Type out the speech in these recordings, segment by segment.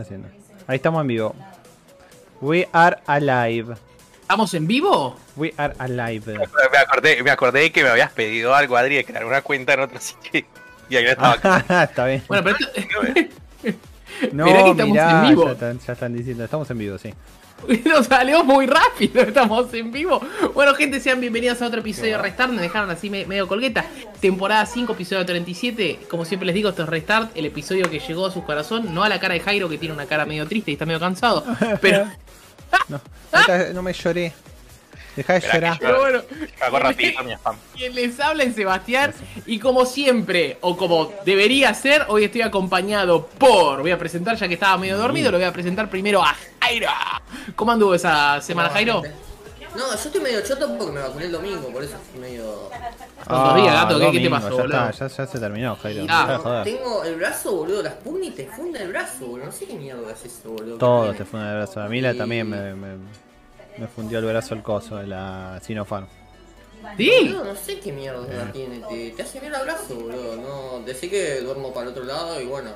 haciendo? Ahí estamos en vivo. We are alive. ¿Estamos en vivo? We are alive. Me acordé, me acordé que me habías pedido algo, Adri, de crear una cuenta en otro sitio. Y ahí estaba. acá. Está bien. Bueno, pero No, mirá que estamos mirá, en vivo. Ya, están, ya están diciendo, estamos en vivo, sí. nos salió muy rápido, estamos en vivo. Bueno, gente, sean bienvenidos a otro episodio de Restart. Me dejaron así me- medio colgueta. Temporada 5, episodio 37. Como siempre les digo, esto es Restart, el episodio que llegó a su corazón. No a la cara de Jairo, que tiene una cara medio triste y está medio cansado. Pero, No, ahorita no me lloré. Deja de llorar. que pero bueno. Quien les habla es Sebastián y como siempre, o como debería ser, hoy estoy acompañado por, voy a presentar ya que estaba medio dormido, lo voy a presentar primero a Jairo. ¿Cómo anduvo esa semana, Jairo? No, yo estoy medio choto porque me vacuné el domingo, por eso estoy medio. Días, gato, ¿qué- qué te pasó, ya, boludo? está, ya, ya se terminó, Jairo. Ah. Tengo el brazo, boludo, las pugni te funda el brazo, boludo. No sé qué mierda es eso, boludo. Todo ¿Qué te funde el brazo. A mí la también me, me, me fundió el brazo el coso de la Sinopharm. Sí. Boludo, no sé qué mierda la tiene, te, te hace mierda el brazo, boludo. No, decí que duermo para el otro lado y bueno,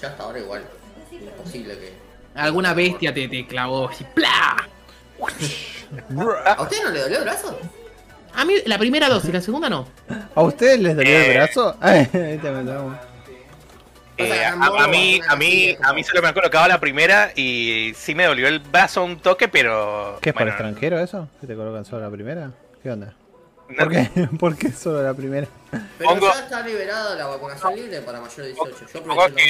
ya hasta ahora igual. Imposible que. Alguna bestia te, te clavó así, ¡plá! ¿A usted no le dolió el brazo? A mí la primera dosis, la segunda no. ¿A ustedes les dolió el Eh. brazo? Ay, ahí te metemos. Eh, a, a mí, a mí, a mí solo me han colocado la primera y sí me dolió el brazo un toque, pero. ¿Qué es para bueno, extranjero eso? ¿Que te colocan solo la primera? ¿Qué onda? no- ¿Por qué? ¿Por qué solo la primera? Pero Pongo- ya está liberada la vacunación libre para mayores de 18. Yo que.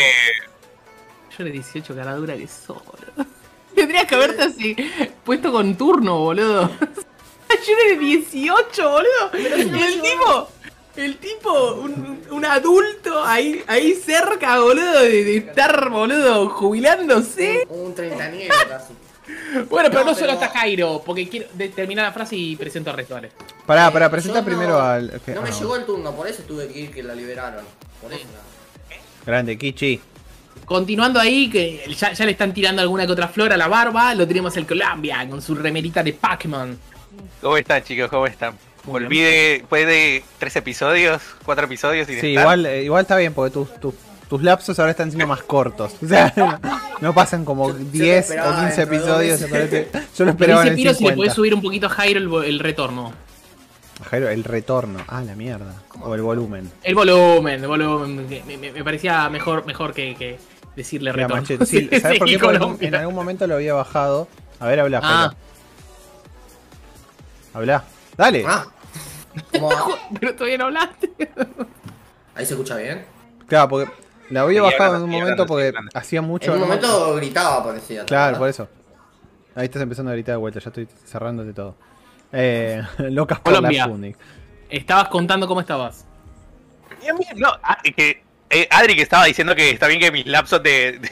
Yo le 18 cara dura que boludo. Tendrías que haberte así puesto con turno, boludo. Yo era de 18, boludo. Y el tipo, el tipo, un, un adulto ahí, ahí cerca, boludo, de, de estar, boludo, jubilándose. Un, un treintañero casi. Bueno, pero no, No, solo pero- está Jairo, porque quiero de- terminar la frase y presento al resto, vale. Pará, pará, Eh, presenta yo primero no- al. No me ah, llegó el turno, por eso tuve que ir que la liberaron. Por eso. Grande, Kichi. Continuando ahí, que ya, ya le están tirando alguna que otra flor a la barba, lo tenemos el Colombia con su remerita de Pac-Man. ¿Cómo están, chicos? ¿Cómo están? Volví de, después de tres episodios, cuatro episodios y Sí, igual, eh, igual está bien porque tus, tus, tus lapsos ahora están siendo más cortos. O sea, no, no pasan como Yo- yo lo 10 o esperaba 15 dentro de dos episodios. Yo lo esperaba en dice el Piro si le 50. podés subir un poquito a Jairo el, el retorno. Jairo, el retorno. Ah, la mierda. O el volumen. El volumen, el volumen. Me, me- me parecía mejor, mejor que, que decirle Mira, retorno. Machete, sí, ¿Sabes por Sí, qué? Porque en algún momento lo había bajado. A ver, habla, Ah. Jairo. Habla. Dale. Ah. Pero todavía no hablaste. Ahí se escucha bien. Claro, porque la había bajado en un momento porque hacía mucho. en un no- momento gritaba, parecía. Claro, ¿verdad? por eso. Ahí estás empezando a gritar de vuelta, ya estoy cerrándote todo. Eh, locas por Colombia. la Sputnik. Estabas contando cómo estabas. A mí, no, ah, y que, eh, Adri que estaba diciendo que está bien que mis lapsos de, de,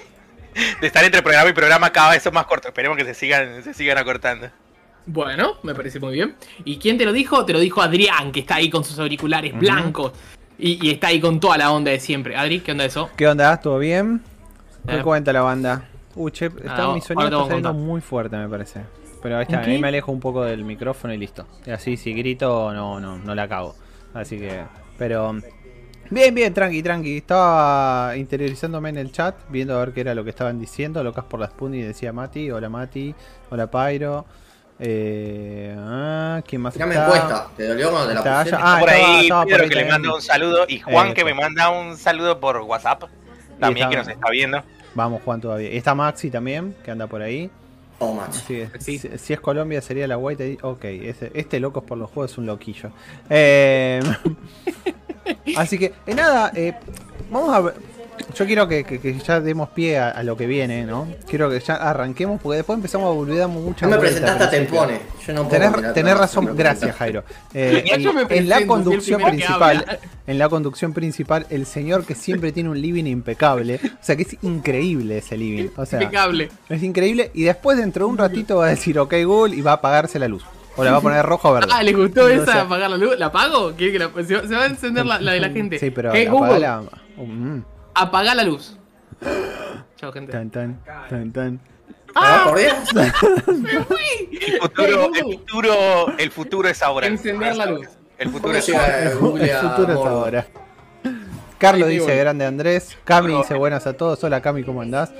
de estar entre programa y programa cada vez son más cortos. Esperemos que se sigan, se sigan acortando. Bueno, me parece muy bien. ¿Y quién te lo dijo? Te lo dijo Adrián, que está ahí con sus auriculares blancos. Y, y está ahí con toda la onda de siempre. Adri, ¿qué onda eso? ¿Qué onda? ¿Todo bien? ¿Qué Eh. cuenta la banda? Uh, che, está, Ah, mi sonido está saliendo muy fuerte, me parece. Pero ahí está, ¿En ahí qué? me alejo un poco del micrófono y listo. Y así, si grito, no, no, no la cago. Así que, pero... Bien, bien, tranqui, tranqui. Estaba interiorizándome en el chat, viendo a ver qué era lo que estaban diciendo. Locas por las Sputnik, decía Mati. Hola Mati. Hola Pyro. Eh, ah, ¿Quién más Tirame está? encuesta. ¿Te dolió cuando te la pusieron? Ah, por estaba- ahí estaba por Pedro ahí que le manda un saludo y Juan Eh, que me manda un saludo por WhatsApp. También está. que nos está viendo. Vamos, Juan, todavía. Está Maxi también, que anda por ahí. Oh. Así que, Sí. si, si es Colombia sería la White. Ok, ese- este Locos por los Juegos es un loquillo. Eh, así que, eh, nada, eh, vamos a ver. Yo quiero que, que- que ya demos pie a, a lo que viene, ¿no? Quiero que ya arranquemos porque después empezamos a volver damos muchas No me presentaste a. Tempone. Yo no puedo Tenés, mirar tenés atrás, razón, gracias. Jairo. Eh, en, la conducción principal, en la conducción principal, el señor que siempre tiene un living impecable, o sea que es increíble ese living, o sea, Impecable. es increíble y después dentro de un ratito va a decir ok Google y va a apagarse la luz o la va a poner rojo o verde. Ah, ¿les gustó esa sea, apagar la luz? ¿La apago? ¿Quiere que la- se, va- se va a encender la, la de la gente. Sí, pero Hey. Mm, apaga la luz. Chao, gente. tan tan tan tan. Ah, por Dios. El futuro, el futuro, el futuro es ahora. Encender la luz. El ¿Cómo futuro es ahora. Google El futuro es ahora. Carlos dice grande Andrés. Cami dice buenas a todos. Hola Cami, ¿cómo andás?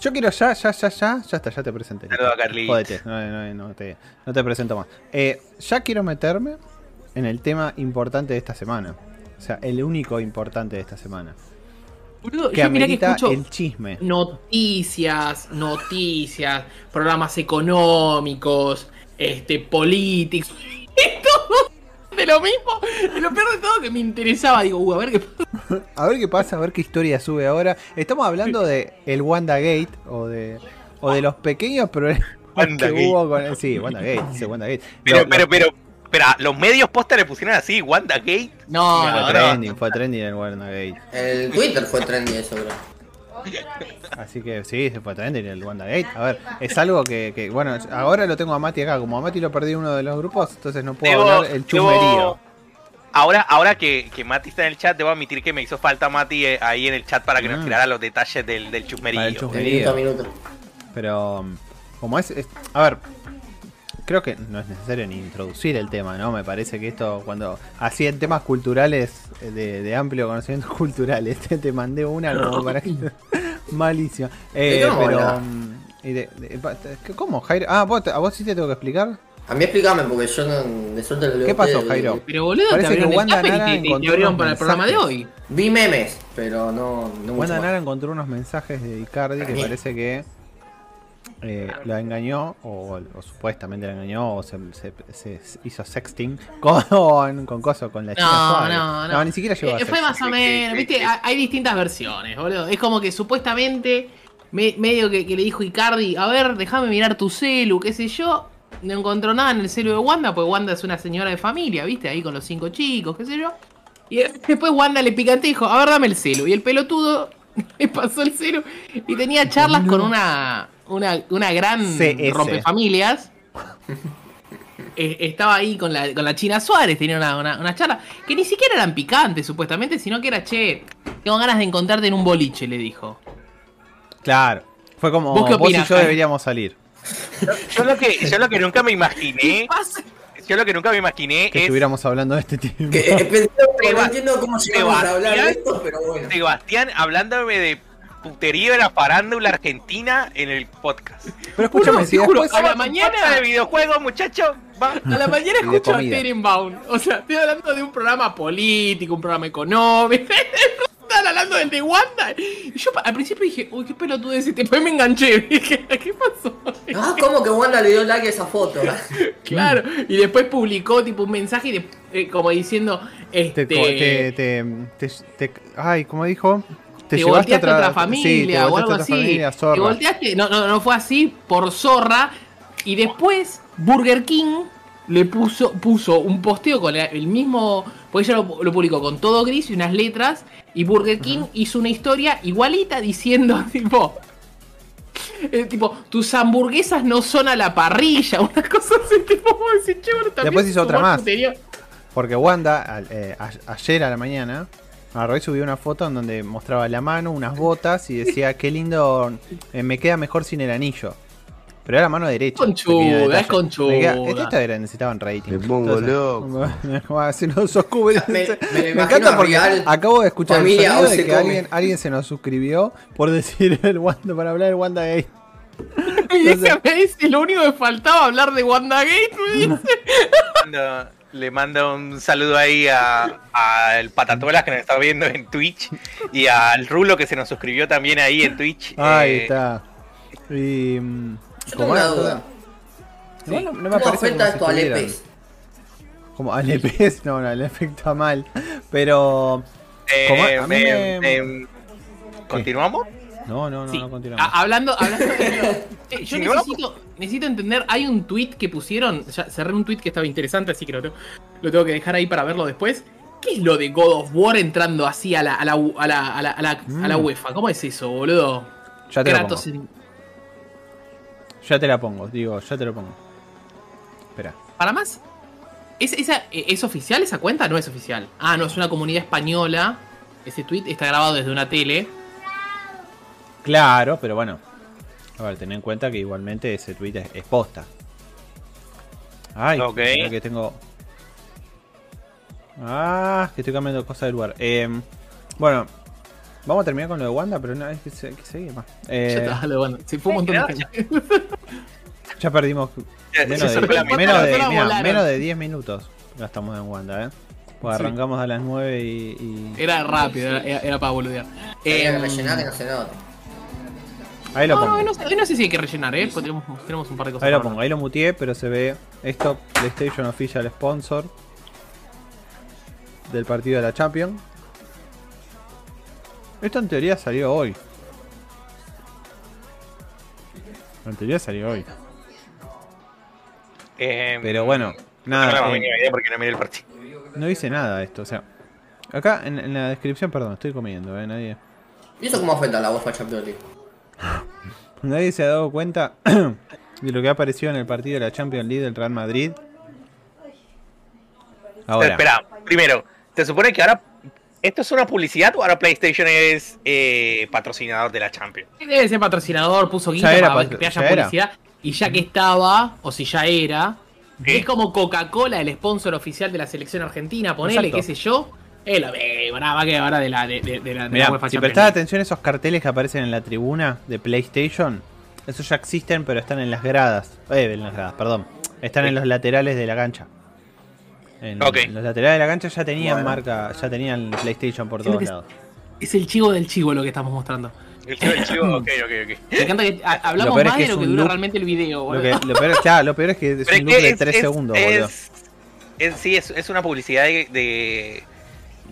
Yo quiero ya, ya, ya, ya, ya está, ya te presenté. Saludos no, no te, no te presento más. Eh, ya quiero meterme en el tema importante de esta semana. O sea, el único importante de esta semana. Boludo, Que yo que escucho el chisme. noticias, noticias, programas económicos, este, políticos, y todo de lo mismo. Y lo peor de todo que me interesaba, digo, uh, a ver qué pasa. A ver qué pasa, a ver qué historia sube ahora. Estamos hablando de el WandaGate o de, o de los pequeños problemas que hubo con. Sí, WandaGate, sí, WandaGate. Pero, lo- pero, pero, espera, los medios posta le pusieron así, WandaGate. No, fue no, no. trending, fue trending el WandaGate. El Twitter fue trendy eso, bro. Así que sí, se fue trending el WandaGate. A ver, es algo que, que, bueno, ahora lo tengo a Mati acá. Como a Mati lo perdí en uno de los grupos, entonces no puedo Debo- hablar el chusmerío. debo- Ahora, ahora que, que Mati está en el chat, debo admitir que me hizo falta Mati eh, ahí en el chat para que nos Mm. tirara los detalles del, del chusmerío. minuto a minuto. Pero, um, como es, es- A ver, creo que no es necesario ni introducir el tema, ¿no? Me parece que esto, cuando. Así en temas culturales, eh, de, de amplio conocimiento cultural, este te mandé una como para que. Malísima. Eh, ¿De qué vamos a pero. ¿Cómo, Jairo? Ah, ¿vos, ¿a vos sí te tengo que explicar? A mí explícame porque yo no de suerte lo ¿Qué pasó, Jairo? Pero boludo, te Parece que Wanda tape y Nara te- encontró abrieron para el programa de hoy. Vi memes, pero no, no Wanda. Nara encontró unos mensajes de Icardi que parece que eh, la engañó, o, o supuestamente la engañó, o se, se- se hizo sexting con, con coso, con la China No, Suárez. no, no. ni siquiera llegó a Eh, Fue sexting. más o menos, viste, hay distintas versiones, boludo. Es como que supuestamente, me- medio que, que le dijo Icardi, a ver, déjame mirar tu celu, qué sé yo. No encontró nada en el celu de Wanda, pues Wanda es una señora de familia, viste, ahí con los cinco chicos, qué sé yo. Y después Wanda le picante y dijo, a ver, dame el celu. Y el pelotudo le pasó el celu y tenía charlas con una, una, una gran CS. rompefamilias. Eh, estaba ahí con la, con la China Suárez, tenía una, una, una charla que ni siquiera eran picantes, supuestamente, sino que era, che, tengo ganas de encontrarte en un boliche, le dijo. Claro. Fue como ¿Vos vos, qué y opinás, yo deberíamos salir. Yo lo que, yo lo que nunca me imaginé, yo lo que nunca me imaginé Que es estuviéramos hablando de este tema. Que, eh, pensé- no entiendo cómo llegamos a hablar de esto, pero bueno. Sebastián hablándome de putería de la farándula argentina en el podcast. Pero escúchame, si te juro, después... a la mañana- de videojuegos, muchachos. Va. A la mañana escucho a. Tenenbaum. O sea, estoy hablando de un programa político, un programa económico. Están hablando del de Wanda. Y yo al principio dije, uy, qué pelotudo ese. Después me enganché. Dije, ¿qué pasó? Ah, ¿cómo que Wanda le dio like a esa foto? Claro. Y después publicó tipo un mensaje y de- eh, como diciendo, Te, este. te, te, te- te- ay, como dijo, te, te volteaste a otra familia o algo otra así. familia, te volteaste, no, no, no fue así por zorra. Y después Burger King le puso, puso un posteo con el mismo. Porque ella lo, lo publicó con todo gris y unas letras. Y Burger King hizo una historia igualita diciendo, tipo. eh, tipo, tus hamburguesas no son a la parrilla, una cosa así, tipo, también Después hizo otra más. Porque Wanda, eh, ayer a la mañana, agarró y subió una foto en donde mostraba la mano, unas botas y decía, qué lindo, eh, me queda mejor sin el anillo. Pero era la mano derecha. Conchuda, es conchuda. Esto era, necesitaban rating. Me pongo loco. se nos oscure. Me- encanta porque Real, acabo de escuchar el familia, sonido hoy de que alguien, alguien se nos suscribió por decir el Wanda, para hablar del Wanda Gay. Y dice, Entonces- me dice, lo único que faltaba hablar de WandaGate, me dice. mando- le mando un saludo ahí a- al Patatolas que nos está viendo en Twitch y al Rulo que se nos suscribió también ahí en Twitch. Ahí Eh, está. Y, tengo una duda. No, no, no me ¿Cómo afecta esto si al EPs? Como al EPs, no, no, le afecta mal. Pero. eh, a mí eh, me- eh, ¿Continuamos? No, no, no, Sí. no continuamos. A- hablando, hablando de- Eh, yo necesito, necesito entender, hay un tweet que pusieron, ya cerré un tweet que estaba interesante, así que lo tengo, lo tengo que dejar ahí para verlo después. ¿Qué es lo de God of War entrando así a la, a la, a la, a la, a la, a la Mm. UEFA? ¿Cómo es eso, boludo? ya te lo Kratos pongo. en- Ya te la pongo, digo, ya te lo pongo. Espera. Para más, ¿es, esa, ¿es oficial esa cuenta? No es oficial. Ah, no, es una comunidad española. Ese tweet está grabado desde una tele. Claro, pero bueno. A ver, ten en cuenta que igualmente ese tweet es, es posta. Ay, Ok. mirá que tengo. Ah, que estoy cambiando cosas del lugar. Eh, Bueno, vamos a terminar con lo de Wanda, pero no, es que, se, hay que seguir más. Eh, Ya está, dale, bueno. Se fue un montón de gente. ya perdimos Ya, menos de, menos de, volaron. menos de 10 minutos. Gastamos en Wanda, ¿eh? Pues Sí. arrancamos a las 9 y. y- Era rápido, era, era- para boludear. Eh, rellenar que no se note. Ahí lo no, no, pongo. hoy no, sé- hoy no sé si hay que rellenar, ¿eh? Porque tenemos, tenemos un par de cosas. Ahí lo pongo, ahí lo muteé, pero se ve esto, PlayStation Official Sponsor del partido de la Champions. Esto en teoría salió hoy. En teoría salió hoy. Eh, Pero bueno, no nada, más eh, idea porque no miré el partido. no dice nada esto. O sea, acá en, en la descripción, perdón, estoy comiendo, ¿eh? Nadie, ¿Y eso cómo afecta a la UEFA Champions League? nadie se ha dado cuenta de lo que ha aparecido en el partido de la Champions League del Real Madrid. Ahora. Espera, primero, ¿se supone que ahora esto es una publicidad o ahora PlayStation es eh, patrocinador de la Champions? Debe ser patrocinador, puso guita para pat- que haya era. publicidad. Y ya que estaba, o si ya era, es como Coca-Cola, el sponsor oficial de la selección argentina, ponele, Exacto. qué sé yo. Es lo mismo, nada más que ahora de la, de, de- de la, de Mirá, la UEFA si Champions prestás League. atención a esos carteles que aparecen en la tribuna de PlayStation, esos ya existen, pero están en las gradas. Eh, en las gradas, perdón. Están en los laterales de la cancha. En, Ok. en los laterales de la cancha ya tenían Bueno. marca, ya tenían PlayStation por Siento todos lados. Es el chivo del chivo lo que estamos mostrando. El chivo, el chivo, ok, ok, ok. Me encanta que a- hablamos es más que de lo es que un dura loop. realmente el video, Lo, boludo. que, lo, peor, es- claro, lo peor es que es Pero un loop de es- 3 es- segundos, es- boludo. es- sí, es, es una publicidad de, de,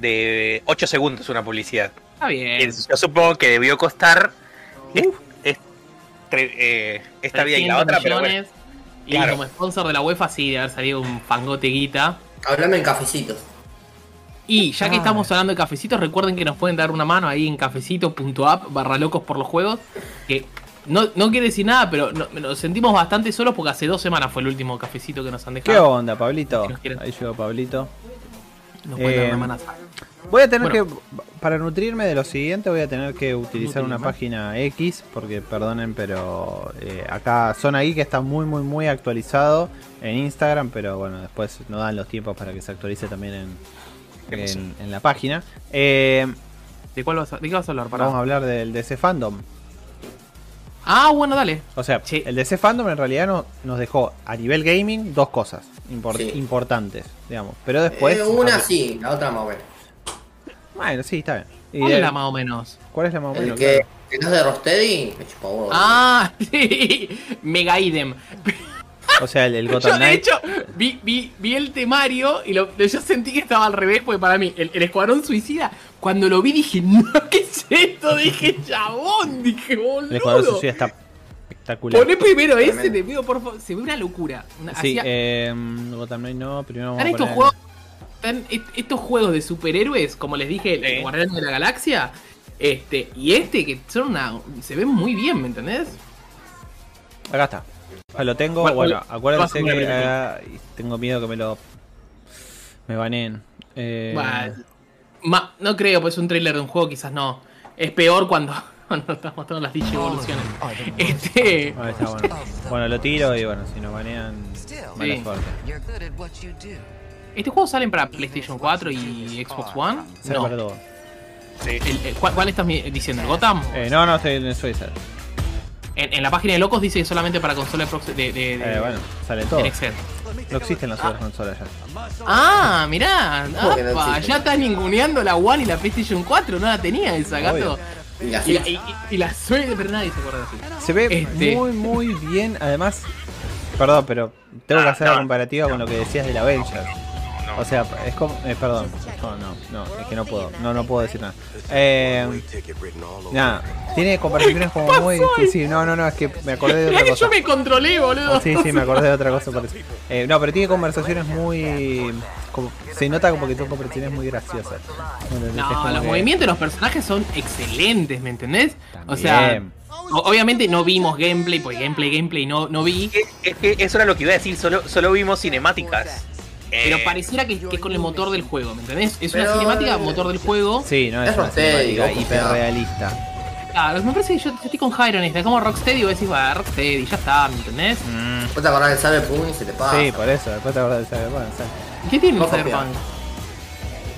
de 8 segundos, una publicidad. Está bien. Es- Yo supongo que debió costar es- es- tre- eh, esta vida y la 300 otra, pero bueno. millones. Y Claro. como sponsor de la UEFA, sí, de haber salido un fangote guita. Hablame en cafecitos. Y ya que Ah. estamos hablando de cafecitos, recuerden que nos pueden dar una mano ahí en cafecito.app barra locos por los juegos. Que no, no quiere decir nada, pero no- nos sentimos bastante solos porque hace dos semanas fue el último cafecito que nos han ¿Qué dejado. onda, Pablito? Si. Ahí llegó Pablito. Nos pueden dar Eh, una. Voy a tener Bueno. que, para nutrirme de lo siguiente, voy a tener que utilizar una página X, porque perdonen, pero eh, acá Zona Geek está muy, muy, muy actualizado en Instagram, pero bueno, después no dan los tiempos para que se actualice también en, en, en la página. Eh, ¿De, cuál vas a, ¿De qué vas a hablar? Pará. vamos a hablar del DC Fandom. Ah, bueno, dale. O sea, Sí. el DC Fandom en realidad no- nos dejó a nivel gaming dos cosas Sí. importantes, digamos. Pero después... Eh, una sí, la otra más o menos. Bueno, sí, está bien. Y ¿Cuál es la más o menos? ¿Cuál es la más o El menos? que, Claro. que no es de Rocksteady, me chupa huevo. Ah, sí. Mega idem. O sea, el, el Yo, Gotham de hecho, vi, vi, vi el temario y lo, yo sentí que estaba al revés, porque para mí, el, el Escuadrón Suicida, cuando lo vi dije, no, ¿qué es esto? Dije, chabón, dije, El Escuadrón boludo. Suicida está espectacular. Poné primero ese, te pido por favor. Se ve una locura. Una, Sí, hacía- eh, Knight no, primero vamos están a estos poner- juegos. Están est- estos juegos de superhéroes, como les dije, el Sí. Guardián de la Galaxia. Este, y este que son una. se ven muy bien, ¿me entendés? Acá está. Ah, lo tengo, ¿Cuál- bueno, cuál- acuérdense que ah, tengo miedo que me lo me baneen. Eh, ma- no creo, pues es un trailer de un juego, quizás no. Es peor cuando, cuando estás mostrando las dichas evoluciones. Este. ahí está, bueno. Bueno, lo tiro y bueno, si nos banean, mala Sí. suerte. ¿Este juego salen para PlayStation 4 y Xbox One? No. perdón. Sí. El- el- ¿cuál, cuál estás diciendo? ¿El Gotham? Eh, no, no, estoy en Suicide. En, en la página de Locos dice que solamente para consolas de, de, de- Eh, bueno, sale todo. en Excel. No existen las otras consolas ya. Ah, mirá, ¿Cómo que no apa, ya estás ninguneando la One y la PlayStation 4, no la tenía esa, gato. Obvio. Y la Y la, y, y- la pero nadie se acuerda así. Se ve Este. muy, muy bien. Además, perdón, pero tengo que Ah, hacer no. la comparativa con lo que decías del Avengers. O sea, es como. eh, perdón. No, no, no, es que no puedo. No, no puedo decir nada. Eh, nada, tiene conversaciones como muy. Sí, sí, no, no, no, es que me acordé de otra que cosa. yo me controlé, boludo. Sí, sí, me acordé de otra cosa por eso. Eh, no, pero tiene conversaciones muy. como- se nota como que son conversaciones muy graciosas. No, los que- movimientos de los personajes son excelentes, ¿me entendés? O sea, obviamente no vimos gameplay, porque gameplay, gameplay no, no vi. Es, es que eso era lo que iba a decir, solo, solo vimos cinemáticas. Pero Eh, pareciera que, que es con el motor del juego, ¿me entendés? Es una Pero, cinemática, motor del juego. Sí, no es, Es una Rocksteady, cinemática ojo, hiperrealista. Claro, me parece que yo, yo estoy con Jairo en esta, es como Rocksteady, vos decís, va, Rocksteady, ya está, ¿me entendés? Mm, Después te acordás del Cyberpunk y se te pasa. sí, por eso. Después te acordás de esa. Bueno, ¿sabes? ¿Qué tiene el Ojo, Cyberpunk?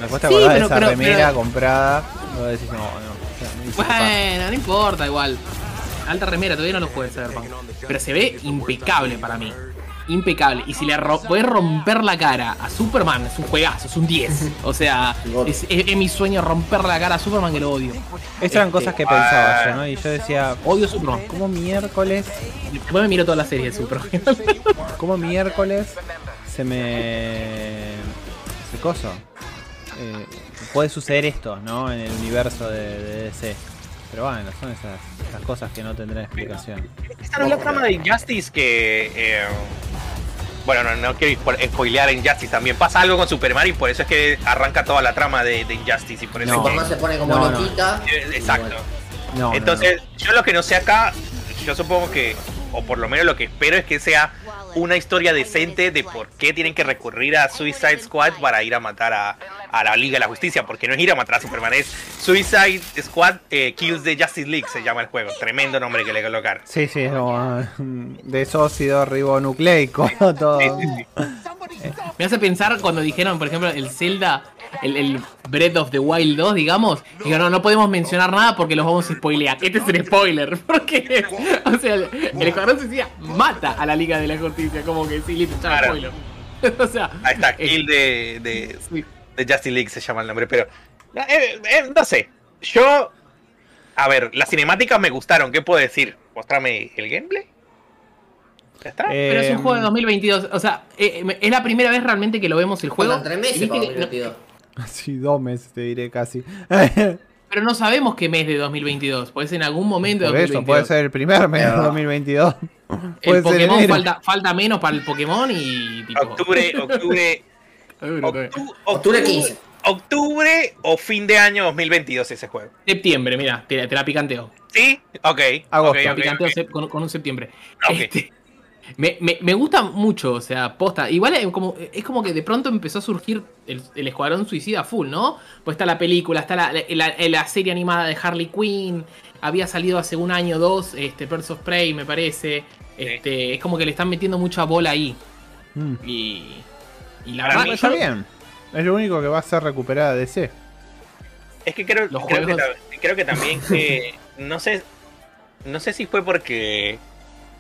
Después te Sí, acordás pero- de esa pero- remera pero- comprada. Lo decís, no, no. o sea. Bueno, no importa, igual. Alta remera, todavía no lo juegué Cyberpunk. Pero se ve impecable para mí. Impecable. Y si le ro podés romper la cara a Superman, es un juegazo, es un 10. O sea, es, es- es mi sueño romper la cara a Superman que lo odio. Esas eran Este, cosas que pensaba yo, ¿no? Y yo decía, Odio Superman. ¿cómo miércoles, Después me miro toda la serie de Superman. cómo miércoles se me... se coso? Eh, puede suceder esto, ¿no? En el universo de, de DC. Pero bueno, son esas, esas cosas que no tendrán explicación. Esta no es la trama de Injustice que. eh, bueno, no, no quiero spo- spoilear Injustice también. Pasa algo con Superman y por eso es que arranca toda la trama de, de Injustice. Y por eso No. Superman se pone como No, loquita. eh, Exacto. No, no, Entonces, yo lo que no sé acá, yo supongo que, o por lo menos lo que espero es que sea una historia decente de por qué tienen que recurrir a Suicide Squad para ir a matar a, a la Liga de la Justicia, porque no es ir a matar a Superman, es Suicide Squad eh, Kills the Justice League, se llama el juego. Tremendo nombre que le colocaron. Sí, sí, como mm, de sócido ribonucleico, todo. Sí, sí, sí. Me hace pensar cuando dijeron, por ejemplo, el Zelda, el, el Breath of the Wild 2, digamos. Digo, no, no podemos mencionar nada porque los vamos a spoilear. Este es el spoiler. Porque, o sea, el, el Escuadrón Suicida mata a la Liga de la Justicia. Como que sí, listo, ya, Claro. spoiler. o sea, Ahí está, eh, Kill de, de, sí. de Justice League se llama el nombre, pero eh, eh, no sé. Yo, a ver, las cinemáticas me gustaron. ¿Qué puedo decir? Mostrame el gameplay. ¿Ya está? Pero es un juego de 2022. O sea, es la primera vez realmente que lo vemos el juego. Tres meses Y para viste que- 2022. Sí, dos meses te diré casi. pero no sabemos qué mes de 2022. Puede ser en algún momento de Por eso 2022. puede ser el primer mes de Pero- 2022. El Pokémon falta, falta menos para el Pokémon y tipo. Octubre, octubre, Octubre. octu- Octubre 15. Octubre o fin de año 2022 ese juego. Septiembre, mira, te, te la picanteo. ¿Sí? Ok. Agosto. ok, Te la ok, picanteo ok. sep- con, con un septiembre. Ok. Este, me, me, me gusta mucho, o sea, posta. Igual es como, es como que de pronto empezó a surgir el, el Escuadrón Suicida full, ¿no? Pues está la película, está la, la- la serie animada de Harley Quinn. Había salido hace un año o dos, este, Birds of Prey, me parece. Este, Es como que le están metiendo mucha bola ahí. Mm. Y, y la verdad, Está yo- bien. Es lo único que va a ser recuperada DC. Es que creo, Los creo, que, creo que también que no sé no sé si fue porque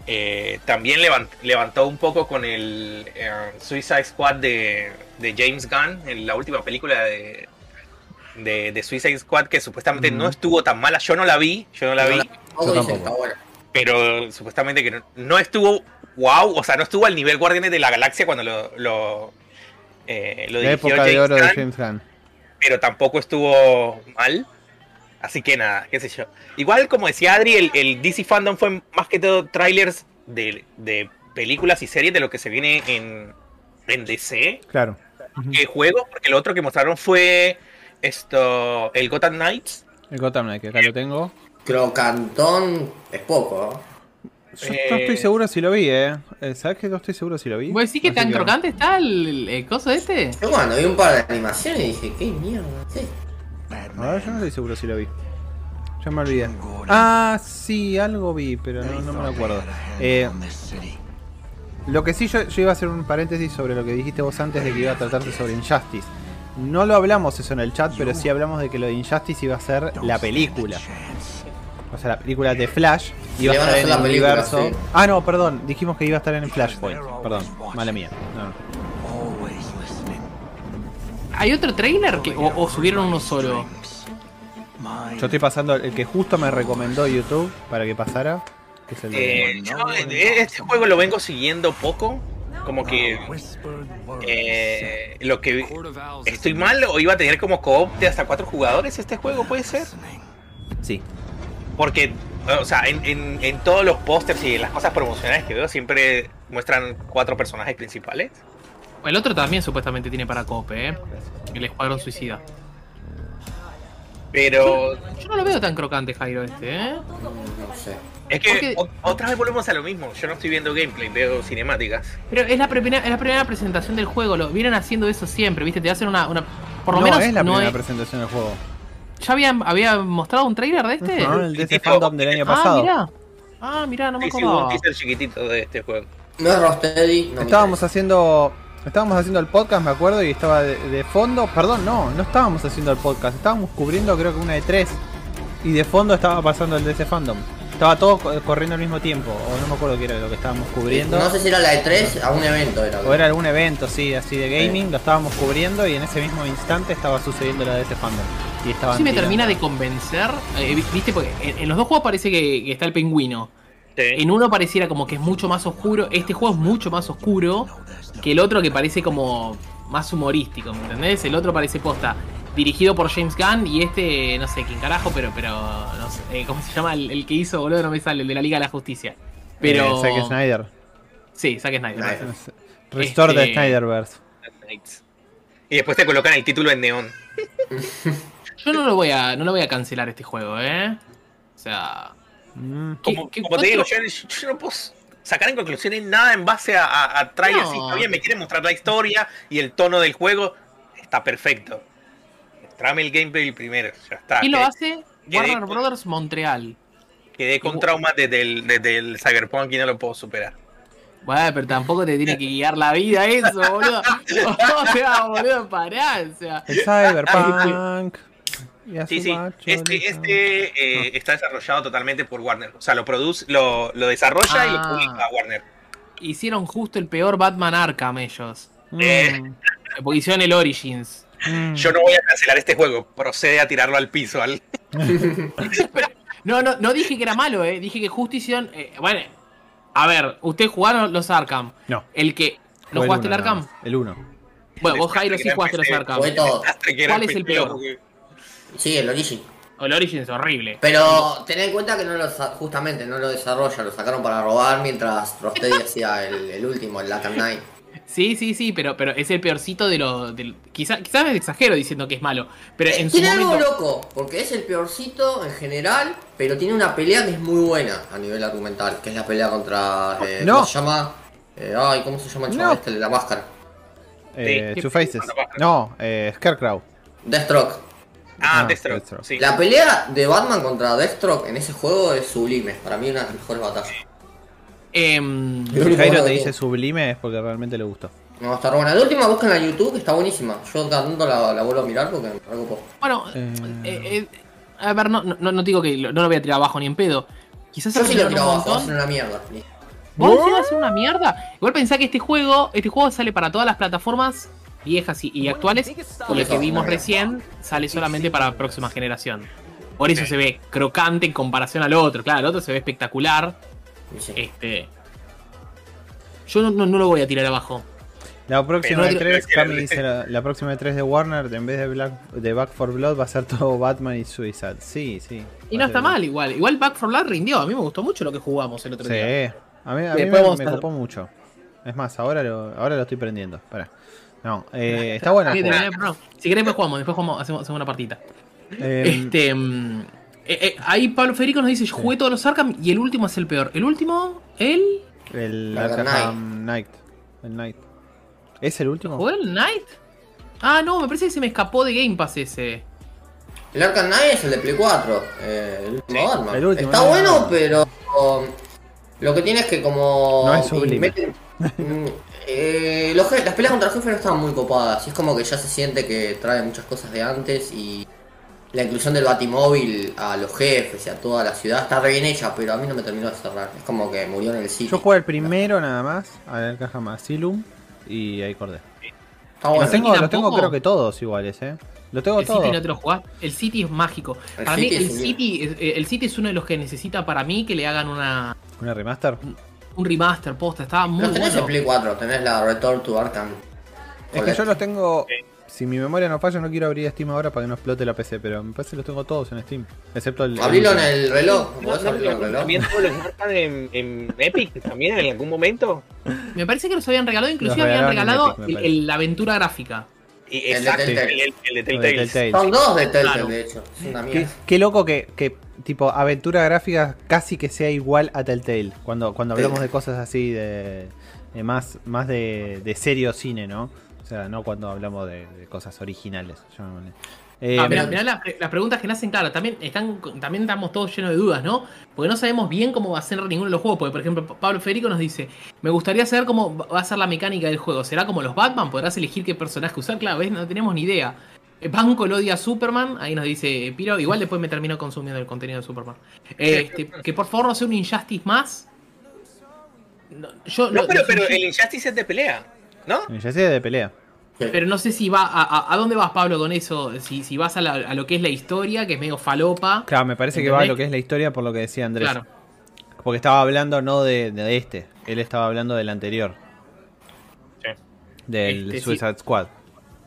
eh, también levant- levantó un poco con el eh, Suicide Squad de, de James Gunn en la última película de, de, de Suicide Squad que supuestamente no estuvo tan mala. Yo no la vi yo no la vi. Yo pero supuestamente que no, no estuvo wow o sea no estuvo al nivel Guardianes de la Galaxia cuando lo lo, eh, lo La dirigió época de James Gunn. pero tampoco estuvo mal. Así que nada, qué sé yo. Igual, como decía Adri, el, el DC Fandom fue más que todo trailers de, de películas y series de lo que se viene en, en DC Claro. que juego, porque lo otro que mostraron fue esto, el Gotham Knights. El Gotham Knight, que acá lo tengo. Crocantón es poco, ¿no? Yo no Eh, estoy seguro si lo vi, eh. Eh, ¿Sabes que no estoy seguro si lo vi? ¿Vos decís que Así tan crocante está el, el- coso este? Yo cuando vi un par de animaciones dije, ¿qué mierda? A ver, yo no estoy seguro si lo vi. Ya me olvidé. Ah, sí, algo vi, pero no, no me lo acuerdo. Eh, lo que sí, yo, yo iba a hacer un paréntesis sobre lo que dijiste vos antes de que iba a tratarse sobre Injustice. No lo hablamos eso en el chat, pero sí hablamos de que lo de Injustice iba a ser la película. O sea, la película de Flash iba a estar en el película, universo. sí. Ah, no, perdón, dijimos que iba a estar en el Flashpoint. Perdón, mala mía. No, no. ¿Hay otro trailer que, o, o subieron uno solo? Yo estoy pasando el que justo me recomendó YouTube para que pasara. Que es el de... Eh, yo este juego lo vengo siguiendo poco. Como que eh, lo que estoy mal o iba a tener como coop de hasta cuatro jugadores este juego, puede ser. Sí. Porque, o sea, en, en- en todos los pósters y en las cosas promocionales que veo siempre muestran cuatro personajes principales. El otro también supuestamente tiene para cope, ¿eh? El Escuadrón Suicida. Pero Yo no lo veo tan crocante, Jairo, este, ¿eh? No sé. es que Porque- otra vez volvemos a lo mismo. Yo no estoy viendo gameplay, veo cinemáticas. Pero es la, primera, es la primera presentación del juego, lo vienen haciendo eso siempre, ¿viste? Te hacen una... una por lo no menos es la no primera es- presentación del juego. ¿Ya habían, había mostrado un trailer de este? No, el de Tipo- fandom del año ah, pasado. mirá. Ah, mirá, no me Sí, sí, hubo un teaser chiquitito de este juego. No es Rocksteady, no Estábamos haciendo. Estábamos haciendo el podcast, me acuerdo, y estaba de, de fondo. Perdón, no, no estábamos haciendo el podcast. Estábamos cubriendo, creo que una de tres. Y de fondo estaba pasando el DC Fandom. Estaba todo co- corriendo al mismo tiempo. O no me acuerdo qué era lo que estábamos cubriendo. No sé si era la de 3 a un evento era. O era algún evento, sí, así de gaming. Lo estábamos cubriendo y en ese mismo instante estaba sucediendo la DC Fandom. Y estaban Sí me tirando- termina de convencer. eh, vi- Viste, porque en, en los dos juegos parece que, que está el pingüino. Sí. En uno pareciera como que es mucho más oscuro. Este juego es mucho más oscuro que el otro que parece como más humorístico, ¿me entendés? El otro parece posta. Dirigido por James Gunn y este, no sé quién carajo, pero, pero, no sé, eh, ¿cómo se llama? El, el que hizo, boludo, no me sale, el de la Liga de la Justicia. Pero. Eh, Zack Snyder. Sí, Zack Snyder. Snyder. Restore Este- de Snyderverse. Y después te colocan el título en neón. Yo no lo voy a, no lo voy a cancelar este juego, ¿eh? O sea. Mm. ¿qué- Como, qué- como te digo, yo, yo no puedo sacar en conclusiones nada en base a, a, a trailers. No. Está bien, me quieren mostrar la historia y el tono del juego. Está perfecto. Mostrame el gameplay primero. Ya está. ¿Quién lo hace? quedé Warner con- Brothers Montreal. Quedé con traumas desde el, desde el Cyberpunk y no lo puedo superar. Bueno, pero tampoco te tiene que guiar la vida eso, boludo. O sea, boludo, pará. O sea, El Cyberpunk. Sí, sí. Este, este eh, está desarrollado totalmente por Warner. O sea, lo produce, lo, lo desarrolla y lo Ah. publica Warner. hicieron justo el peor Batman Arkham ellos. Eh, Mm, Porque hicieron el Origins. mm. Yo no voy a cancelar este juego. Procede a tirarlo al piso. Al... No, no, no dije que era malo, eh. Dije que justo hicieron. eh, bueno, a ver, ustedes jugaron los Arkham. No. El que. ¿No el jugaste uno el Arkham? El 1. Bueno, vos, Jairo, sí jugaste los. Arkham. ¿Cuál es el peor, Sí, el Origin. O el Origins es horrible. Pero ten en cuenta que no lo, sa- justamente no lo desarrolla, lo sacaron para robar mientras Rocksteady hacía el, el último, el Lacan Knight. Sí, sí, sí, pero, pero es el peorcito de lo. Del, quizás quizá me exagero diciendo que es malo. Pero en su Tiene algo momento. loco, porque es el peorcito en general, pero tiene una pelea que es muy buena a nivel argumental, que es la pelea contra... eh, No. ¿Cómo se llama? Eh, ay, ¿cómo se llama el chaval No. este el de la máscara? Eh, Sí. Two Faces. No, eh, Scarecrow. Deathstroke. Ah, Ah, Deathstroke. Deathstroke. Sí. La pelea de Batman contra Deathstroke en ese juego es sublime, para mí una de las mejores batallas. em, Lo Si Jairo te dice sublime es porque realmente le gustó. No, está buena. La última busca en la YouTube, que está buenísima. Yo cada tanto la, la vuelvo a mirar porque me preocupo. bueno, Eh. eh, eh, a ver, no, no, no digo que lo- no lo voy a tirar abajo ni en pedo. Quizás Yo sí lo tiro abajo, va a montón. ser una mierda. ¿Vos decís va a ser una mierda? Igual pensá que este juego, este juego sale para todas las plataformas viejas y, y actuales, y el que vimos recién sale solamente para la próxima generación. Por eso se ve crocante en comparación al otro. Claro, el otro se ve espectacular. Sí. Este. Yo no, no- no lo voy a tirar abajo. La próxima de 3, Cami dice la, la próxima de 3 de Warner, en vez de Black, de Back for Blood, va a ser todo Batman y Suicide. Sí, sí. Y no está mal, igual. Igual Back 4 Blood rindió. A mí me gustó mucho lo que jugamos el otro Sí, día. a mí, a mí me, me copó mucho. Es más, ahora lo, ahora lo estoy prendiendo. Pará. No, eh, está Sí, no, si querés, después jugamos. Después jugamos, hacemos, hacemos una partita. Eh, Este. mm, eh, eh, ahí Pablo Federico nos dice: Yo jugué todos los Arkham y el último es el peor. ¿El último? ¿El? el Arkham Knight. El Knight. ¿Es el último? ¿Jugué el Night? Ah, no, me parece que se me escapó de Game Pass ese. El Arkham Knight es el de Play 4, eh, el último Sí, Batman. el último, Está no, bueno, no. pero um, lo que tiene es que como... No es sublime. meten- eh, los las peleas contra el jefe no estaban muy copadas, y es como que ya se siente que trae muchas cosas de antes y la inclusión del batimóvil a los jefes y a toda la ciudad está re bien hecha, pero a mí no me terminó de cerrar. Es como que murió en el sitio. Yo jugué el primero nada más, al Arkham Asylum, y ahí acordé. Bueno. Los tengo, los tengo creo que todos iguales, eh. Los tengo El todos. City no te lo jugás. El City es mágico. El para City mí, es el City, eh, el City es uno de los que necesita para mí que le hagan una ¿Una remaster? Un remaster posta. Estaba muy Los tenés bueno. en Play 4, tenés la Return to Arkham. Es que yo los tengo. Si mi memoria no falla, no quiero abrir Steam ahora para que no explote la PC, pero me parece que los tengo todos en Steam. Excepto el. Abrilo en el reloj, ¿No, podés no, abrirlo en el no, reloj. ¿También todos los marcan en, en Epic también en algún momento? Me parece que los habían regalado, inclusive habían regalado Epic, me el- parece. el- la aventura gráfica. Y, El de exacto, el, Telltale. de. Son dos de Telltale, Claro. de hecho. Es una Qué, loco que, que, tipo, aventura gráfica casi que sea igual a Telltale. Cuando, cuando hablamos Sí. de cosas así de, de más, más de, de serio cine, ¿no? O sea, no cuando hablamos de, de cosas originales. Eh, Ah, mirá la- las preguntas que nacen, claro, también están también estamos todos llenos de dudas, ¿no? Porque no sabemos bien cómo va a ser ninguno de los juegos. Porque, por ejemplo, Pablo Federico nos dice: Me gustaría saber cómo va a ser la mecánica del juego. ¿Será como los Batman? ¿Podrás elegir qué personaje usar? Claro, ¿ves? No tenemos ni idea. Eh, Banco lo odia a Superman. Ahí nos dice Piro. Igual después me termino consumiendo el contenido de Superman. Este, que por favor no sea un Injustice más. No, yo, No, lo- pero, pero el Injustice es de pelea, ¿no? Ya sé de pelea. Pero no sé si va a, a- a dónde vas, Pablo, con eso. Si, si vas a, la- a lo que es la historia, que es medio falopa. Claro, me parece que va a lo que es la historia por lo que decía Andrés. Claro. Porque estaba hablando no de, de este, él estaba hablando del anterior. Sí. Del Este, sí. Suicide Squad.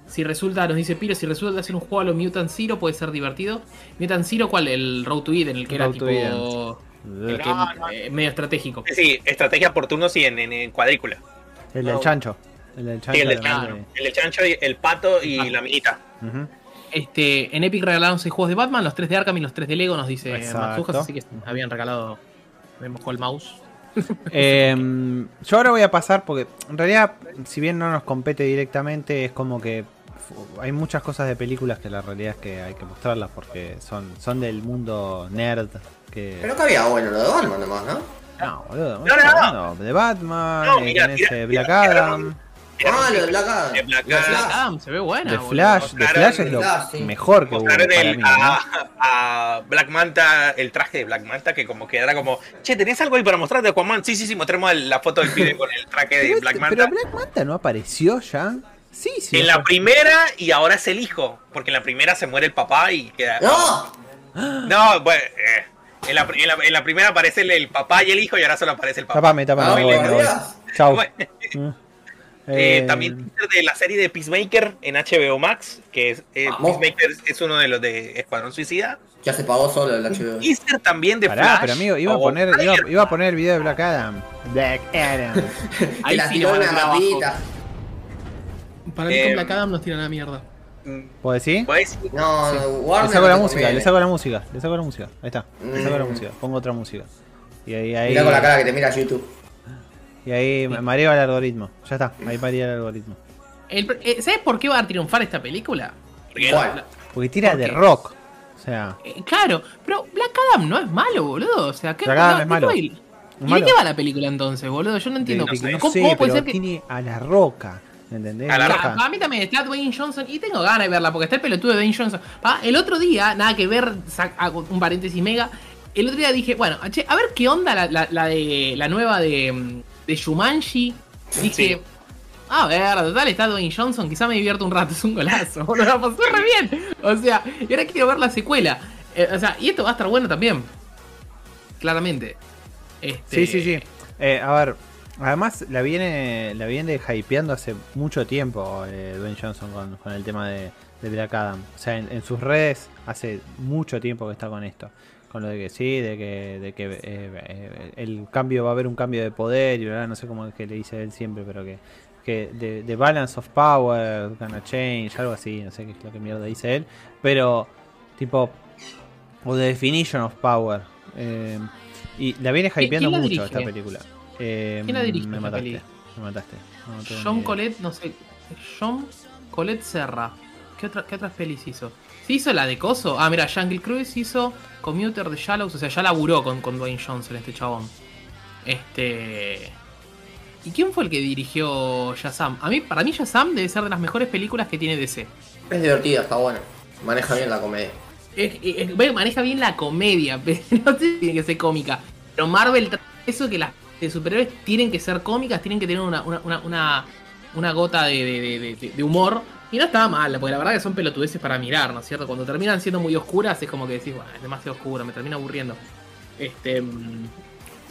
Si resulta, nos dice Piro, si resulta hacer un juego a lo Mutant Zero puede ser divertido. Mutant Zero, ¿cuál? El Road to Eden, el que era Road tipo. el que, No, no. eh, medio estratégico. Sí, estrategia por turnos y en, en, en cuadrícula. El del No. chancho. El del chancho. Sí, el del de- chancho, el del chancho, y el pato y Ah. la minita. Este, en Epic regalaron 6 juegos de Batman, los 3 de Arkham y los 3 de Lego, nos dice. Matsujas, así que habían regalado. Me mojó el mouse. Eh, yo ahora voy a pasar porque en realidad, si bien no nos compete directamente, es como que hay muchas cosas de películas que la realidad es que hay que mostrarlas porque son, son del mundo nerd. Que... Pero acá había bueno lo de Batman nomás, ¿no? no, boludo, No, no, no. de Batman, No, eh, mira, Black mira, Adam, Ah, lo de Black Adam. De Black Lo de Adam. Flash. Adam, se ve buena. Boludo. Flash, Mostraron Flash es lo Flash, sí. mejor que hubo Mostraron para el- mí. ¿no? a, Black Manta, el traje de Black Manta, que como que era como, che, ¿tenés algo ahí para mostrar de Aquaman? Sí, sí, sí, mostremos la foto del pibe con el traje de Black este- Manta. pero Black Manta no apareció ya. Sí, sí. en la primera y ahora es el hijo, porque en la primera se muere el papá y queda... ¡No! No, bueno, eh, en, la, en la- en la primera aparece el, el papá y el hijo y ahora solo aparece el papá. Tapame, tapame. Ah, me voy, eh, Eh, también teaser de la serie de Peacemaker en HBO Max, que es, eh, Vamos. Peacemaker es uno de los de Escuadrón Suicida. Ya se pagó solo el HBO. Teaser también de Pará, Flash. pero amigo, iba a poner, iba, a poner el video de Black Adam. Black Adam. Ahí la sí tiró una rapidita. Para mí Eh, con Black Adam nos tiran a la mierda. ¿Puedo decir? No, Le Warner saco la música, le saco la música, le saco la música. Ahí está, le saco la Mm. música, pongo otra música. Y ahí, ahí, Mirá con la cara que te mira YouTube. Y ahí me mareo el algoritmo. Ya está, ahí mareo el algoritmo. El- eh, ¿Sabes por qué va a triunfar esta película? porque- ¿Cuál? Porque tira ¿Por de rock. O sea, Eh, claro, pero Black Adam no es malo, boludo. O sea, ¿qué, Black Adam no- es malo. ¿y de qué va la película entonces, boludo? Yo no entiendo. ¿Cómo, cómo puede pero ser que.? tiene a la roca. ¿Entendés? A la Roca. A mí también está Dwayne Johnson y tengo ganas de verla porque está el pelotudo de Dwayne Johnson. Ah, el otro día, nada que ver, hago un paréntesis mega. El otro día dije, bueno, che, a ver qué onda la, la- la de la nueva de, mm, de Shumanji. Dije, Sí. a ver, total está Dwayne Johnson, quizá me divierto un rato, es un golazo, boludo, la pasé re bien. O sea, y ahora quiero ver la secuela. Eh, o sea, y esto va a estar bueno también. Claramente. Este, Sí, sí, sí. Eh, a ver, además la viene la viene hypeando hace mucho tiempo eh, Dwayne Johnson con, con el tema de, de Black Adam. O sea, en, en sus redes hace mucho tiempo que está con esto. Con lo de que sí, de que, de que eh, eh, el cambio va a haber un cambio de poder y verdad, no sé cómo es que le dice él siempre, pero que, que de, de balance of power gonna change, algo así, no sé qué es lo que mierda dice él. Pero, tipo, o The Definition of Power. eh, y la viene ¿Quién- hypeando mucho dirige? esta película. Eh, ¿Quién la dirige Me mataste. Me mataste. No, John. Colette, no sé. John Colette Serra. ¿Qué, otra, ¿Qué otras pelis hizo? ¿Sí hizo la de Coso? Ah, mira, Jungle Cruise hizo Commuter de Shallows. O sea, ya laburó con, con Dwayne Johnson, este chabón. Este. ¿Y quién fue el que dirigió Shazam? A mí, para mí, Shazam debe ser de las mejores películas que tiene DC. Es divertida, está buena. Maneja bien la comedia. Es- maneja bien la comedia, pero no tiene que ser cómica. Pero Marvel tra- eso que las de superhéroes tienen que ser cómicas, tienen que tener una, una, una, una, una gota de, de- de- de- de humor. Y no estaba mal, porque la verdad que son pelotudeces para mirar, ¿no es cierto? Cuando terminan siendo muy oscuras es como que decís, bueno, es demasiado oscuro, me termina aburriendo. Este. mm,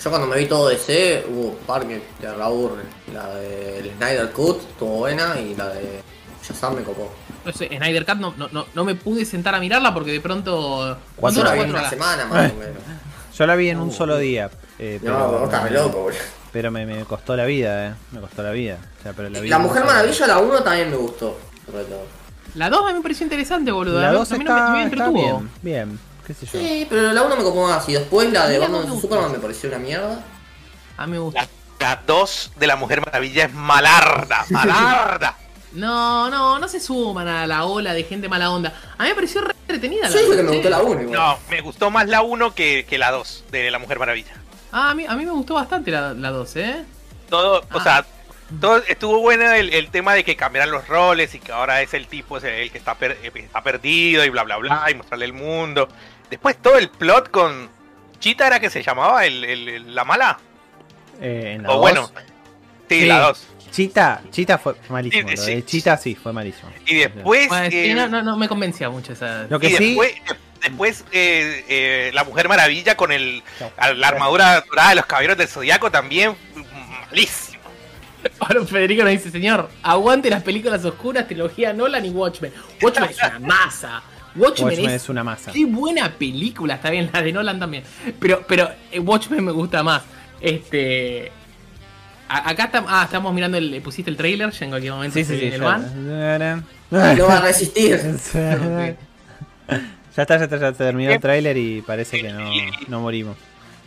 Yo cuando me vi todo DC, hubo un par que te aburre. La del Snyder Cut estuvo buena y la de Shazam me copó. No sé, Snyder Cut no, no, no, no me pude sentar a mirarla porque de pronto. Yo la vi en una semana más o menos. Yo la vi en un Uh. solo día. eh, No, estás re loco, boludo. Pero me, me costó la vida, eh. Me costó la vida. O sea, pero la, La Mujer Maravilla, la 1 también me gustó. Sobre todo. La 2 a mí me pareció interesante, boludo. La A mí 2 también me- está, me está entretuvo. bien, bien. ¿Qué sé yo? Sí, pero la 1 me copó más. Y después la de Batman me vs. Superman me pareció una mierda. A mí me gusta. La, la 2 de la Mujer Maravilla es malarda, malarda. No, no, no se suman a la ola de gente mala onda. A mí me pareció re entretenida Yo la dije que me gustó la 1 igual. No, me gustó más la 1 que, que la 2 de La Mujer Maravilla. Ah, a mí, a mí me gustó bastante la, la 2, ¿eh? Todo, o Ah. sea, todo estuvo bueno el, el tema de que cambiaran los roles y que ahora es el tipo es el que está, per- eh, está perdido y bla bla bla y mostrarle el mundo. Después todo el plot con Chita era que se llamaba el, el- el- la mala. Eh, en la O dos, bueno, sí, Sí. la 2. Chita, Chita fue malísimo. Sí, Lo sí. de Chita sí, fue malísimo. Y después, Bueno, sí, eh, no, no, no me convencía mucho esa. Lo que y sí. después, después eh, eh, la Mujer Maravilla con el la armadura dorada de los caballeros del zodiaco también malísimo. Ahora Federico nos dice, señor, aguante las películas oscuras, trilogía Nolan y Watchmen. Watchmen es una masa. Watchmen, Watchmen es, es una masa. Qué buena película, está bien, la de Nolan también. Pero, pero eh, Watchmen me gusta más. Este. a- acá estamos. Ah, estamos mirando el. Pusiste el trailer, ya en cualquier momento Sí, sí, sí. Ya, van. No va a resistir. ya está, ya está, ya terminó el tráiler y parece que no, no morimos.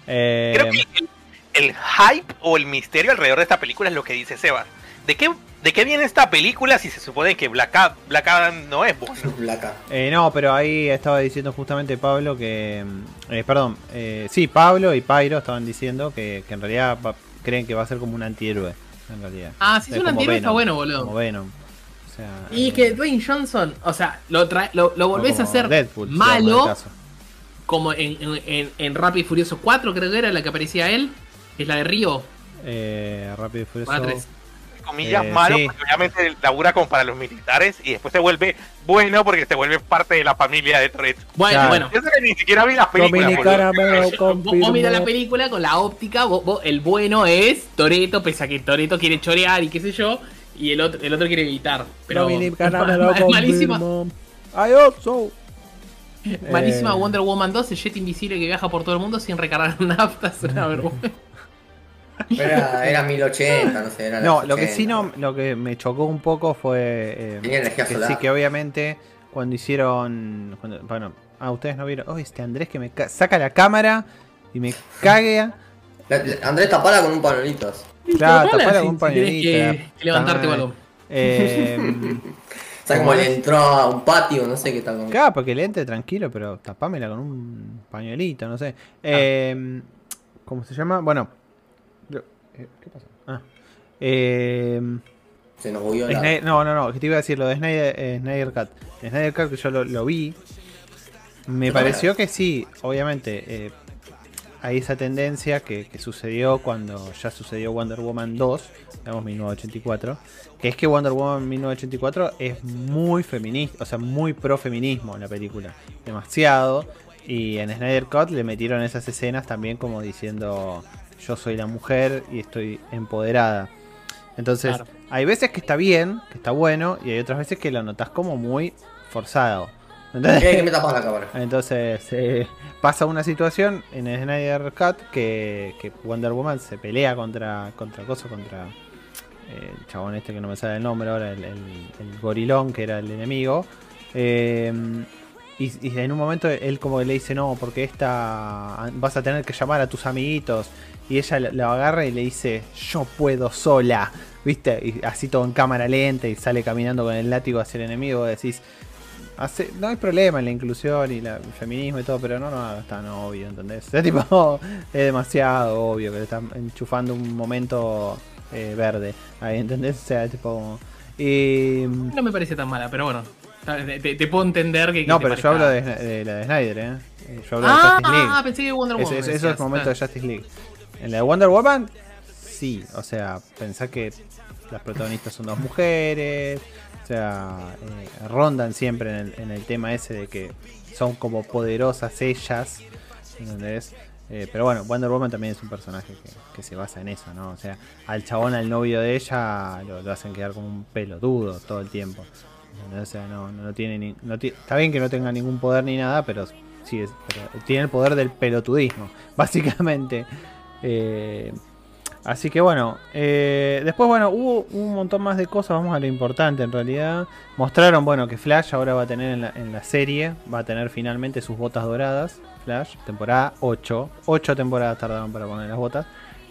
Eh, Creo que el, el hype o el misterio alrededor de esta película es lo que dice Sebas. ¿De qué, ¿De qué viene esta película si se supone que Black, Ad- Black Adam no es bueno? Blaca. eh, no, pero ahí estaba diciendo justamente Pablo que. eh, perdón, eh, sí, Pablo y Pyro estaban diciendo que, que en realidad va- creen que va a ser como un antihéroe. En realidad. Ah, si es un antihéroe está bueno, boludo. Como Venom. O sea, Y eh, que Dwayne Johnson, o sea, lo, trae- lo, lo volvés a hacer Deadpool, malo, como en, en, en, en Rápido y Furioso 4, creo que era la que aparecía él, es la de Río. Eh, Rápido y Furioso. Para tres. Comillas Eh, malo, sí. porque obviamente labura como para los militares y después se vuelve bueno porque se vuelve parte de la familia de Toretto. Bueno, Claro. bueno. Yo sé que ni siquiera vi las películas. Dominicana boludo. me lo Vos, mirás la película con la óptica, vos- vos- el bueno es Toreto, pese a que Toreto quiere chorear y qué sé yo, y el otro, el otro quiere evitar. Pero Dominicana es malísima. I also. malísima Eh. Wonder Woman 2, el jet invisible que viaja por todo el mundo sin recargar nafta, es una vergüenza. Era, era 1080, no sé. Era No, lo que 80. sí no, lo que me chocó un poco fue eh, Tenía energía que solar. sí que obviamente cuando hicieron, cuando- bueno, ah ustedes no vieron, oh este Andrés que me ca- saca la cámara y me cague, La- la- Andrés tapala con un pañuelito. claro, Tapala con un pañuelito. que- la que levantarte, balón. madre. Eh, O sea, como ¿Cómo le entró a un patio, no sé qué tal. claro, porque le entre tranquilo, pero tapámela con un pañuelito, no sé. Eh, ¿Cómo se llama? Bueno, eh, ¿qué pasó? Ah. Eh, Se nos movió la. Snyder- no, no, no, que te iba a decir lo de Snyder, eh, Snyder Cut. Snyder Cut que yo lo, lo vi. Me ¿Qué pareció que sí, obviamente. eh, hay esa tendencia que, que sucedió cuando ya sucedió Wonder Woman 2, digamos 1984. Que es que Wonder Woman 1984 es muy feminista, o sea, muy pro feminismo la película. Demasiado. Y en Snyder Cut le metieron esas escenas también como diciendo yo soy la mujer y estoy empoderada. Entonces, Claro. hay veces que está bien, que está bueno, y hay otras veces que lo notas como muy forzado. Que me tapas la cámara. Entonces eh, pasa una situación en el Snyder Cut que, que Wonder Woman se pelea contra contra cosa, contra eh, el chabón este que no me sale el nombre ahora, el, el- el gorilón que era el enemigo. Eh, y, y en un momento él como que le dice, no, porque esta vas a tener que llamar a tus amiguitos. Y ella la, la agarra y le dice, yo puedo sola. ¿Viste? Y así todo en cámara lenta y sale caminando con el látigo hacia el enemigo. decís, Hace- no hay problema en la inclusión y la- el feminismo y todo, pero no, no hagas tan obvio, ¿entendés? Es tipo, es demasiado obvio que le están enchufando un momento eh, verde ahí, ¿entendés? O sea, tipo. Y. No me parece tan mala, pero bueno. Te, puedo entender que. que No, te pero yo hablo de, de la de Snyder, ¿eh? Yo hablo Ah, de Justice League. ah, pensé que Wonder Woman. eso- eso decías. es momento de. Justice League. En la de Wonder Woman, sí. O sea, pensá que las protagonistas son dos mujeres. O sea, eh, rondan siempre en el, en el tema ese de que son como poderosas ellas. ¿Entendés? Eh, pero bueno, Wonder Woman también es un personaje que, se basa en eso, ¿no? O sea, al chabón, al novio de ella, lo, lo hacen quedar como un pelotudo todo el tiempo. O sea, no, no tiene ni, no está bien que no tenga ningún poder ni nada, pero sí es, pero tiene el poder del pelotudismo, básicamente. Eh, así que bueno, eh, después bueno, hubo un montón más de cosas, vamos a lo importante en realidad. Mostraron, bueno, que Flash ahora va a tener en la, en la serie, va a tener finalmente sus botas doradas. Flash, temporada 8. 8 temporadas tardaron para poner las botas.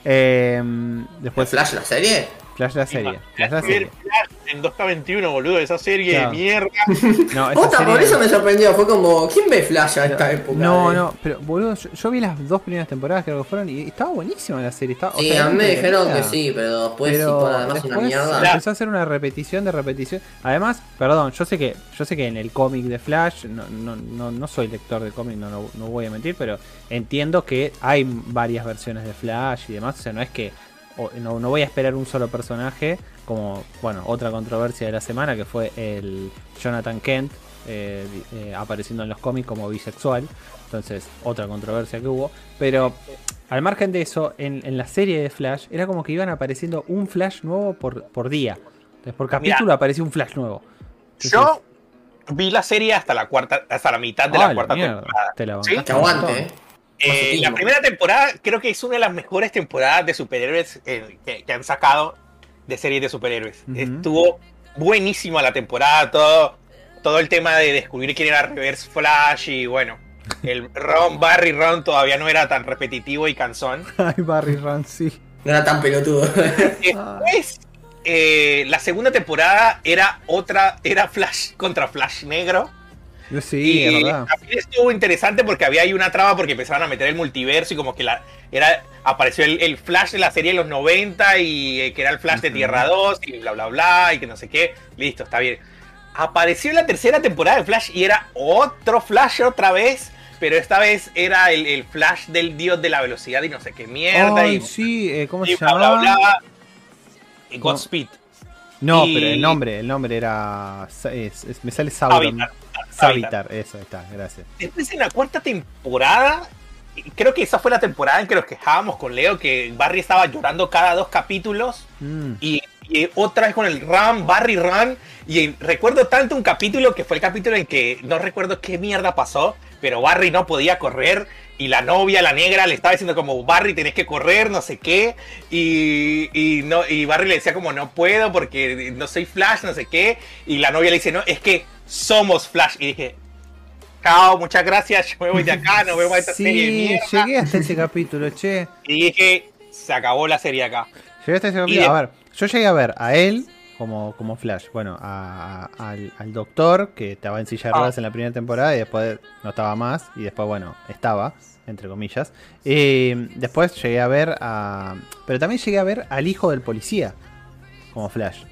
Eh, ¿Fue después Flash la serie? Flash la serie. Flash la Ver serie. Flash en 2K21, boludo, esa serie Claro. de mierda. No, esa Posta, por serie- eso me sorprendió. Fue como, ¿quién ve Flash a esta época? No, eh? no, pero boludo, yo, yo vi las dos primeras temporadas creo que fueron y estaba buenísima la serie. Estaba, o Sí, sea, a mí me era dijeron que sí, pero después sí, fue además una después mierda. empezó a hacer una repetición de repetición. Además, perdón, yo sé que yo sé que en el cómic de Flash, no, no, no, no soy lector de cómic, no, no, no voy a mentir, pero entiendo que hay varias versiones de Flash y demás. O sea, no es que no, no voy a esperar un solo personaje, como bueno, otra controversia de la semana que fue el Jonathan Kent eh, eh, apareciendo en los cómics como bisexual. Entonces, otra controversia que hubo. Pero al margen de eso, en, en la serie de Flash era como que iban apareciendo un Flash nuevo por, por día. Entonces, por capítulo aparecía un Flash nuevo. Yo vi la serie hasta la cuarta, hasta la mitad de Ah, la cuarta mierda, temporada. te la ¿Sí? Que aguante, montón. Eh. La primera temporada creo que es una de las mejores temporadas de superhéroes eh, que, que han sacado de series de superhéroes. Estuvo buenísima la temporada, todo, todo el tema de descubrir quién era Reverse Flash y bueno, el Ron, Barry Ron todavía no era tan repetitivo y cansón. Ay, Barry Ramsey. No era tan pelotudo. Después, eh, la segunda temporada era otra, era Flash contra Flash Negro. Sí, es y verdad. también estuvo interesante porque había ahí una traba porque empezaron a meter el multiverso y como que la era apareció el, el Flash de la serie de los 90 y eh, que era el Flash de. Tierra 2 y bla bla bla y que no sé qué. Listo, está bien. Apareció en la tercera temporada de Flash y era otro Flash otra vez, pero esta vez era el, el Flash del dios de la velocidad y no sé qué mierda Ay, y, sí, eh, ¿cómo y se bla bla llama? bla. Godspeed. No, Y- pero el nombre, el nombre era. es- es- me sale Sauron. Savitar, eso está, gracias. Después en la cuarta temporada, creo que esa fue la temporada en que nos quejábamos con Leo, que Barry estaba llorando cada dos capítulos Mm. y, y otra vez con el Run, Barry Run. Y recuerdo tanto un capítulo que fue el capítulo en que no recuerdo qué mierda pasó, pero Barry no podía correr y la novia, la negra, le estaba diciendo como Barry tenés que correr, no sé qué. Y, y, no, y Barry le decía como no puedo porque no soy Flash, no sé qué. Y la novia le dice, no, es que somos Flash. Y dije, chao, muchas gracias, yo me voy de acá, nos vemos en esta serie de mierda. llegué hasta ese capítulo, che. Y dije, se acabó la serie acá. Llegué hasta ese capítulo. de- A ver, yo llegué a ver a él como, como Flash. Bueno, a- a- al, al doctor que estaba en silla de Ah. ruedas en la primera temporada y después no estaba más. Y después, bueno, estaba, entre comillas. Y después llegué a ver a. Pero también llegué a ver al hijo del policía como Flash.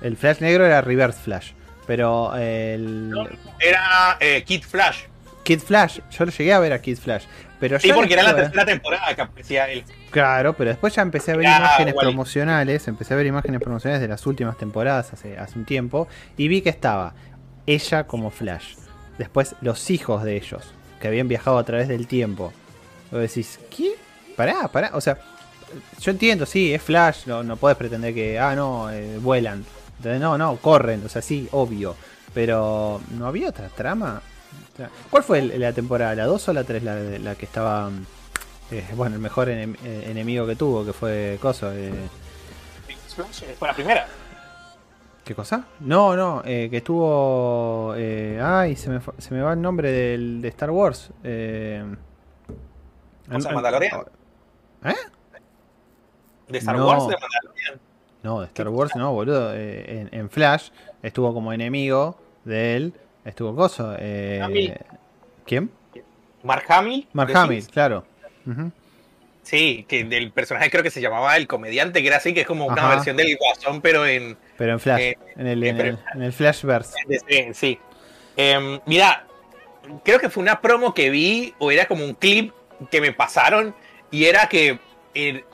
El Flash negro era Reverse Flash. Pero el. Era eh, Kid Flash. Kid Flash, yo lo llegué a ver a Kid Flash. Pero Sí, porque era la tercera temporada que aparecía él. Claro, pero después ya empecé a ver Ya, imágenes igual. promocionales, empecé a ver imágenes promocionales de las últimas temporadas hace, hace un tiempo y vi que estaba ella como Flash, después los hijos de ellos, que habían viajado a través del tiempo. Vos decís, ¿qué? Pará, pará, o sea, yo entiendo, sí, es Flash, no, no puedes pretender que, ah, no, eh, vuelan, Entonces, no, no, corren, o sea, sí, obvio, pero ¿no había otra trama? O sea, ¿Cuál fue la temporada? ¿La 2 o la 3 la, la que estaba... eh, bueno, el mejor enem- eh, enemigo que tuvo, que fue Coso. eh, fue la primera. ¿Qué cosa? No, no, eh, que estuvo... eh, ay, se me, se me va el nombre del, de Star Wars. Eh, ¿Cosa, an- Mandalorian? ¿Eh? De Star No. Wars de Mandalorian. No, de Star Wars no, boludo. eh, en, en Flash estuvo como enemigo de él. Estuvo Coso. eh. ¿Quién? Mark Hamill. Mark. Hamill, claro. Sí, que del personaje creo que se llamaba el comediante, que era así, que es como una Ajá. versión del Guasón, pero en, Pero en Flash, Eh, en, el, eh, en, el, en el Flashverse. Sí, sí. Em, mira, creo que fue una promo que vi, o era como un clip que me pasaron, y era que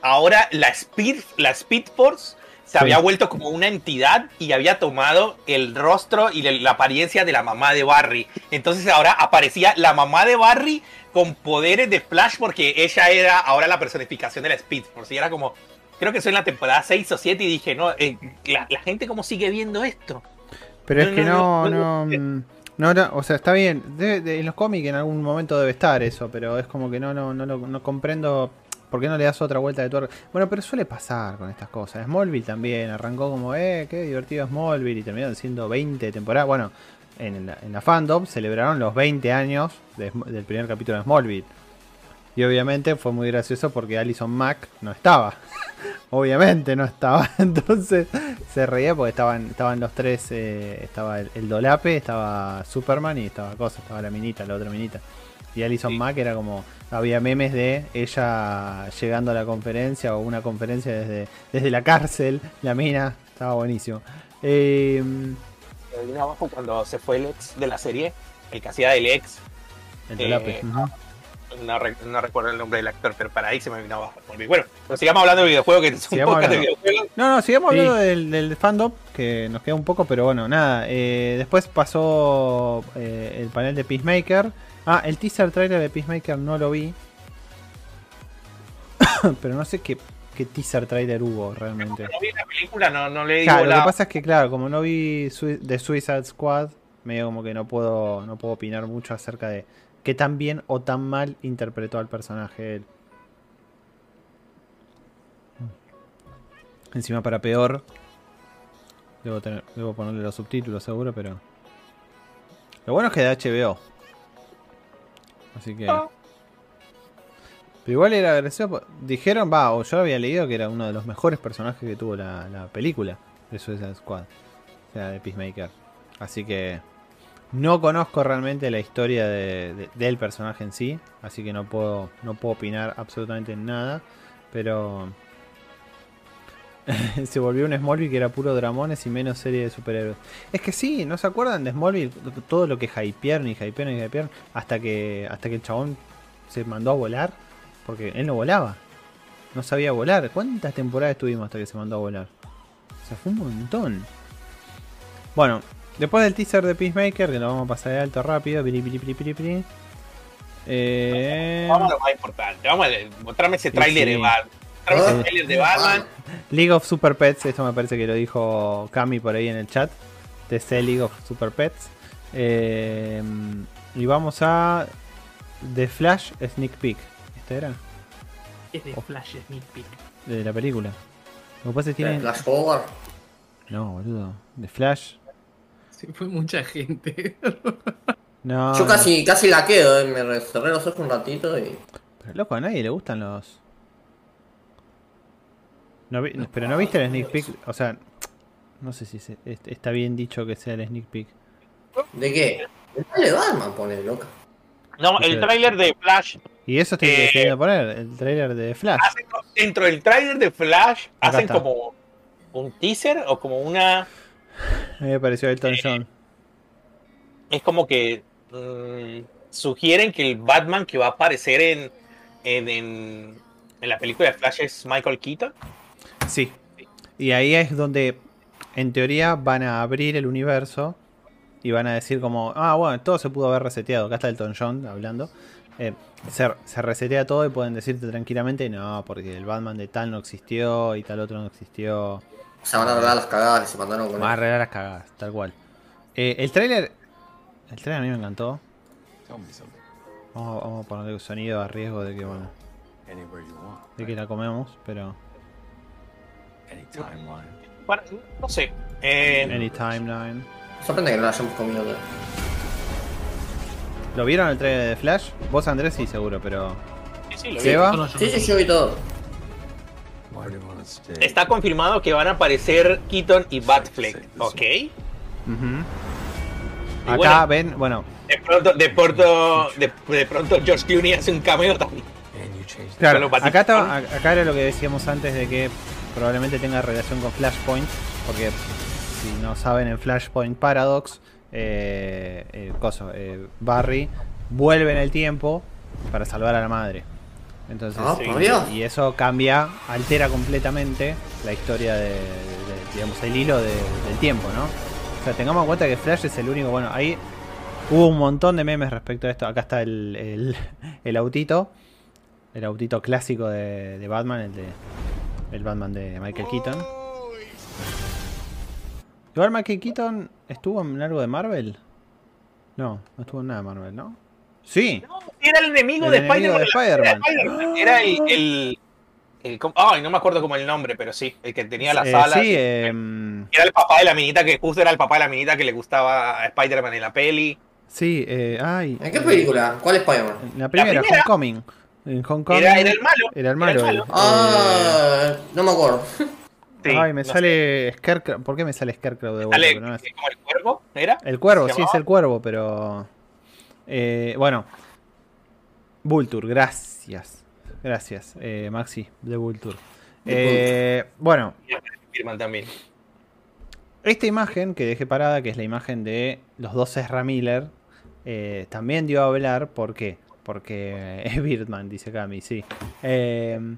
ahora la Speed, la Speed Force se Sí. había vuelto como una entidad y había tomado el rostro y la, apariencia de la mamá de Barry. Entonces ahora aparecía la mamá de Barry con poderes de Flash porque ella era ahora la personificación de la Speed Force. Y era como, creo que soy en la temporada 6 o 7 y dije, no, eh, la, la gente cómo sigue viendo esto. Pero es que no, no, no, no, no, mm, no, o sea, está bien. de- en los cómics en algún momento debe estar eso, pero es como que no, no, no, no comprendo por qué no le das otra vuelta de tuerca. Bueno, pero suele pasar con estas cosas. Smallville también arrancó como, eh, qué divertido Smallville y terminaron siendo 20 temporadas. Bueno, en la, fandom celebraron los 20 años del primer capítulo de Smallville. Y obviamente fue muy gracioso porque Alison Mack no estaba. obviamente no estaba. Entonces se reía porque estaban, estaban los tres. eh, estaba el, el Dolape, estaba Superman y estaba Cosa, estaba la minita, la otra minita. Y Alison Sí. Mack era como. Había memes de ella llegando a la conferencia o una conferencia desde, desde la cárcel. La mina. Estaba buenísimo. Eh, Me vino abajo cuando se fue el ex de la serie, el que hacía del ex. el. Eh. No, re- no recuerdo el nombre del actor, pero para ahí se me vino abajo. Bueno, pero sigamos hablando de videojuegos, que es un podcast de videojuegos. No, no, sigamos Sí. hablando del, del fandom, que nos queda un poco, pero bueno, nada. eh, después pasó eh, el panel de Peacemaker. Ah, el teaser trailer de Peacemaker no lo vi. pero no sé qué, qué teaser trailer hubo realmente. No vi la película, no, no le digo Claro, lo la... que pasa es que, claro, como no vi The Suicide Squad, medio como que no puedo, no puedo opinar mucho acerca de qué tan bien o tan mal interpretó al personaje él. Encima para peor. Debo, tener, debo ponerle los subtítulos seguro, pero... Lo bueno es que de HBO. Así que... Ah. Pero igual era gracioso. Dijeron, va, o yo había leído que era uno de los mejores personajes que tuvo la, la película de Suicide Squad. O sea, de Peacemaker. Así que no conozco realmente la historia de- de- del personaje en sí. Así que no puedo, no puedo opinar absolutamente nada. Pero se volvió un Smallville que era puro dramones y menos serie de superhéroes. Es que sí, ¿no se acuerdan de Smallville? Todo lo que hypearon y hypearon y hypearon hasta que, hasta que el chabón se mandó a volar. Porque él no volaba. No sabía volar. ¿Cuántas temporadas estuvimos hasta que se mandó a volar? O sea, fue un montón. Bueno, después del teaser de Peacemaker, que lo vamos a pasar de alto rápido. piri, piri, piri. Eh, Vamos a lo más importante. Vamos a mostrarme ese Sí, tráiler sí. Mostrarme Ah. de Batman. League of Super Pets, esto me parece que lo dijo Cami por ahí en el chat. TC League of Super Pets. Eh, y vamos a The Flash Sneak Peek. ¿Este era? Es de Flash Sneak Peek. De la película. Lo que pasa es que tiene. Flash forward. No, boludo. The Flash. Se fue mucha gente. No. Yo casi, casi la quedo, eh. me cerré los ojos un ratito y. Pero loco, a nadie le gustan los. No vi- pero no viste el sneak peek, o sea, no sé si se- est- está bien dicho que sea el sneak peek. ¿De qué? El de Batman pone, loca. No, el Sí. tráiler de Flash. Y eso estoy Eh, queriendo poner, el trailer de Flash. hacen- dentro del tráiler de Flash, Acá hacen está. como un teaser o como una. A mí me pareció Elton John. Es como que mm, sugieren que el Batman que va a aparecer en, en, en, en la película de Flash es Michael Keaton. Sí. Y ahí es donde, en teoría, van a abrir el universo y van a decir como, ah, bueno, todo se pudo haber reseteado. Acá está Elton John hablando. Eh, se, se resetea todo y pueden decirte tranquilamente, no, porque el Batman de tal no existió y tal otro no existió. Se van a arreglar las cagadas que se mandaron con Van a arreglar las cagadas, tal cual. Eh, el trailer. El trailer a mí me encantó. Vamos, vamos a ponerle sonido a riesgo de que, bueno, de que la comemos, pero. Any timeline. Bueno, no sé. Eh, Any timeline. Sorprende que no la hayamos comido. ¿Lo vieron el trailer de Flash? Vos, Andrés, sí, seguro, pero. sí, sí, lo vi. No, no, Sí, sí, yo vi todo. Está confirmado que van a aparecer Keaton y Batfleck, ¿ok? Acá bueno. ven, bueno, De pronto, de pronto, de, de pronto George Clooney hace un cameo también. Claro, acá, acá era lo que decíamos antes de que probablemente tenga relación con Flashpoint, porque si no saben, en Flashpoint Paradox, eh, eh, coso, eh, Barry vuelve en el tiempo para salvar a la madre. Entonces, Ah, y eso cambia, altera completamente la historia de, de- digamos, el hilo de- del tiempo, ¿no? O sea, tengamos en cuenta que Flash es el único, bueno, ahí hubo un montón de memes respecto a esto. Acá está el, el, el autito, el autito clásico de, de Batman, el de el Batman de Michael Keaton. Igual Michael Keaton estuvo en algo de Marvel. No, no estuvo en nada de Marvel, ¿no? Sí. Era el enemigo El de Spider-Man. de Era. Era el, el. Ay, no me acuerdo como el nombre, pero sí, el que tenía las Eh, alas. sí, em, Era el papá de la minita que justo era el papá de la minita que le gustaba a Spider-Man en la peli. sí, eh, ay. ¿En qué película? ¿Cuál es Spider-Man? La primera, primera. Homecoming. En Hong Kong. Era, era el malo. Era el malo. Era el malo. eh, Ah, no me acuerdo. Sí, Ay, me no sé. sale Scarecrow. ¿Por qué me sale Scarecrow de vuelta? Sale no es- como el cuervo, ¿era? El cuervo, ¿Se sí, es el cuervo, pero. eh, bueno. Vulture, gracias. Gracias, eh, Maxi, de Vulture. Eh, bueno, Firman también. esta imagen que dejé parada, que es la imagen de los dos Ezra Miller, eh, también dio a hablar. ¿Por qué? Porque es Birdman, dice Cami, sí. Eh,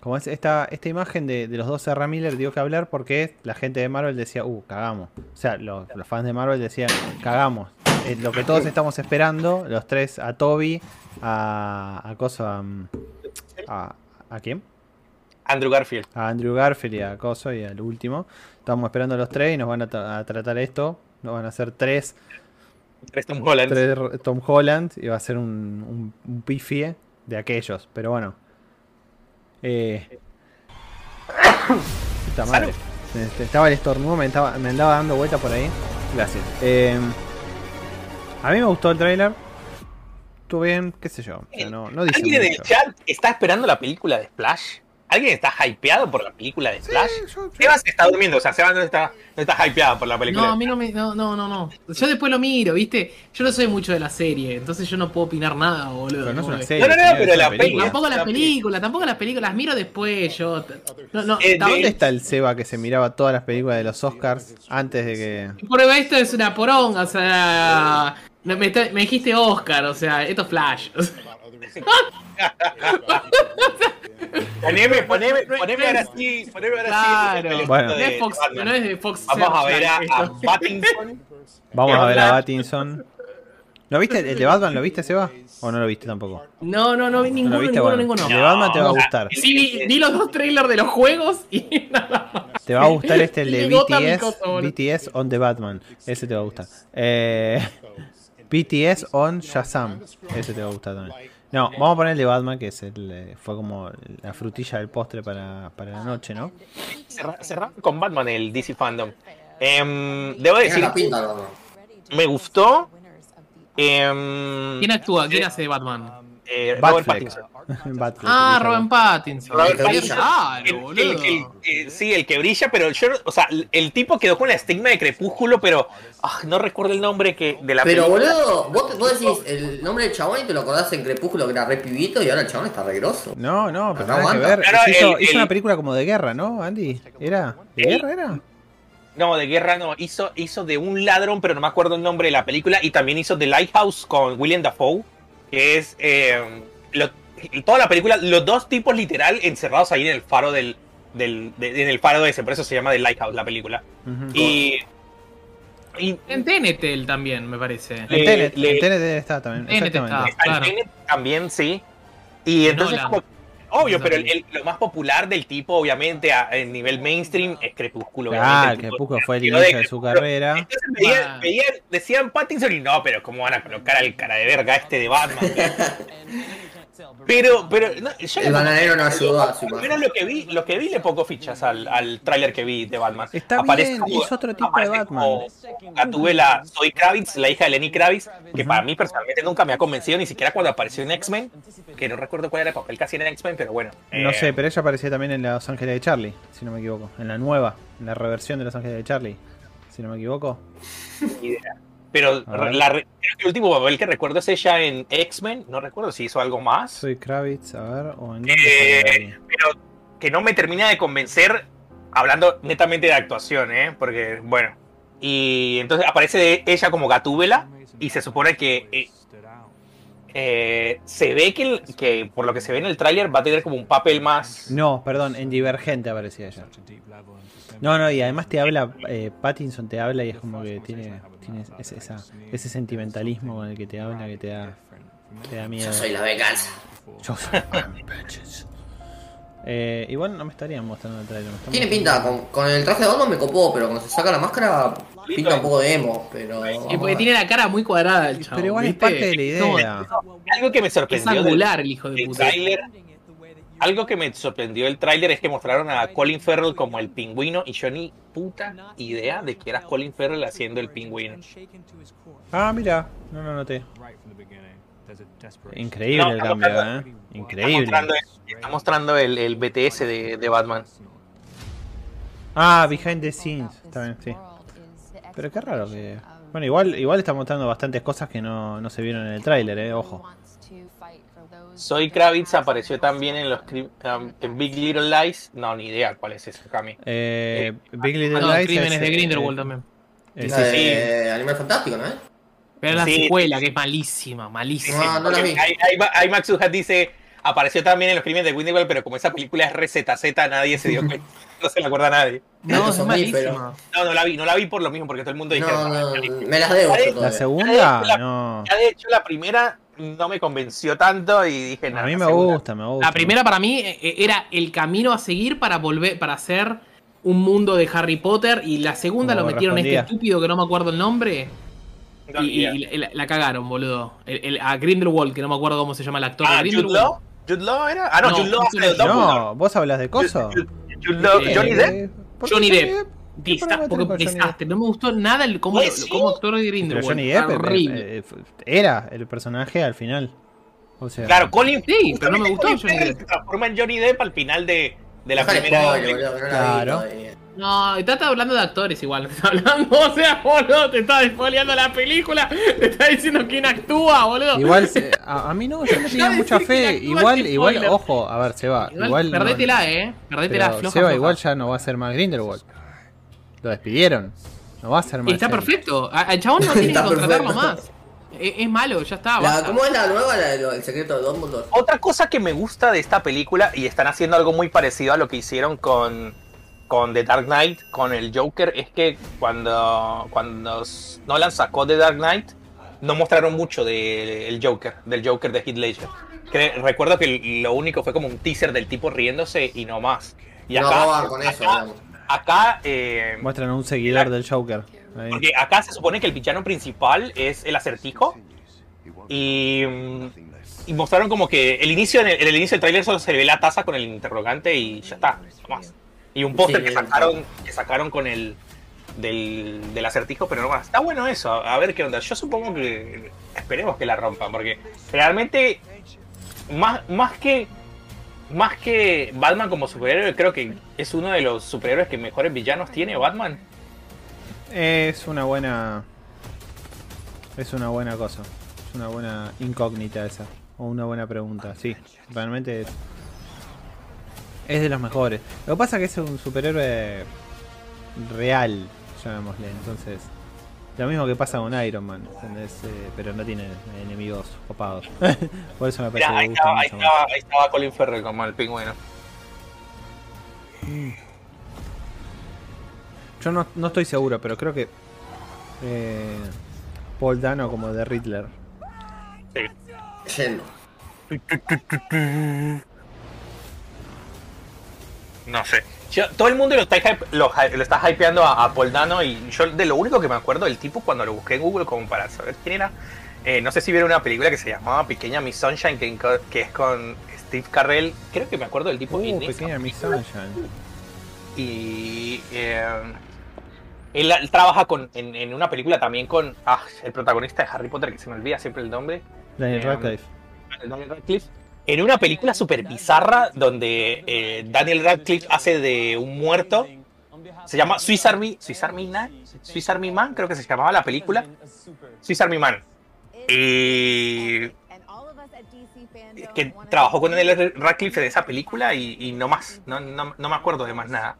como es esta, esta imagen de, de los dos Ezra Miller dio que hablar porque la gente de Marvel decía, uh, cagamos. O sea, los, los fans de Marvel decían, cagamos. Eh, lo que todos estamos esperando, los tres, a Toby, a, a Coso, a, a, ¿a quién? Andrew Garfield. a Andrew Garfield y a Coso y al último. Estamos esperando a los tres y nos van a, tra- a tratar esto. Nos van a hacer tres, Tres Tom Holland. tres Tom Holland y va a ser un, un, un pifie de aquellos. Pero bueno. Eh, puta madre. Este, Estaba el estornudo, me, estaba- me andaba dando vuelta por ahí. Gracias. Eh, a mí me gustó el trailer. Estuvo bien, qué sé yo. O sea, no, no dice ¿Alguien en el mucho. chat está esperando la película de Splash? ¿Alguien está hypeado por la película de Splash? Sebas está durmiendo, o sea, Sebas no está, no está hypeado por la película. No, a mí no me. No, no, no, no. Yo después lo miro, ¿viste? Yo no soy mucho de la serie, entonces yo no puedo opinar nada, boludo. Pero no es una serie. No, no, no, pero la película. Tampoco La las películas, tampoco las películas, las miro después, yo. No, no, Eh, ¿Dónde está el Seba que se miraba todas las películas de los Oscars antes de que... Prueba, esto es una poronga, o sea. Me, está- me dijiste Oscar, o sea, esto es Flash. o sea. Poneme, poneme, poneme ahora sí, poneme ahora sí. Claro. el Bueno. No de es Fox, no es de Fox. Vamos a ver a, a esto. Pattinson. Vamos a ver a Batman. Pattinson. ¿Lo viste? ¿El de Batman lo viste, Seba? ¿O no lo viste tampoco? No, no, no vi ¿No ninguno, viste? ninguno, Bueno, ninguno. el de Batman te va a No, gustar. Sí, vi, vi los dos trailers de los juegos y nada más. Te va a gustar este, el de BTS. cosa. BTS on the Batman. Ese te va a gustar. Eh, BTS on Shazam. Ese te va a gustar también. No, vamos a poner el de Batman, que es el, eh, fue como la frutilla del postre para, para la noche, ¿no? Cerra- Cerramos con Batman el DC Fandom. Em, debo decir, pinta, me gustó. ¿Quién actúa? ¿Quién hace de Batman? Eh, Robert. Pattinson. Batfleck, Ah. Robin Pattinson. Robert brilla. Claro, El- boludo. el- el- eh, sí, el que brilla, pero yo, o sea, el tipo quedó con la estigma de Crepúsculo, pero ah, no recuerdo el nombre que de la Pero película. boludo, vos, vos decís el nombre del chabón y te lo acordás en Crepúsculo que era re pibito y ahora el chabón está re grosso. No, no, pero No que ver. Claro, hizo, el- hizo el- una película como de guerra, ¿no, Andy? ¿Era? ¿De El- guerra era? No, de guerra no. Hizo, hizo de un ladrón, pero no me acuerdo el nombre de la película. Y también hizo The Lighthouse con William Dafoe, que es eh, lo- toda la película, los dos tipos literal encerrados ahí en el faro del, del de- en el faro de ese, por eso se llama The Lighthouse la película. Y, y En TNT también, me parece. En le- Tenet, le- en Tenet está también. Exactamente. está. Claro. También sí. Y entonces, como- obvio, pero el- lo más popular del tipo, obviamente, a, en nivel mainstream, es Crepúsculo. Ah, El Puco fue el inicio de su Crepúsculo. carrera. Entonces veían, Ah. veían- decían Pattinson y no, pero ¿cómo van a colocar al cara de verga este de Batman? pero, pero, no, yo El bananero no ayudó a su Por lo que vi, lo que vi le pongo fichas al, al tráiler que vi de Batman. Está bien, es otro tipo de Batman. como Gatúbela Zoe Kravitz, la hija de Lenny Kravitz, que para mí personalmente nunca me ha convencido, ni siquiera cuando apareció en X-Men, que no recuerdo cuál era el papel que hacía en X-Men, pero bueno. No eh, sé, pero ella aparecía también en Los Ángeles de Charlie, si no me equivoco. En la nueva, en la reversión de Los Ángeles de Charlie, si no me equivoco. ni idea. Pero la, el último papel que recuerdo es ella en X-Men, no recuerdo si hizo algo más. Soy Kravitz, a ver, o en Eh, pero que no me termina de convencer hablando netamente de actuación, ¿eh? Porque, bueno. Y entonces aparece ella como Gatúbela y se supone que eh, eh, se ve que, el- que, por lo que se ve en el tráiler, va a tener como un papel más... No, perdón, en Divergente aparecía ella. No, no, y además te habla, eh, Pattinson te habla y es como que tiene, tiene ese, esa- ese sentimentalismo con el que te habla que te da, te da miedo. Yo soy la venganza. Yo soy. Eh, igual no me estarían mostrando el trailer. me Tiene pinta, con, con el traje de Batman me copó, pero cuando se saca la máscara pinta un poco de emo, pero... A porque tiene la cara muy cuadrada el chavo. Pero igual es ¿viste? parte de la idea. Algo que me Es sorprendió del, angular el hijo de puta. tráiler... Algo que me sorprendió del tráiler es que mostraron a Colin Farrell como el pingüino y yo ni puta idea de que era Colin Farrell haciendo el pingüino. Ah, mira, no lo noté. Increíble No, el cambio, mostrando- ¿eh? Está Increíble. mostrando, está mostrando el, el BTS de, de Batman. Ah, behind the scenes. Está bien, sí. Pero qué raro que. Bueno, igual, igual está mostrando bastantes cosas que no, no se vieron en el tráiler, eh. Ojo. Soy Kravitz apareció también en los um, en Big Little Lies. No, ni idea cuál es ese Cami. Eh, Big Little No, Lies. Crímenes es, de eh, Grindelwald también. eh, La sí, de Animal Fantástico, ¿no es? Pero es la Sí. secuela, que es malísima, malísima. No, no la vi. Ahí, Max Uhat dice, apareció también en los crímenes de Grindelwald, pero como esa película es RZZ, nadie se dio cuenta. No se la acuerda nadie. No, No, es malísima. No, no la vi, no la vi por lo mismo, porque todo el mundo dijo. No, no, me las debo La todavía. segunda, La- no. Ya de hecho la primera no me convenció tanto y dije, A nada. mí la me segunda- gusta, me gusta. La primera para mí eh, era el camino a seguir para volver, para hacer un mundo de Harry Potter. Y la segunda Como lo metieron este respondía. estúpido que no me acuerdo el nombre. No, y la, la cagaron, boludo. El- el- a Grindelwald, que no me acuerdo cómo se llama el actor Ah, de Jude Grindelwald. Law. Jude Law era. Ah, no, No, Jude Law. No, vos hablas de coso. Jude- Jude Law- Eh, Johnny Depp. Eh, ¿por qué Johnny Depp. No me gustó nada el cómo, Pues sí. cómo actuó de Pero Grindelwald. Johnny Depp eh, Horrible. eh, era el personaje al final. O sea, Claro, Colin. Sí, pero no me gustó Colin Johnny Depp. se transforma en Johnny Depp al final de, de la primera. no Claro. No, está está hablando de actores igual. Está hablando, o sea, boludo, te está despoleando la película. Te está diciendo quién actúa, boludo. Igual, se- a, a mí no, yo le tenía mucha fe. Igual, igual, spoiler. ojo, a ver, Seba. Igual, Igual, no- perdétela, eh. Perdétela, pero floja, Seba floja. igual ya no va a ser más Grindelwald. Lo despidieron. No va a ser más. Y está perfecto. Al chabón no tiene que contratarlo perfecto. más. Es, es malo, ya está. La-. ¿Cómo es la nueva? La de lo- el secreto de Dumbledore. Otra cosa que me gusta de esta película, y están haciendo algo muy parecido a lo que hicieron con, con The Dark Knight, con el Joker, es que cuando, cuando Nolan sacó The Dark Knight, no mostraron mucho del Joker, del Joker de Heath Ledger. Que recuerdo que lo único fue como un teaser del tipo riéndose y no más. Y No acá, con eso, acá, digamos. Acá, eh, Muestran a un seguidor del Joker. ahí. porque acá se supone que el villano principal es el acertijo. Y, y mostraron como que el inicio en el, en el inicio del tráiler solo se ve la taza con el interrogante y ya está, más. Y un póster Sí, que sacaron, que sacaron con el del, del acertijo, pero no más. Está bueno eso, a, a ver qué onda. Yo supongo que esperemos que la rompan, porque realmente más, más que más que Batman como superhéroe, creo que es uno de los superhéroes que mejores villanos tiene Batman. Es una buena. Es una buena cosa. Es una buena incógnita esa. O una buena pregunta. Sí, realmente es. Es de los mejores. Lo que pasa es que es un superhéroe real, llamémosle. Entonces, lo mismo que pasa con Iron Man. ¿entendés? Eh, pero no tiene enemigos copados. Por eso me parece que ahí me gusta estaba, ahí, mucho más. estaba, ahí estaba Colin Farrell como el pingüino. Yo no, no estoy seguro, pero creo que. eh, Paul Dano como de Riddler. Yendo. No sé. Yo- todo el mundo lo está, lo, está hypeando a, a Paul Dano y yo de lo único que me acuerdo del tipo cuando lo busqué en Google como para saber quién era, eh, no sé si vieron una película que se llamaba Pequeña Miss Sunshine que, que es con Steve Carrell, creo que me acuerdo del tipo Uh, pequeña Miss. Sunshine. y eh, él, él trabaja con, en, en una película también con ah, el protagonista de Harry Potter que se me olvida siempre el nombre Daniel Eh, Radcliffe. Daniel Radcliffe en una película súper bizarra donde eh, Daniel Radcliffe hace de un muerto. Se llama Swiss Army, Swiss Man, Swiss Man, creo que se llamaba la película. Swiss Army Man. Y que trabajó con Daniel Radcliffe en esa película y, y no más, no, no, no me acuerdo de más nada.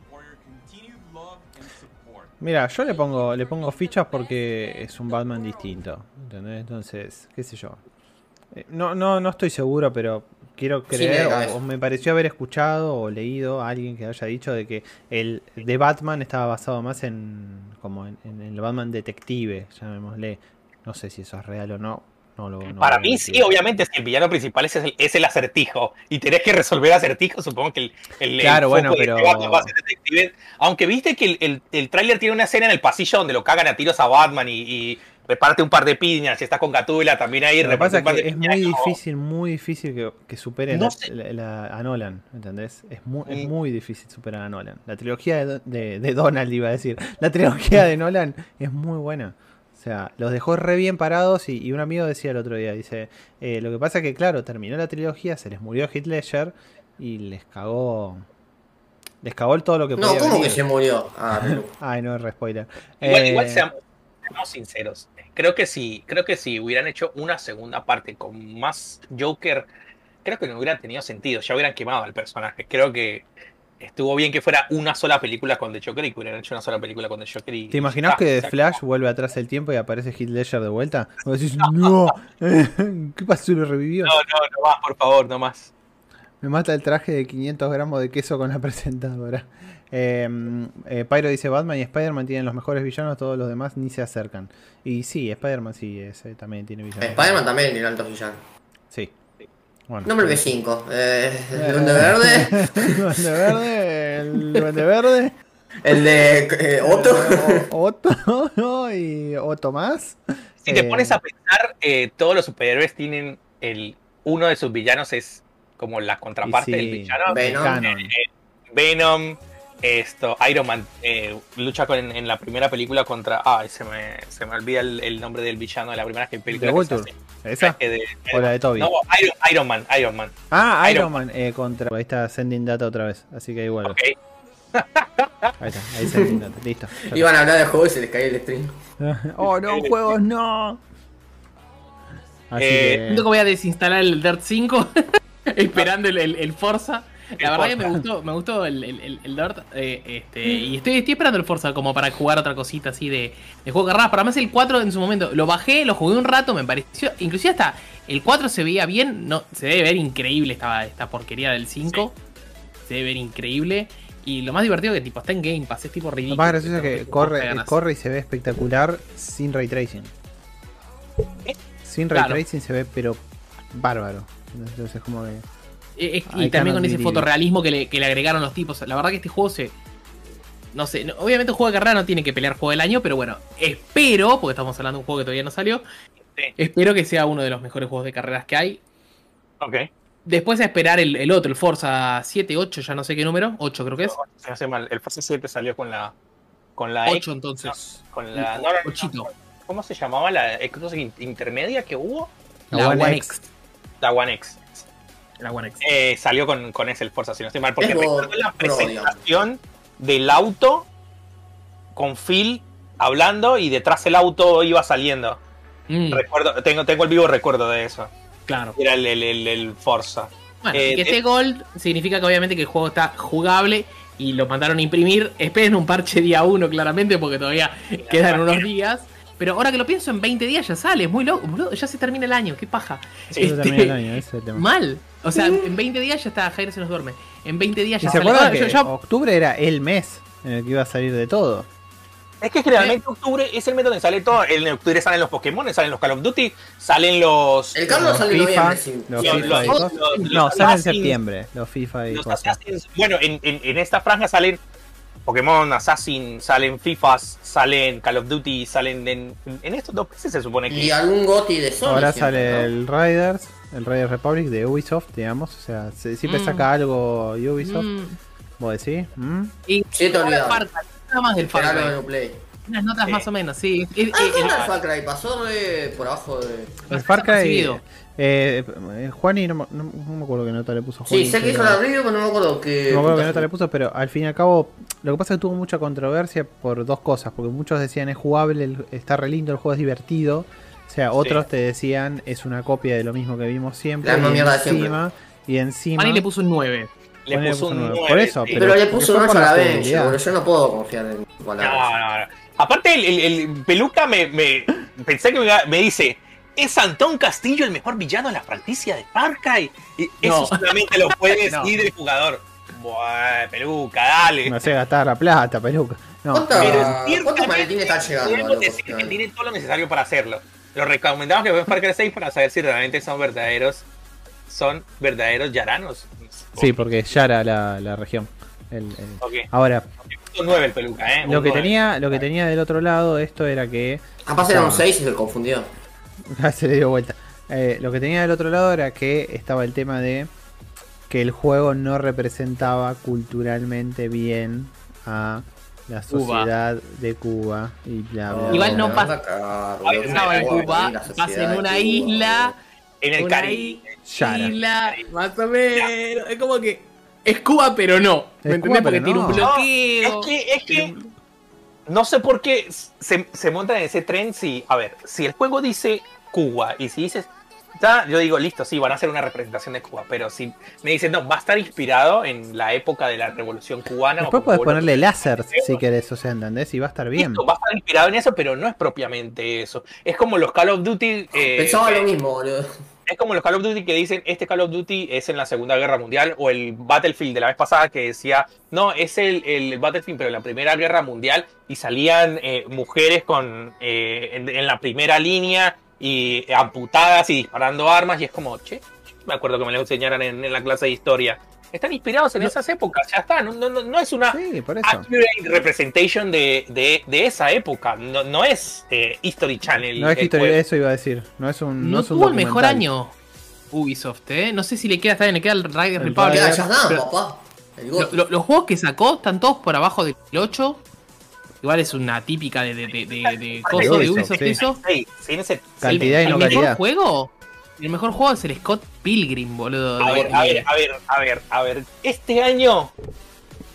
Mira, yo le pongo, le pongo fichas porque es un Batman distinto. ¿entendés? Entonces, qué sé yo. Eh, No, no, no estoy seguro, pero quiero creer, o, me pareció haber escuchado o leído a alguien que haya dicho de que el de Batman estaba basado más en como en, en el Batman detective, llamémosle. No sé si eso es real o no. no lo, no Para mí sí, obviamente, si el villano principal es el, es el acertijo y tenés que resolver acertijos, supongo que el, el, el Claro, bueno, de pero- este Batman va a ser detective. Aunque viste que el, el, el tráiler tiene una escena en el pasillo donde lo cagan a tiros a Batman y, y reparte un par de piñas y está con Gatula también ahí. Lo reparte pasa un par es que de es piñas, muy difícil, muy difícil que, que superen No la- sé. la- la- a Nolan, ¿entendés? Es muy, es muy difícil superar a Nolan. La trilogía de, de- de Donald, iba a decir. La trilogía de Nolan es muy buena. O sea, los dejó re bien parados y, y un amigo decía el otro día, dice, eh, lo que pasa que claro, terminó la trilogía, se les murió Heath Ledger y les cagó... Les cagó el todo lo que No, podía ¿cómo que se murió? Ah, pero- Ay, no, re spoiler. Igual, Eh, igual seamos sinceros. Creo que si, creo que si hubieran hecho una segunda parte con más Joker, creo que no hubiera tenido sentido. Ya hubieran quemado al personaje. Creo que estuvo bien que fuera una sola película con The Joker y que hubieran hecho una sola película con The Joker. Y, ¿Te imaginas Ah, que The. Flash vuelve atrás el tiempo y aparece Heath Ledger de vuelta? Vos decís, no, ¿qué pasó? ¿Lo revivió? No, no, no más, por favor, no más. Me mata el traje de 500 gramos de queso con la presentadora. Eh, eh, Pyro dice Batman y Spider-Man tienen los mejores villanos, todos los demás ni se acercan. Y sí, Spider-Man sí, ese también tiene villanos. Spider-Man también tiene altos villanos. Sí. Bueno. Nombre B5. Eh, el Duende Verde. el Duende Verde, el Duende Verde, El de eh, Otto. Otto y Otto más. Si te Eh, pones a pensar, eh, todos los superhéroes tienen el. Uno de sus villanos es como la contraparte sí, del villano. Venom. Venom, esto, Iron Man eh, lucha con, en la primera película contra. Ay, se me, se me olvida el, el nombre del villano de la primera que- película. ¿De que se Vulture? hace. ¿Esa? Eh, de- ¿O la de Toby? No, Iron, Iron Man, Iron Man. Ah, Iron Iron Man eh, contra. Ahí está Sending Data otra vez. Así que igual. Ok. Ahí está, ahí Sending Data. Listo. Iban a hablar de juegos y se les caía el stream. oh, no, juegos, no. Así Eh, que. Voy a desinstalar el Dirt 5 esperando el, el- el Forza. La verdad que me gustó, me gustó el, el, el- Dirt. eh, este, y estoy, estoy esperando el Forza como para jugar otra cosita así de, de juego de carreras. Para más el 4 en su momento lo bajé, lo jugué un rato, me pareció. Inclusive hasta el 4 se veía bien. No, se debe ver increíble esta, esta porquería del 5. Se debe ver increíble. Y lo más divertido que tipo está en Game Pass, es tipo Lo ridículo. más gracioso es que corre, corre y se ve espectacular sin ray tracing. Sin ray Claro. tracing se ve, pero bárbaro. Entonces, como que. Eh, eh, y también con ese fotorrealismo que le, que le agregaron los tipos. La verdad que este juego se. No sé, no- obviamente un juego de carrera no tiene que pelear juego del año, pero bueno, espero, porque estamos hablando de un juego que todavía no salió, Sí. espero que sea uno de los mejores juegos de carreras que hay. Ok. Después a esperar el, el otro, el Forza 7, 8, ya no sé qué número, 8 creo que es. Se hace mal. El Forza 7 salió con la. Con la. 8 entonces. Con la. No, no, no, Ochito. ¿Cómo se llamaba la Xbox in- intermedia que hubo? La One One X. X. La One X. La One X. Eh, salió con, con ese el Forza, si no estoy mal. Porque Es recuerdo la Pro, presentación del auto con Phil hablando y detrás el auto iba saliendo. Mm, Recuerdo, tengo, tengo el vivo recuerdo de eso. claro. Era el, el, el- el Forza. Bueno, Eh, que esté Gold significa que obviamente que el juego está jugable y lo mandaron a imprimir. Esperen un parche día 1 claramente porque todavía quedan unos días. Pero ahora que lo pienso, en 20 días ya sale, es muy loco, boludo, ya se termina el año, qué paja. Sí, Eso Este, termina el año, ese tema. Mal. O sea, en 20 días ya está, Jair se nos duerme. En 20 días ¿Y ya se sale. acuerdan yo que octubre era el mes en el que iba a salir de todo? Es que generalmente octubre es el mes donde sale todo. En octubre salen los Pokémon, salen los Call of Duty, salen los. El Carlos Los sale FIFA, noviembre, sí. los Los- FIFA y los- cosas. los- los No, salen en septiembre, los FIFA y los. Assassins- bueno, en, en, en esta franja salen Pokémon, Assassin, salen FIFAs, salen Call of Duty, salen en, en estos dos meses se supone que. Y algún Goti de Sony. Ahora siempre, sale ¿no? el Riders, el Riders Republic de Ubisoft, digamos. O sea, se- siempre Mm. saca algo Ubisoft. Mm, ¿Vos decís? ¿Mm? y Sí, te nada más del Far Cry. Unas notas Sí. más o menos, sí. Ah, es- ¿dónde el- el Far Cry? Pasó re por abajo de. El Far Cry. Eh, eh, Juani, no, me- no- no me acuerdo qué nota le puso Juani. Sí, sé que hizo la review, pero no me acuerdo que. No me acuerdo qué nota le puso, pero al fin y al cabo, lo que pasa es que tuvo mucha controversia por dos cosas. Porque muchos decían es jugable, está re lindo, el juego es divertido. O sea, otros te decían es una copia de lo mismo que vimos siempre. La misma y mierda de siempre. encima, y encima. Manny le puso un 9. le Juani puso un nueve. 9. Por eso, sí. Pero, le porque puso un por 8 a la boludo. Yo no puedo confiar en No, palabras. no, no. Aparte, el, el- el peluca me, me- pensé que me, iba- me dice: ¿Es Antón Castillo el mejor villano de la franquicia de Far Cry? Y eso No. solamente lo puede No. decir el jugador. Buah, peluca, dale. Me hace gastar la plata, peluca. No, ¿Cuánta- Pero ¿Cuántos maletines están llegando? Podemos decir que tiene todo lo necesario para hacerlo. Lo recomendamos que vean Far Cry 6 para saber si realmente son verdaderos. Son verdaderos yaranos. sí, porque ya era la, la región. El- el- Ok. Ahora, Un 9 el peluca, ¿eh? lo que, tenía, lo que tenía del otro lado esto era que Capaz era un Ah. 6 y se confundió. se le dio vuelta. Eh, lo que tenía del otro lado era que estaba el tema de que el juego no representaba culturalmente bien a la Cuba. sociedad de Cuba y bla bla. Igual bla, no pasa- en Cuba, pasa en una Cuba, isla. En el Caribe. Isla, más o menos. Es como que. Es Cuba, pero no. ¿Me entendés? Porque pero tiene no. un bloqueo. No, es que, es que un- no sé por qué se, se montan en ese tren si, a ver, si el juego dice Cuba y si dices, ya, yo digo, listo, sí, van a hacer una representación de Cuba, pero si me dicen, no, va a estar inspirado en la época de la revolución cubana. Después o puedes ponerle láser si querés, o sea, ¿entendés? Y va a estar bien. Listo, va a estar inspirado en eso, pero no es propiamente eso. Es como los Call of Duty. eh, Pensaba eh, lo mismo, boludo. Es como los Call of Duty que dicen, este Call of Duty es en la Segunda Guerra Mundial, o el Battlefield de la vez pasada que decía, no, es el, el Battlefield, pero en la Primera Guerra Mundial, y salían eh, mujeres con eh, en, en la primera línea y amputadas y disparando armas, y es como, che, me acuerdo que me lo enseñaran en, en la clase de historia. Están inspirados en esas épocas, ya está, no, no, no- no es una Sí, por eso. accurate representation de, de, de esa época, no, no es eh, History Channel. No es juego. eso iba a decir. No es un. No, es un tuvo el mejor año Ubisoft, ¿eh? No sé si le queda, está bien, le queda el Riders El Republic. Queda Riders- Just Dance, pero- papá. Lo- lo- los juegos que sacó están todos por abajo del 8. Igual es una típica de, de, de, de, de coso de Ubisoft, sí. eso. Sí, Cantidad y el no mejor calidad. juego, el mejor juego es el Scott Pilgrim, boludo. A ver, a ver, a ver, a ver, a ver. Este año,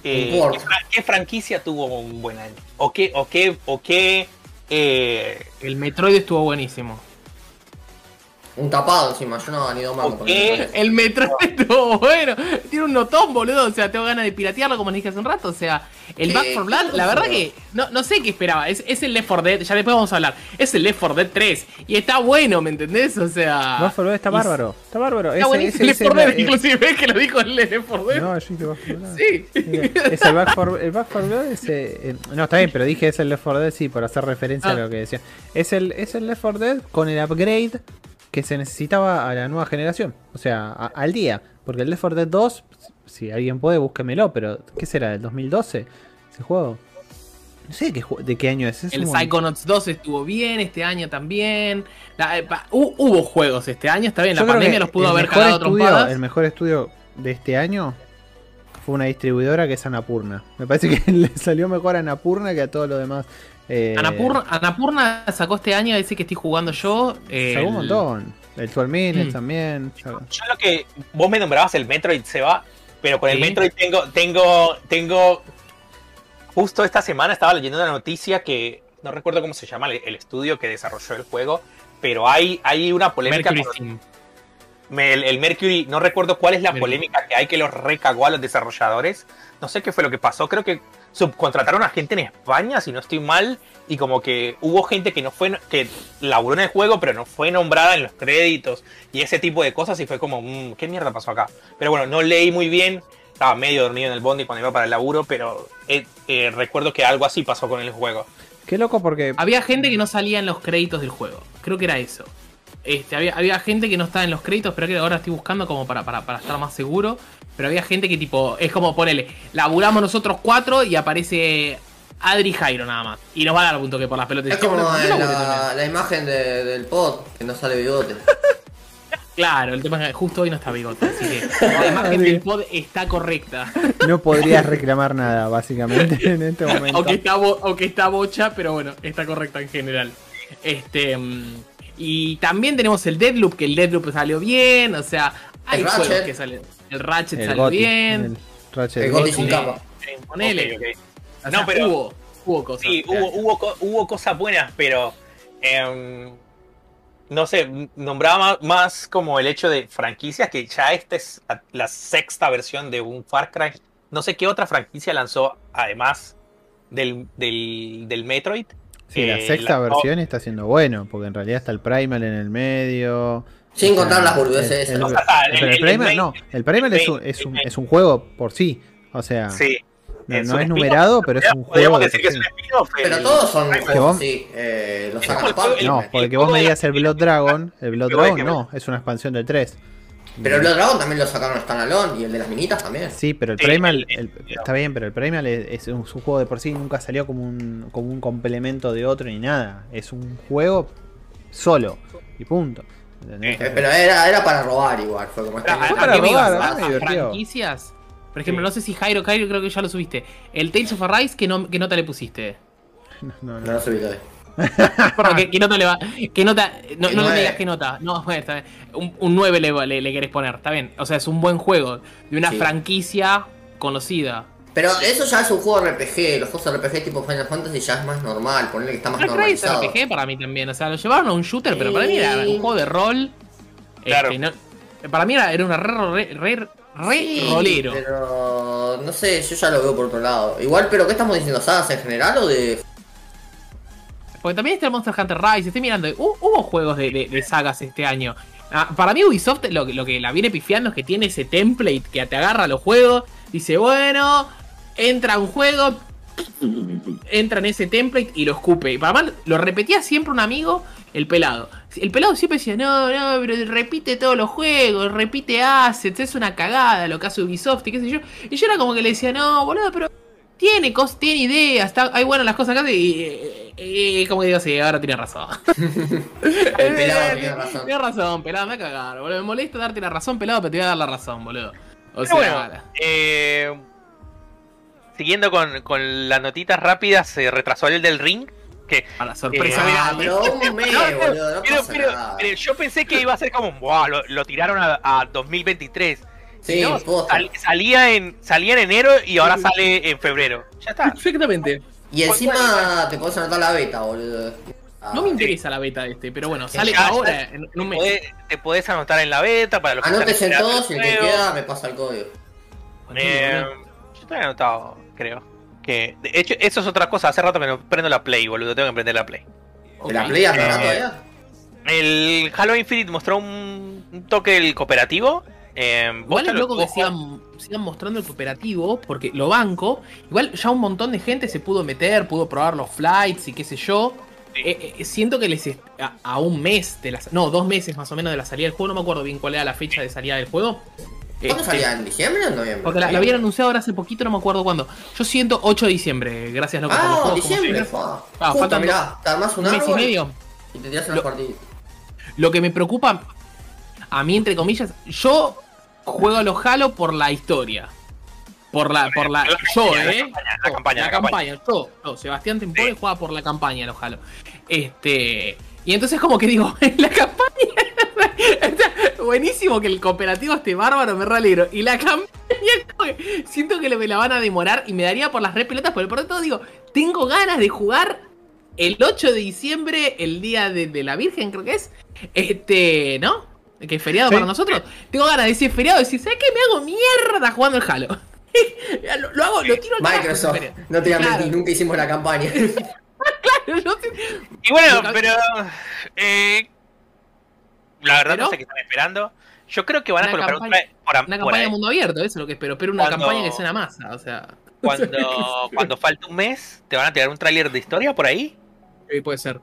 eh, Un port. ¿qué, fra- qué franquicia tuvo un buen año? ¿O qué, o qué, o qué? eh, El Metroid estuvo buenísimo. Un tapado encima, yo no ni dos mangos ¿Qué? el estuvo bueno. Tiene un notón, boludo. O sea, tengo ganas de piratearlo, como les dije hace un rato. O sea, el ¿Qué? Back 4 Blood, ¿Qué la verdad que no, no sé qué esperaba. Es, es el Left 4 Dead, ya después vamos a hablar. Es el Left 4 Dead 3. Y está bueno, ¿me entendés? O sea. Back 4 Blood está y- bárbaro. Está bárbaro. Está buenísimo Left ese 4 es Dead, la- inclusive ves que lo dijo el Left 4 Dead. No, yo dije Back 4 Blood. Sí. Es el Back 4 el Back 4 Blood es, eh, eh, no, está bien, pero dije es el Left 4 Dead, sí, por hacer referencia Ah. a lo que decía. Es el, es el Left 4 Dead con el upgrade que se necesitaba a la nueva generación. O sea, a- al día. Porque el Left 4 Dead 2, si alguien puede, búsquemelo, pero ¿qué será? ¿Del 2012? Ese juego. No sé de qué, de qué año es. es El Psychonauts 2 estuvo bien este año también. La- eh, pa- hu- hubo juegos este año, está bien. Yo La pandemia los pudo haber cagado estudio. El mejor estudio de este año fue una distribuidora que es Anapurna. Me parece que le salió mejor a Anapurna que a todo lo demás. Eh, Anapurna, Anapurna sacó este año ese que estoy jugando yo. el- Sacó un montón. El 12 Minutes Mm. también. yo lo que vos me nombrabas el Metroid se va, pero con el. Metroid tengo, tengo, tengo. Justo esta semana estaba leyendo una noticia que no recuerdo cómo se llama el, el estudio que desarrolló el juego, pero hay, hay una polémica Mercury con- Steam. me- el, el Mercury, no recuerdo cuál es la Mercury. polémica que hay que los recagó a los desarrolladores. No sé qué fue lo que pasó. Creo que subcontrataron a gente en España, si no estoy mal, y como que hubo gente que no fue, que laburó en el juego, pero no fue nombrada en los créditos y ese tipo de cosas. Y fue como, "Mm, ¿qué mierda pasó acá? Pero bueno, no leí muy bien. Estaba medio dormido en el bondi cuando iba para el laburo, pero eh, eh, recuerdo que algo así pasó con el juego. Qué loco porque. Había gente que no salía en los créditos del juego. Creo que era eso. Este, había, había gente que no estaba en los créditos, pero que ahora estoy buscando como para, para, para estar más seguro. Pero había gente que tipo, es como ponele, laburamos nosotros cuatro y aparece Adri Jairo nada más. Y nos va a dar punto que por las pelotas. Es como laburé también. la, la imagen de- del pod, que no sale bigote. Claro, el tema es que justo hoy no está bigote, así que la imagen del pod está correcta. No podrías reclamar nada, básicamente, en este momento. aunque, está bo- aunque está bocha, pero bueno, está correcta en general. Este mm, y también tenemos el Deadloop, que el Deadloop salió bien, o sea, hay El juegos Ratchet. que salen. El Ratchet El salió Gotti, bien. el Ratchet El sin capa. Ponele. O No, pero- hubo, hubo cosas. Sí, hubo, cosas buenas, pero em, no sé, nombraba más como el hecho de franquicias, que ya esta es la- sexta versión de un Far Cry. No sé qué otra franquicia lanzó además del, del, del Metroid. Sí, la Eh, sexta la- versión está siendo bueno, porque en realidad está el Primal en el medio. Sin contar las boludeces el- main- no, el Primal el es un, es, un, es un juego por sí. O sea, Sí. no, es no numerado, pero es un juego. De decir que es un sí. Pero todos son juegos vos- así, eh, los juego- No, porque vos me digas el Blood Dragon, el Blood Dragon no, es una expansión del 3. Pero el Blood Dragon también lo sacaron standalone y el de las minitas también. Sí, pero el Sí, Primal el- está bien, pero el Primal es, es un, es un juego de por sí, nunca salió como un, como un complemento de otro ni nada. Es un juego solo y punto. Eh, Pero era, era para robar igual, fue como este Pero, ¿a- para qué me robar, ibas? ¿A- divirtió. franquicias? Por ejemplo, Sí. no sé si Jairo, Jairo creo que ya lo subiste. El Tales of Arise, ¿qué, no, qué nota le pusiste? No, no, No lo subí todavía. Perdón, ¿qué, qué nota le va? ¿Qué nota? No, no me nueve. digas qué nota. No, bueno, está bien. Un, un 9 le, le, le querés poner, está bien. O sea, es un buen juego. De una Sí. franquicia conocida. Pero eso ya es un juego RPG, los juegos RPG tipo Final Fantasy ya es más normal, ponerle que está más Far Cry es normalizado. RPG para mí también. O sea, lo llevaron a un shooter, pero para mí era un juego de rol. Claro. Este, no- para mí era, era una re, re, re, re Sí, rolero. Pero no sé, yo ya lo veo por otro lado. Igual, pero ¿qué estamos diciendo? ¿Sagas en general o de.? Porque también está el Monster Hunter Rise. Estoy mirando. hu- Hubo juegos de, de- de sagas este año. Ah, para mí, Ubisoft lo, que- lo que la viene pifiando es que tiene ese template que te agarra los juegos. Dice, bueno, entra un juego. Entra en ese template y lo escupe. Y para más, lo repetía siempre un amigo, el pelado. El pelado siempre decía, no, no, pero repite todos los juegos, repite assets, es una cagada lo que hace Ubisoft y qué sé yo. Y yo era como que le decía, no, boludo, pero tiene cosas, tiene ideas, está, hay buenas las cosas acá y, y- y como que digo, sí, ahora tiene razón. El pelado tiene razón. Tiene razón, pelado, me va a cagar, boludo. Me molesta darte la razón, pelado, pero te voy a dar la razón, boludo. O Pero sea, bueno, eh, siguiendo con, con las notitas rápidas, se retrasó el del ring. Que, a la sorpresa, pero yo pensé que iba a ser como, "Buah, lo, lo tiraron a, a 2023. Sí, No, posta. sal- salía, en, salía en enero y ahora sale en febrero. Ya está. Perfectamente. Y encima te podés anotar la beta, boludo. Ah, No me interesa la beta de este, pero bueno, sale Ya, ahora ya, en, un Te mes. podés, te podés anotar en la beta para los que Anótese en esperando todos y el que queda me pasa el código. Eh, yo estoy anotado, creo. Que, de hecho, eso es otra cosa. Hace rato no prendo la Play, boludo. Tengo que prender la Play. ¿De la. Play hasta Eh, todavía? El Halo Infinite mostró un, un toque del cooperativo. Eh, Igual es lo- loco que vos- sigan, sigan mostrando el cooperativo, porque lo banco. Igual ya un montón de gente se pudo meter, pudo probar los flights y qué sé yo. Sí. Eh, eh, siento que les a, a un mes de la no, dos meses más o menos de la salida del juego, no me acuerdo bien cuál era la fecha de salida del juego. ¿Cuándo Este, salía? ¿En diciembre o en noviembre? Porque la, la habían anunciado ahora hace poquito, no me acuerdo cuándo. Yo siento 8 de diciembre, gracias loco por los Ah, juegos. como diciembre, fa. Ah, Justo, faltan mirá, te armás un Un mes y medio. y te tirás unos Lo- partidos. Lo que me preocupa, a mí entre comillas, yo juego a los Halo por la historia. Por la, por la, La yo, campaña, la eh. campaña, la campaña, la campaña. campaña. Yo, yo, Sebastián Tempore juega por la campaña los Halo. Este. Y entonces como que digo, la campaña. está buenísimo que el cooperativo esté bárbaro, me realegro. Y la campaña, siento que me la van a demorar y me daría por las re pelotas, pero por lo tanto digo, tengo ganas de jugar el 8 de diciembre, el día de, de la Virgen, creo que es. Este, ¿no? Que es feriado Sí. para nosotros. Tengo ganas de ese feriado de decir, ¿sabes qué? Me hago mierda jugando el Halo. lo, lo hago, lo tiro al Microsoft, no te voy a Claro. mentir, nunca hicimos la campaña. Yo sé- Y bueno, pero. eh, la verdad ¿Pero? no sé qué están esperando. Yo creo que van a Una colocar un campaña- por, Una por campaña de mundo abierto, eso es lo que espero. Espero una Cuando- campaña que sea una masa, o sea. cuando, cuando falte un mes, te van a tirar un tráiler de historia por ahí. Sí, puede ser.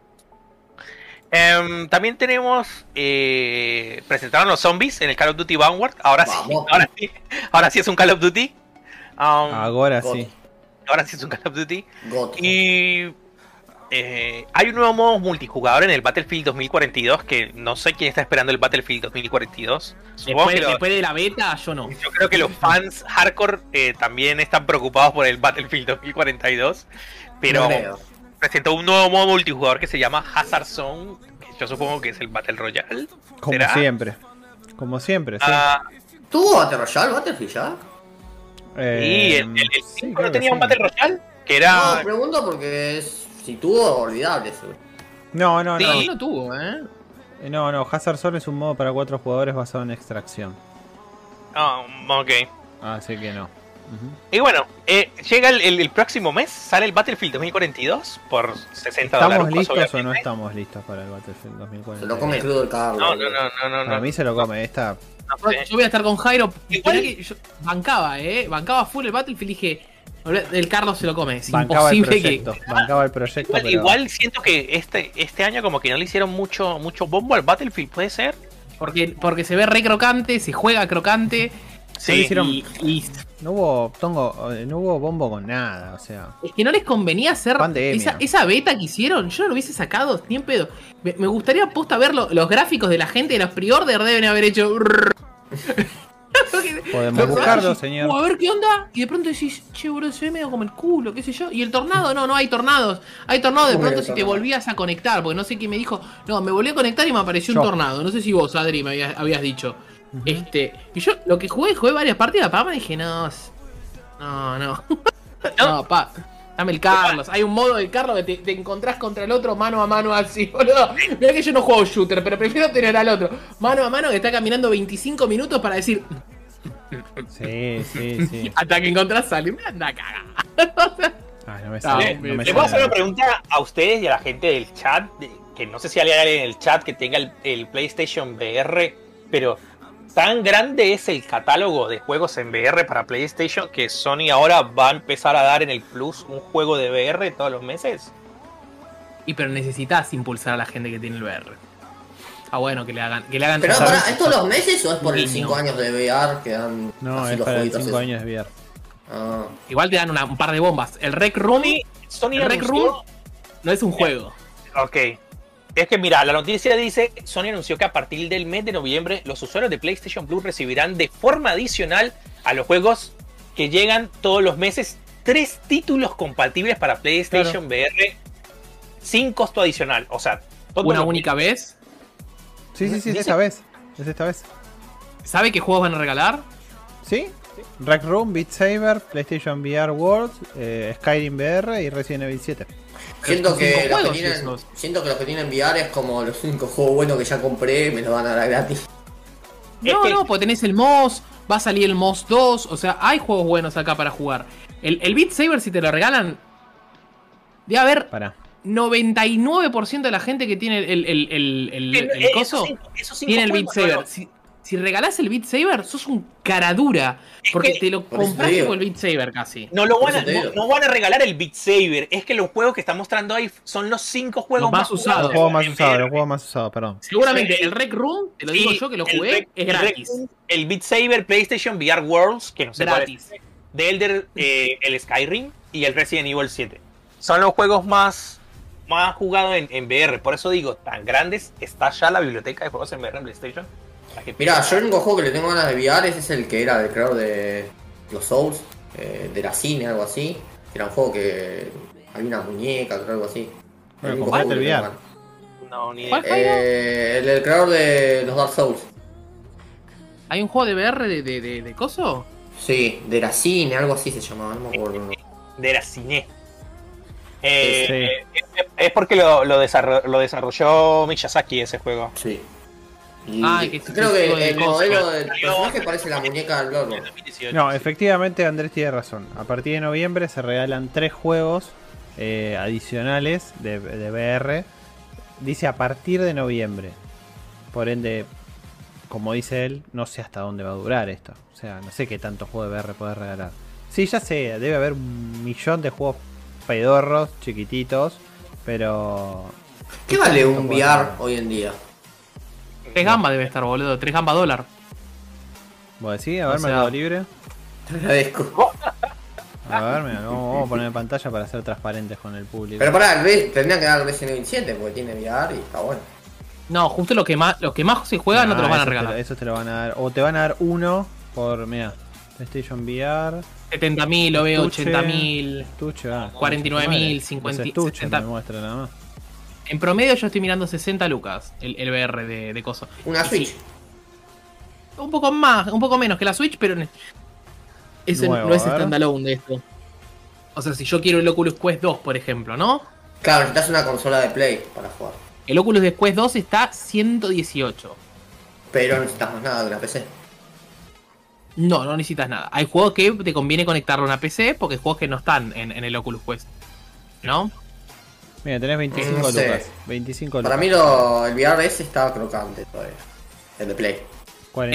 Em, también tenemos. eh, presentaron los zombies en el Call of Duty Vanguard. Ahora sí, ahora sí. Ahora sí es un Call of Duty. Um, Ahora God. sí. ahora sí es un Call of Duty. God. Y. eh, hay un nuevo modo multijugador en el Battlefield 2042 que no sé quién está esperando el Battlefield 2042. Supongo Después, que lo- después de la beta, yo no. yo creo que los fans hardcore eh, también están preocupados por el Battlefield 2042. Pero No presentó un nuevo modo multijugador que se llama Hazard Zone. Que yo supongo que es el Battle Royale. Como ¿Será? siempre. Como siempre, sí. Ah, ¿Tuvo Battle Royale, Battlefield ya? Eh, y el, el, el sí, 5 creo no que tenía un. Battle Royale. Que era. No, pregunto porque es... si tuvo, olvidable eso. No, no, no. Sí. No, no tuvo, ¿eh? Eh, No, no. Hazard Zone es un modo para cuatro jugadores basado en extracción. Ah, ok. Así que no. Y bueno, eh, llega el, el- el próximo mes, sale el Battlefield 2042 por 60 dólares. ¿Estamos listos o no estamos listos para el Battlefield Se 2040? lo come crudo el Carlos. No, no, no, no, no. Para no, mí se lo come. Esta. no. Yo voy a estar con Jairo. Igual- que yo bancaba, ¿eh? Bancaba full el Battlefield y dije, el Carlos se lo come. Es Bancaba el imposible que. Bancaba el proyecto. Igual, pero- igual siento que este, este año como que no le hicieron mucho, mucho bombo al Battlefield, ¿puede ser? Porque, porque se ve re crocante, se juega crocante. Sí, le hicieron- Y, y No hubo tongo, eh, no hubo bombo con nada, o sea. es que no les convenía hacer esa, esa beta que hicieron. Yo no lo hubiese sacado ni en pedo. Me, me gustaría posta ver lo- los gráficos de la gente de los pre-order deben haber hecho. Podemos buscarlo, personajes, señor. "Uh, a ver qué onda. Y de pronto decís, che, boludo, se ve medio como el culo, qué sé yo. Y el tornado, no, no hay tornados. Hay tornados de ¿Cómo que pronto si te volvías a conectar. Porque no sé quién me dijo. No, me volví a conectar y me apareció Yo. un tornado. No sé si vos, Adri, me habías, habías dicho. Este. Y yo lo que jugué, jugué varias partidas. Para dije, no. No, no. no, pa. Dame el Carlos. Hay un modo del Carlos que te, te encontrás contra el otro mano a mano así, boludo. Mirá que yo no juego shooter, pero prefiero tener al otro. Mano a mano que está caminando 25 minutos para decir. Sí, sí, sí. Hasta que encontrás a alguien. Me anda a cagar. Ay, no me Ah, sale. me- no me Les voy a hacer una pregunta a ustedes y a la gente del chat, que no sé si hay alguien en el chat que tenga el, el PlayStation VR, pero tan grande es el catálogo de juegos en VR para PlayStation que Sony ahora va a empezar a dar en el Plus un juego de VR todos los meses. Y pero necesitas impulsar a la gente que tiene el VR. Ah, bueno, que le hagan. Que le hagan Pero para, ¿es todos los meses o es por el Niño. 5 años de VR que dan No, así es los para el jueguitos 5 esos? años de VR. Ah. Igual te dan una- un par de bombas. El Rec Room Sony, Sony El Rec Room no es un juego. Ok. Es que mira, la noticia dice, Sony anunció que a partir del mes de noviembre los usuarios de PlayStation Plus recibirán de forma adicional a los juegos que llegan todos los meses tres títulos compatibles para PlayStation VR sin costo adicional. O sea, Una única vez. Sí, sí, sí, es esta vez. Es esta vez. ¿Sabe qué juegos van a regalar? ¿Sí? Rec Room, Beat Saber, PlayStation VR World, eh, Skyrim VR y Resident Evil 7. Siento que, cinco los que tienen, siento que los que tienen VR es como los únicos juegos buenos que ya compré, me los van a dar gratis. No, no, porque tenés el MOS, va a salir el MOS 2, o sea, hay juegos buenos acá para jugar. El, el Beat Saber, si te lo regalan, debe haber Pará. 99% de la gente que tiene el, el, el, el- Eh, el coso cinco- cinco tiene el Beat no, Saber. no. Si, si regalás el Beat Saber, sos un cara dura. Porque que- te lo por eso te compras digo. como el Beat Saber casi. No, lo van a, eso te no, digo. no van a regalar el Beat Saber. Es que los juegos que están mostrando ahí son los cinco juegos Los más usados. Los juegos más usados, los juegos más usados, perdón. Seguramente Sí. el Rec Room, te lo Sí, digo yo que lo el jugué, Rec- es el Rec- gratis. El Beat Saber PlayStation VR Worlds, que no sé cuál es. Gratis. de Elder, eh, el Skyrim y el Resident Evil 7. Son los juegos más, más jugados en, en VR. Por eso digo, tan grandes está ya la biblioteca de juegos en VR en PlayStation. Mira, yo el único juego que le tengo ganas de VR ese es el que era del creador de los Souls, eh, de la cine, algo así. Era un juego que había una muñeca, creo, algo así. El tengo VR. No, ni ¿Cuál? idea. Eh, el del creador de los Dark Souls. ¿Hay un juego de VR de, de, de, de coso? Sí, de la cine, algo así se llamaba, no me acuerdo. de la cine. Eh, es, es porque lo, lo, desarro- lo desarrolló Miyazaki ese juego. Sí. Y Ay, que creo que el modelo del personaje parece la muñeca del 2018. No, efectivamente Andrés tiene razón. A partir de noviembre se regalan tres juegos eh, adicionales de, de VR. Dice a partir de noviembre. Por ende, como dice él, no sé hasta dónde va a durar esto. O sea, no sé qué tanto juego de VR puede regalar. Sí, ya sé, debe haber un millón de juegos pedorros, chiquititos, pero... ¿Qué vale un VR hoy en día? 3 gamba debe estar, boludo. 3 gamba dólar. ¿Vos decís? A ver, O sea- Mercado Libre. Te agradezco. A ver, mira, vamos, vamos a poner en pantalla para ser transparentes con el público. Pero pará, el Res- tendría que dar el Resident Evil 7 porque tiene VR y está bueno. No, justo lo que más, lo que más se juega no, te lo van a te regalar. lo- esos te lo van a dar. O te van a dar uno por, mira, PlayStation VR. 70.000, lo veo, Estuche. 80.000. Estuche, ah, 49.000, los 50, estuches 60. me muestra nada más. En promedio yo estoy mirando 60 lucas el, el VR de, de coso. Una Y sí, Switch. un poco más, un poco menos que la Switch, pero Nuevo, no es standalone de esto. O sea, si yo quiero el Oculus Quest 2, por ejemplo, ¿no? Claro, necesitas una consola de Play para jugar. El Oculus de Quest 2 está 118. Pero no necesitas más nada de una PC. No, no necesitas nada. Hay juegos que te conviene conectarlo a una PC porque hay juegos que no están en, en el Oculus Quest. ¿No? Mira, tenés 25 No sé. lucas. 25 Para lucas. mí lo, el VR ese estaba crocante todavía. El de Play. El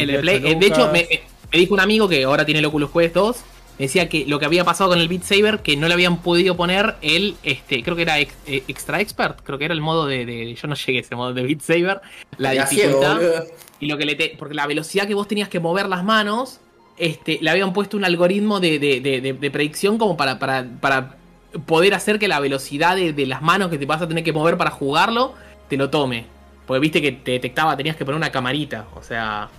de 48 Play- eh, de hecho, me, me- me dijo un amigo que ahora tiene el Oculus Quest 2. Me decía que lo que había pasado con el Beat Saber, que no le habían podido poner el, este, creo que era ex- eh, Extra Expert, creo que era el modo de, de- yo no llegué a ese modo de Beat Saber, la ciego, dificultad. Y lo que le te- porque la velocidad que vos tenías que mover las manos, este, le habían puesto un algoritmo de, de- de- de- de predicción como para, para, para poder hacer que la velocidad de, de las manos que te vas a tener que mover para jugarlo, te lo tome. Porque viste que te detectaba, tenías que poner una camarita. O sea,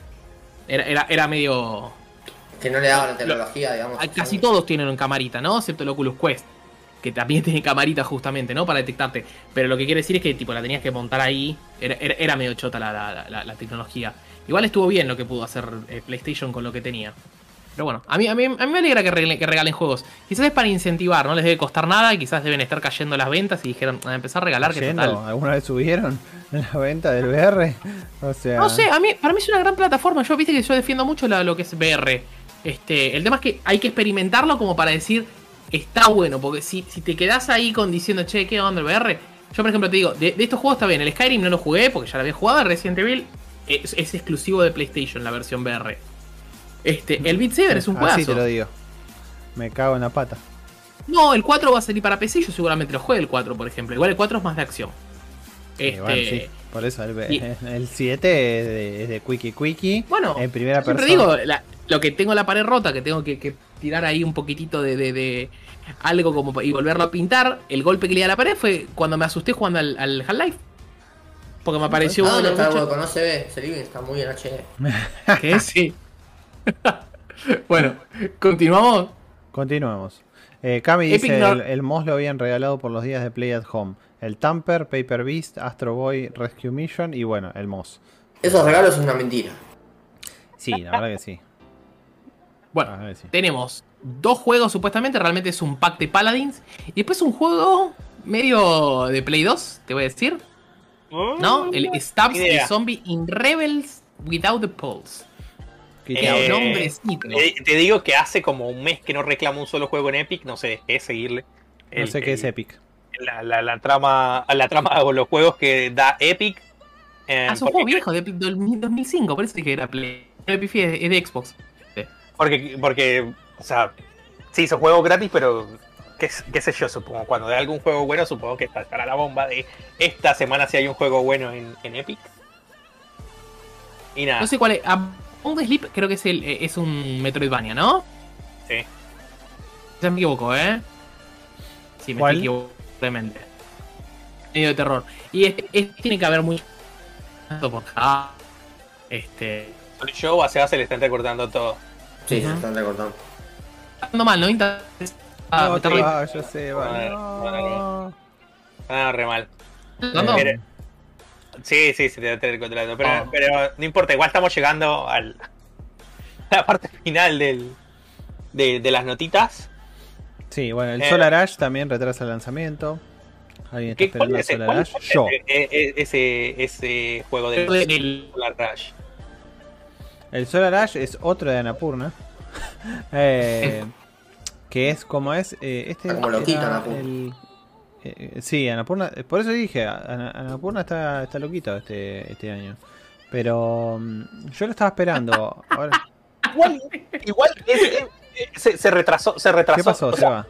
era, era, era medio. Que no le daban la tecnología, digamos. Casi todos tienen un camarita, ¿no? Excepto el Oculus Quest. Que también tiene camarita justamente, ¿no? Para detectarte. Pero lo que quiere decir es que tipo la tenías que montar ahí. Era, era- medio chota la, la- la- la tecnología. Igual estuvo bien lo que pudo hacer eh, PlayStation con lo que tenía. Pero bueno, a mí, a mí, a mí me alegra que regalen, que regalen juegos. Quizás es para incentivar, no les debe costar nada y quizás deben estar cayendo las ventas y dijeron, a empezar a regalar que Yendo, total. ¿Alguna vez subieron la venta del VR? O sea, No sé, a mí, para mí es una gran plataforma. Yo viste que yo defiendo mucho la- lo que es VR. Este, el tema es que hay que experimentarlo como para decir está bueno. Porque si, si te quedas ahí con diciendo, che, ¿qué onda el VR? Yo, por ejemplo, te digo, de, de estos juegos está bien. El Skyrim no lo jugué porque ya lo había jugado. El Resident Evil es, es exclusivo de PlayStation, la versión VR. Este, el Beat Saber es un Así te lo juegazo. digo. Me cago en la pata. No, el 4 va a salir para PC. Yo seguramente lo juegue el 4, por ejemplo. Igual el 4 es más de acción. Y Este, bueno, sí, por eso el, y- el 7 es de, es de Quickie Quickie. Bueno, en primera yo persona. digo, la- lo que tengo la pared rota, que tengo que, que tirar ahí un poquitito de, de- de algo como y volverlo a pintar. El golpe que le di a la pared fue cuando me asusté jugando al, al Half-Life. Porque me apareció Ah, uno ¿dónde de los está hueco? No se ve. Ese living está muy en HD. que sí. bueno, continuamos. Continuemos. Eh, Cami Epic dice: no- el, el MOS lo habían regalado por los días de Play at Home. El Tamper, Paper Beast, Astro Boy, Rescue Mission y bueno, el MOS. Esos regalos son una mentira. Sí, la verdad que sí. Bueno, que sí. tenemos dos juegos supuestamente, realmente es un pack de Paladins. Y después un juego medio de Play 2, te voy a decir. ¿No? El Stabs Ni idea. the Zombie in Rebels Without the Pulse. ¿Qué Que Eh, nombrecito. Te, te digo que hace como un mes que no reclamo un solo juego en Epic, no sé, dejé de seguirle. No sé qué es Epic. La, la- la trama, la trama o los juegos que da Epic. eh, Ah, es un porque- juego viejo, de, del 2005, por eso dije que era Play. Pifié, es de Xbox. Porque, porque, o sea, sí, son juegos gratis, pero qué, qué sé yo, supongo. Cuando de algún juego bueno, supongo que estará la bomba de esta semana si hay un juego bueno en, en Epic. Y nada, No sé cuál es. The Sleep creo que es, el, eh, es un Metroidvania, ¿no? sí. Ya me equivoco, ¿eh? Sí, me ¿Cuál? estoy equivocando. Realmente. Medio de terror. Y es- es- tiene que haber mucho. por acá. Este. Yo a Seba se le están recortando todo. Sí, se Ujú. están recortando. Ando mal, ¿no? Inta- ah, no me te está vayas, Seba. Bueno, no. Ah, re mal. recordando. Pero- sí, sí, sí, te voy a tener controlando. Pero, Ah. pero no importa, igual estamos llegando al, a la parte final del, de, de las notitas. Sí, bueno, el Eh. Solar Ash también retrasa el lanzamiento. ¿Alguien está ¿Qué, cuál esperando el Solar cuál Ash? Yo. ese, ese, ese, juego del El- Solar Rush? El Solar Ash es otro de Anapurna. Eh, que es como es. eh, este como era Annapurna. el- eh, sí, Anapurna. eh, Por eso dije, Ana- Anapurna está, está loquito este, este año. Pero mm, yo lo estaba esperando. Ahora, Igual, igual es- es- se, se retrasó, se retrasó. ¿Qué pasó, o sea, Seba?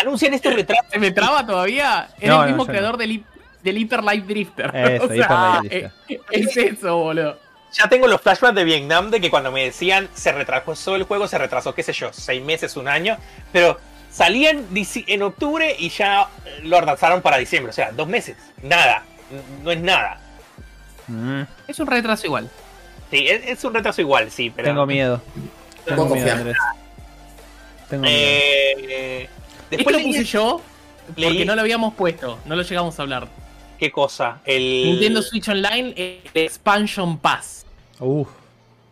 anuncian este retraso. ¿Se me traba todavía? Es No, el no, mismo ya creador del, hi- del Hyper Light Drifter. Eso, O sea, Hyper Light Drifter. Es, es eso, boludo. Ya tengo los flashbacks de Vietnam de que cuando me decían se retrasó el juego, se retrasó, qué sé yo, seis meses, un año. Pero salían en, octubre y ya eh, lo retrasaron para diciembre. O sea, dos meses. Nada. No es nada. Mm, Es un retraso igual. Sí, es, es un retraso igual, sí, pero. tengo miedo. Tengo miedo. Andrés. Tengo miedo. Eh, Esto después lo puse leí- yo porque leí- no lo habíamos puesto, no lo llegamos a hablar. ¿Qué cosa? El. Nintendo Switch Online, el Expansion Pass. Uf,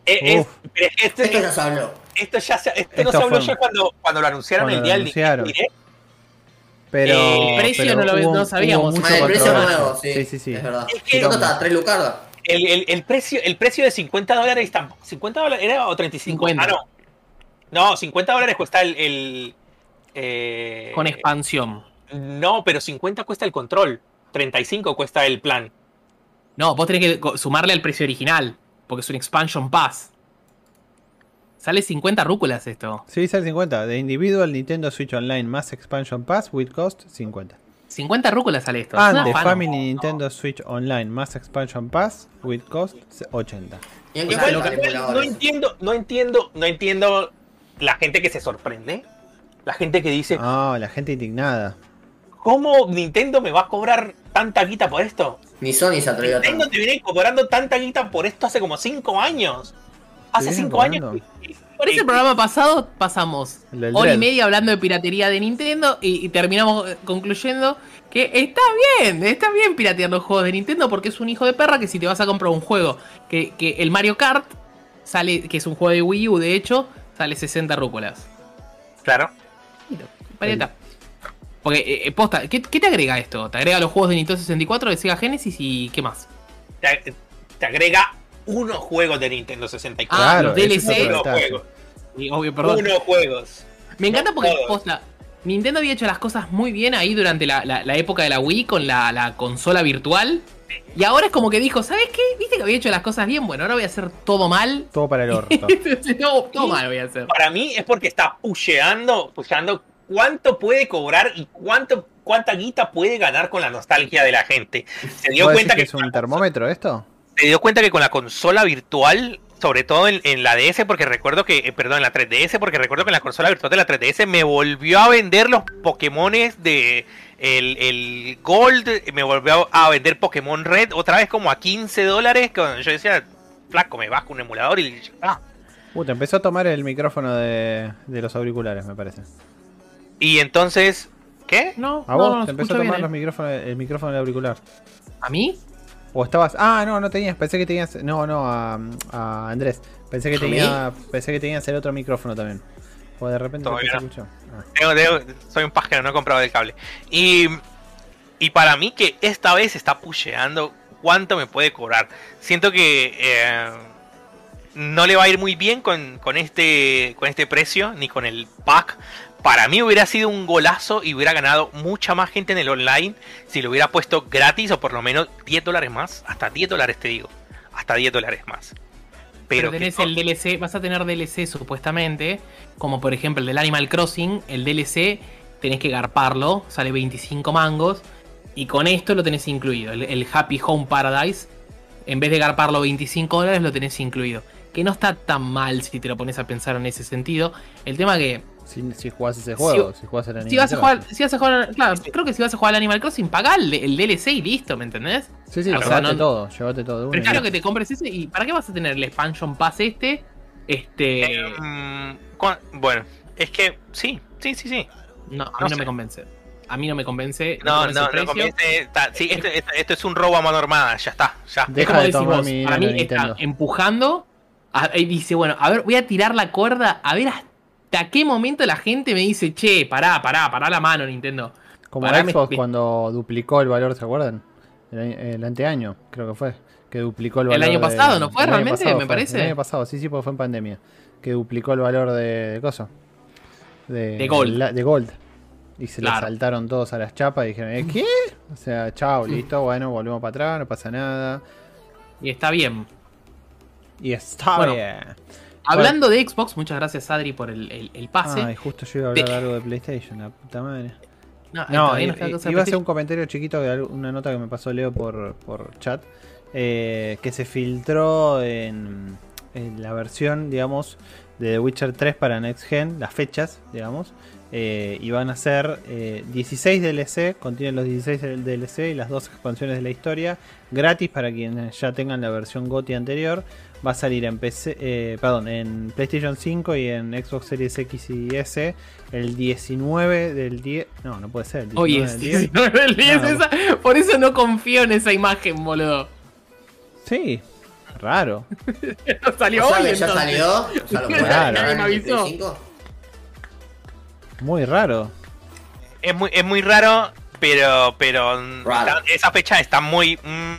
Eh, es- Uf. pero es que este- Esto ya se habló. Esto ya se, esto no Esto se habló fue- ya cuando, cuando lo anunciaron cuando el lo día del anunciaron. direct. pero. Eh, el precio pero no lo- hubo- no sabíamos. mucho el precio nuevo, sí. Sí, sí, sí. Es verdad. Es que- ¿Y cuánto está? ¿3 lucardas? El, el- el precio, el precio de 50 dólares está. ¿50 dólares era o 35? 50. Ah, no. No, 50 dólares cuesta el. el, eh, Con expansión. No, pero 50 cuesta el control. 35 cuesta el plan. No, vos tenés que sumarle al precio original, porque es un Expansion Pass. Sale 50 rúculas esto. Sí, sale 50. De Individual Nintendo Switch Online más Expansion Pass with cost 50. 50 rúculas sale esto. Ah, de. Family Nintendo Switch Online más Expansion Pass with cost 80. ¿Y en qué Igual, salen lo los que- Igual, no entiendo, no entiendo, no entiendo la gente que se sorprende. La gente que dice, Ah, la gente indignada. ¿cómo Nintendo me va a cobrar tanta guita por esto? Ni Sony se atrevió a Nintendo tanto. te viene cobrando tanta guita por esto hace como 5 años. Hace 5 años Parece el programa pasado pasamos hora y media hablando de piratería de Nintendo y, y terminamos eh, concluyendo que está bien, está bien piratear los juegos de Nintendo porque es un hijo de perra que si te vas a comprar un juego que, que el Mario Kart sale, que es un juego de Wii U de hecho, sale 60 rúcolas. Claro. Paleta. Porque, eh, eh, posta, ¿qué, qué te agrega esto? Te agrega los juegos de Nintendo 64, de Sega Genesis y qué más. Te, te agrega unos juegos de Nintendo 64. Ah, Claro, los ese es DLC. unos juegos. Y, obvio, perdón. Unos juegos. Me encanta porque, posta, Nintendo había hecho las cosas muy bien ahí durante la, la- la época de la Wii con la, la consola virtual. Y ahora es como que dijo, ¿sabes qué? ¿Viste que había hecho las cosas bien? Bueno, ahora voy a hacer todo mal. Todo para el orto. todo, todo mal voy a hacer. Para mí es porque está pusheando, pusheando cuánto puede cobrar y cuánto cuánta guita puede ganar con la nostalgia de la gente. Se dio ¿Vos cuenta que es un termómetro esto? Se dio cuenta que con la consola virtual, sobre todo en, en la DS, porque recuerdo que, eh, perdón, en la 3DS, porque recuerdo que en la consola virtual de la 3DS me volvió a vender los Pokémones de el, el Gold, me volvió a vender Pokémon Red otra vez como a 15 dólares. que Yo decía, flaco, me bajo un emulador y ah. Uh, te empezó a tomar el micrófono de, de los auriculares, me parece. Y entonces, ¿qué? No, ¿A vos? no, ¿Te empezó a tomar bien, los eh. micrófonos, el micrófono del auricular? ¿A mí? ¿O estabas.? Ah, no, no tenías. Pensé que tenías. No, no, a, a Andrés. Pensé que tenía. Pensé que tenías el otro micrófono también. O de repente no se escuchó. Ah. Tengo- tengo- soy un pájaro, no he comprado el cable. Y, y para mí que esta vez está pusheando cuánto me puede cobrar. Siento que eh, no le va a ir muy bien con, con este, con este precio, ni con el pack. Para mí hubiera sido un golazo y hubiera ganado mucha más gente en el online si lo hubiera puesto gratis o por lo menos 10 dólares más. Hasta 10 dólares te digo. Hasta 10 dólares más. Pero, tenés no- el DLC, vas a tener DLC supuestamente, como por ejemplo el del Animal Crossing, el DLC tenés que garparlo, sale 25 mangos, y con esto lo tenés incluido. El, el Happy Home Paradise, en vez de garparlo 25 dólares, lo tenés incluido. Que no está tan mal si te lo pones a pensar en ese sentido. El tema que Si, si jugás ese juego, si, jugás el anime. si vas a jugar, si vas a jugar, claro, creo que si vas a jugar al Animal Crossing, pagá el, el DLC y listo, ¿me entendés? Sí, sí, o sea, llevate no- todo. Llevate todo Prefiero listo. que te compres ese y ¿para qué vas a tener el expansion pass este? Este, Eh, bueno, es que sí, sí, sí, sí. no, a mí no no, sé. me convence. A mí no me convence. No, no, convence no precio. conviene. está- sí, esto, esto- esto es un robo a mano armada, ya está, ya. De- Es como Deja de mi para mí dinero, está empujando a- y dice, bueno, a ver, voy a tirar la cuerda, a ver hasta qué momento la gente me dice, che, pará, pará, pará la mano, Nintendo. Como Pará, Xbox me- cuando duplicó el valor, ¿se acuerdan? El, año- el anteaño, creo que fue. Que duplicó el El valor. año de- pasado, ¿no fue? el año Realmente, me fue, parece. El año pasado, sí, sí, porque fue en pandemia. Que duplicó el valor de, de coso. De, De Gold. la- de Gold. Y se Claro. le saltaron todos a las chapas y dijeron, ¿eh, ¿qué? O sea, chao, listo, bueno, volvemos para atrás, no pasa nada. Y está bien. Y está Bueno, bien. Hablando de Xbox, muchas gracias Adri por el, el- el pase. Ay, justo yo iba a hablar De- algo de PlayStation, la puta madre. no, No, no iba a hacer un comentario chiquito de una nota que me pasó Leo por, por chat. eh, que se filtró en, en la versión, digamos, de The Witcher 3 para Next Gen, las fechas, digamos. eh, y van a ser eh, 16 DLC, contienen los 16 del DLC y las dos expansiones de la historia, gratis para quienes ya tengan la versión GOTY anterior. Va a salir en PC, eh, perdón, en PlayStation 5 y en Xbox Series X y S el 19 del 10. No, no puede ser. El 19 Oye, del 10. sí, no me olvides No. esa- por eso no confío en esa imagen, boludo. Sí, raro. No salió hoy que ya salió. Sea, lo Claro. Nadie me avisó. 5. Muy raro. Es muy, es muy raro, pero, pero Raro. está- esa fecha está muy. mm,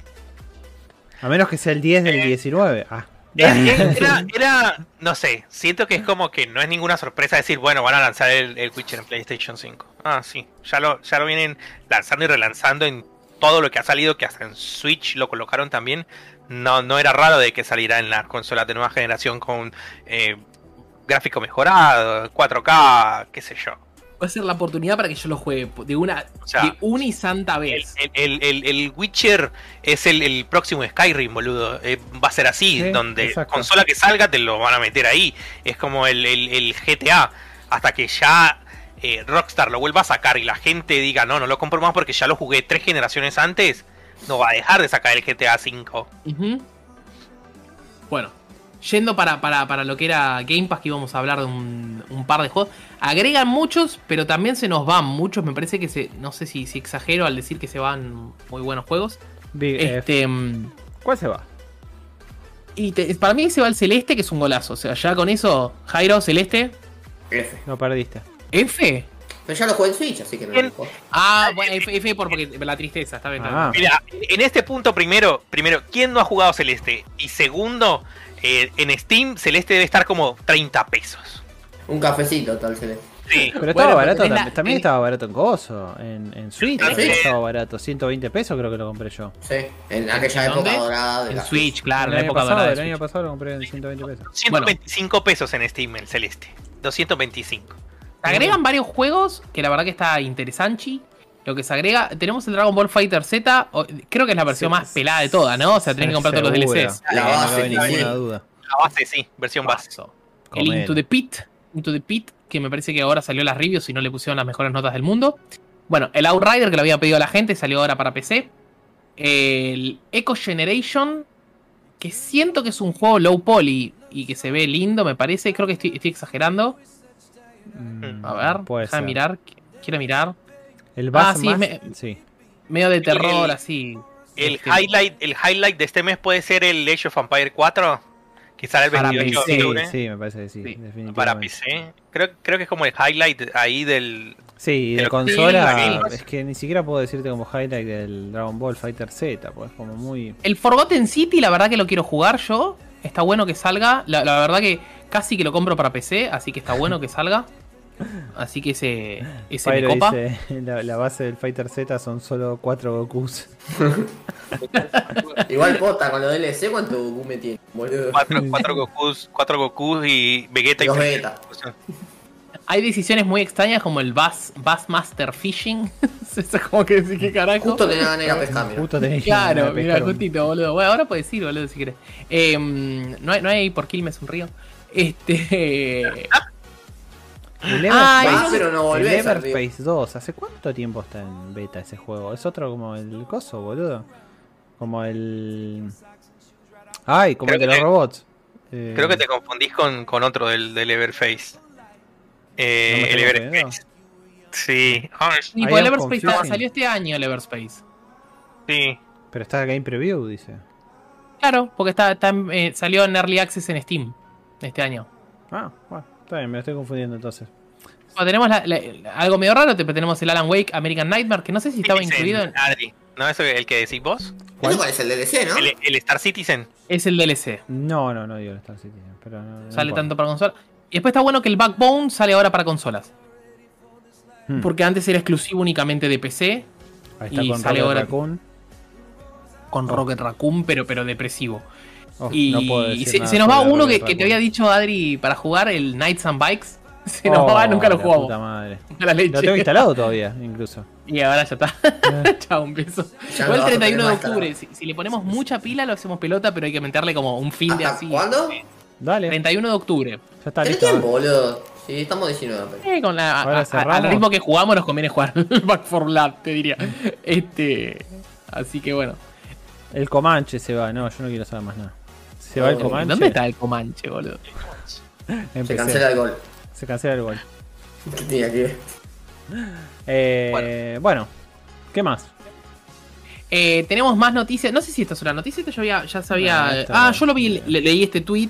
A menos que sea el 10 del Eh. 19. Ah. era, era- no sé, siento que es como que no es ninguna sorpresa decir, bueno, van a lanzar el, el Witcher en PlayStation 5. Ah, sí, ya lo, ya lo vienen lanzando y relanzando en todo lo que ha salido, que hasta en Switch lo colocaron también. No, no era raro de que saliera en las consolas de nueva generación con eh, gráfico mejorado, 4K, qué sé yo. Va a ser la oportunidad para que yo lo juegue de una, O sea, de una y santa vez. el- el- el- el Witcher es el, el próximo Skyrim, boludo. Eh, va a ser así, Sí, donde exacto. consola que salga te lo van a meter ahí. Es como el, el- el GTA. Hasta que ya eh, Rockstar lo vuelva a sacar y la gente diga, no, no lo compro más porque ya lo jugué tres generaciones antes, no va a dejar de sacar el GTA V. Bueno, yendo para, para, para lo que era Game Pass, que íbamos a hablar de un, un par de juegos, agregan muchos, pero también se nos van muchos. Me parece que se. No sé si, si exagero al decir que se van muy buenos juegos. Big F. Este. mm, ¿Cuál se va? Y te- para mí se va el celeste, que es un golazo. O sea, ya con eso, Jairo, celeste, F. No perdiste. F. Pero ya lo jugué en Switch, así que no Bien. importa. Ah, bueno, F, F por porque la tristeza, está bien. Ah. bien. Mira, en este punto, primero, primero, ¿quién no ha jugado Celeste? Y segundo, eh, en Steam, Celeste debe estar como 30 pesos. Un cafecito, tal celeste. Sí. Pero estaba Bueno, barato, pero tam- la- también el- estaba barato en Coso, en, en Switch Ah, también sí. estaba barato, 120 pesos creo que lo compré yo. Sí, en aquella ¿Dónde? época dorada de En Switch, claro, el la época pasado, dorada el año pasado lo compré en 120 pesos. 125 pesos en Steam el Celeste. 225. Se agregan varios juegos que la verdad que está interesante. Lo que se agrega, tenemos el Dragon Ball Fighter Z, creo que es la versión Sí, más pelada de todas, ¿no? O sea, tenés que comprar todos los. DLCs. La No base, sí. duda. La base, sí, versión base. El. Into the Pit, Into the Pit, que me parece que ahora salió las reviews y no le pusieron las mejores notas del mundo. Bueno, el Outrider que lo había pedido la gente salió ahora para PC. El Echo Generation, que siento que es un juego low poly y que se ve lindo, me parece. Creo que estoy, estoy exagerando. Mm, A ver, déjame mirar. Quiero mirar. El Bass Ah, sí, más- me- sí. Medio de terror, El- así. El Este, highlight, el highlight de este mes puede ser el Age of Empire 4, que sale el Para 28 de PC. Sí, octubre. sí, me parece que sí, Sí. definitivamente. Para PC. Creo, creo que es como el highlight ahí del. Sí, de Pero- consola, es que ni siquiera puedo decirte como highlight del Dragon Ball Fighter Z, pues como muy... El Forgotten City, la verdad que lo quiero jugar yo. Está bueno que salga. La, la verdad que casi que lo compro para PC, así que está bueno que salga. Así que ese, ese me copa. dice, la, la base del Fighter Z son solo 4 Gokus. Igual pota con lo DLC, ¿cuánto Goku me tiene? Boludo. 4, cuatro Gokus, cuatro Gokus y Vegeta y Los. Vegeta. Hay decisiones muy extrañas como el Bass, Bassmaster Fishing. Eso es como que decir qué carajo. Justo tenía ganas de ir a pescar, mira. Justo tenés Claro, mira, justito, boludo. Bueno, ahora puedes ir, boludo, si quieres. Eh, no, hay, no hay por Quilmes un río. Este. El Ah, Everspace, Vas, pero no volvés. Everspace 2, ¿hace cuánto tiempo está en beta ese juego? Es otro como el coso, boludo. Como el... Ay, como Creo el de que los te- robots. Eh, Creo que te confundís con, con otro del, del Everface. Eh, ¿No el Everface. Sí. Ah, Y I pues el Everspace confusing. salió este año, el Everspace. sí. Pero está Game Preview, dice. Claro, porque está, está en- eh, salió en Early Access en Steam este año. Ah, bueno, está bien, me lo estoy confundiendo entonces. Bueno, tenemos la- la- algo medio raro, te- tenemos el Alan Wake American Nightmare, que no sé si estaba Citizen, incluido en... Adri. ¿No es el que decís vos? ¿Eso cuál es el DLC, no? El, el Star Citizen. Es el DLC. No, no, no digo el Star Citizen, pero no, no Sale importa. tanto para consola. Y después está bueno que el Backbone sale ahora para consolas. Hmm. Porque antes era exclusivo únicamente de PC, Ahí está y con sale Rocket ahora- Raccoon. con Rocket Raccoon, pero, pero depresivo. Oh, y no puedo y decir se, nos va uno que, te había dicho Adri para jugar, el Knights and Bikes. Se nos Oh, va, nunca lo jugamos. puta madre. La leche. Lo tengo instalado todavía, incluso. Y ahora ya está. Chao, un beso. Vas a 31 de octubre. Si, si le ponemos mucha pila, lo hacemos pelota, pero hay que meterle como un fin de ¿Hasta así. cuándo? Dale, 31 de octubre. ya está ¿Tenés listo. tiempo, boludo? Sí, estamos 19 apenas. Eh, con la, a- a- al ritmo que jugamos nos conviene jugar el Back for Blood, te diría. Este. Así que bueno. El Comanche se va, no, yo no quiero saber más nada. Se va el Comanche. ¿Dónde está el Comanche, boludo? Se cancela el gol. Se cancela el gol. ¿Qué tenía que ver? Eh, bueno. ¿qué más? Eh, tenemos más noticias. No sé si esta es una noticia, esta yo había- ya sabía. Ah, esta- ah, yo lo vi, le- leí este tweet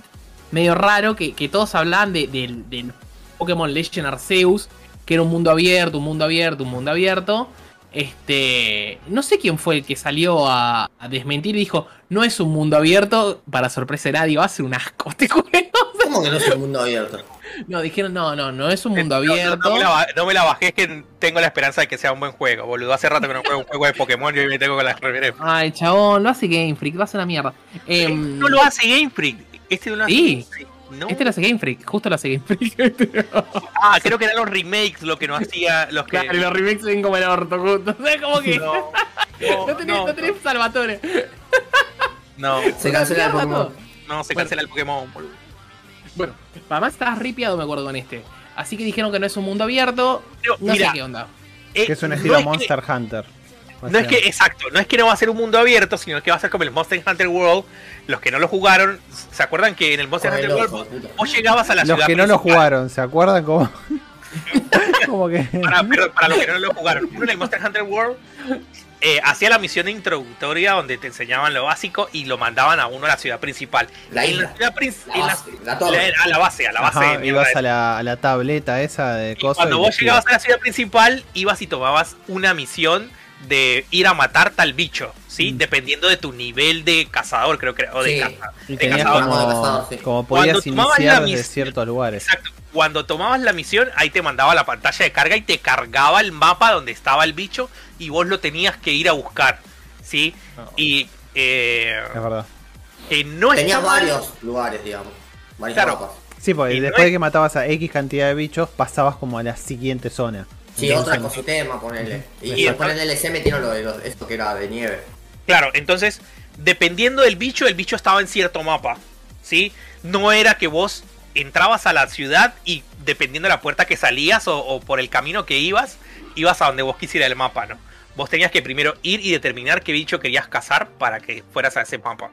medio raro que, que todos hablaban de- del, del Pokémon Legend Arceus, que era un mundo abierto, un mundo abierto, un mundo abierto. Este. No sé quién fue el que salió a, a desmentir y dijo: No es un mundo abierto. Para sorpresa de nadie, va a ser un asco este juego. ¿Cómo que no es un mundo abierto? No, dijeron: No, no, no es un mundo No, no, abierto. No, me la, ba- no me la bajé, es que tengo la esperanza de que sea un buen juego, boludo. Hace rato que no juego un juego de Pokémon y hoy me tengo con las reverenzas. Ay, chabón, lo hace Game Freak, va a ser una mierda. Em, No lo hace Game Freak. Este no lo hace Sí. Game Freak. No. Este lo hace Game Freak, justo lo hace Game Freak. Ah, creo que eran los remakes lo que no hacía. Los que... Claro, y los remakes se ven como el orto, justo. O sea, como que. No, No, no, tenés, no, no tenés Salvatore. no, Se cancela el Pokémon. no, se cancela el Pokémon, boludo. Bueno, además estabas ripiado, me acuerdo con este. Así que dijeron que no es un mundo abierto. Pero, No mira, sé qué onda. eh, Que es un no estilo que- Monster No es que, exacto, no es que no va a ser un mundo abierto, sino que va a ser como el Monster Hunter World. Los que no lo jugaron, ¿se acuerdan que en el Monster Hunter World vos llegabas a la Los ciudad que no lo principal? jugaron, ¿se acuerdan cómo? como que. Para, los que no lo jugaron, uno en el Monster Hunter World eh, hacía la misión introductoria donde te enseñaban lo básico y lo mandaban a uno a la ciudad principal. La En isla. ciudad prin- La en la- base, la torre. la- a la base, a la base. Ajá, ibas a la, a la tableta esa de Y cosas. cuando vos llegabas a la ciudad principal, ibas y tomabas una misión de ir a matar tal bicho, ¿sí? Mm. Dependiendo de tu nivel de cazador, creo que o de Sí. caza- Y de tenías cazador. como- como, cazador, sí. como Cuando podías tomabas la iniciar desde mis- ciertos lugares. Exacto. Cuando tomabas la misión, ahí te mandaba la pantalla de carga y te cargaba el mapa donde estaba el bicho y vos lo tenías que ir a buscar, ¿sí? Y eh, Es verdad. que no Tenía está mal. varios lugares, digamos. Varios Claro. mapas. Sí, porque Y no después es- de que matabas a X cantidad de bichos, pasabas como a la siguiente zona. Sí, otro ecosistema, ponele. Y, Y después en el DLC metieron lo de los, esto que era de nieve. Claro, entonces, dependiendo del bicho, el bicho estaba en cierto mapa, ¿sí? No era que vos entrabas a la ciudad y dependiendo de la puerta que salías o, o por el camino que ibas, ibas a donde vos quisieras el mapa, ¿no? Vos tenías que primero ir y determinar qué bicho querías cazar para que fueras a ese mapa.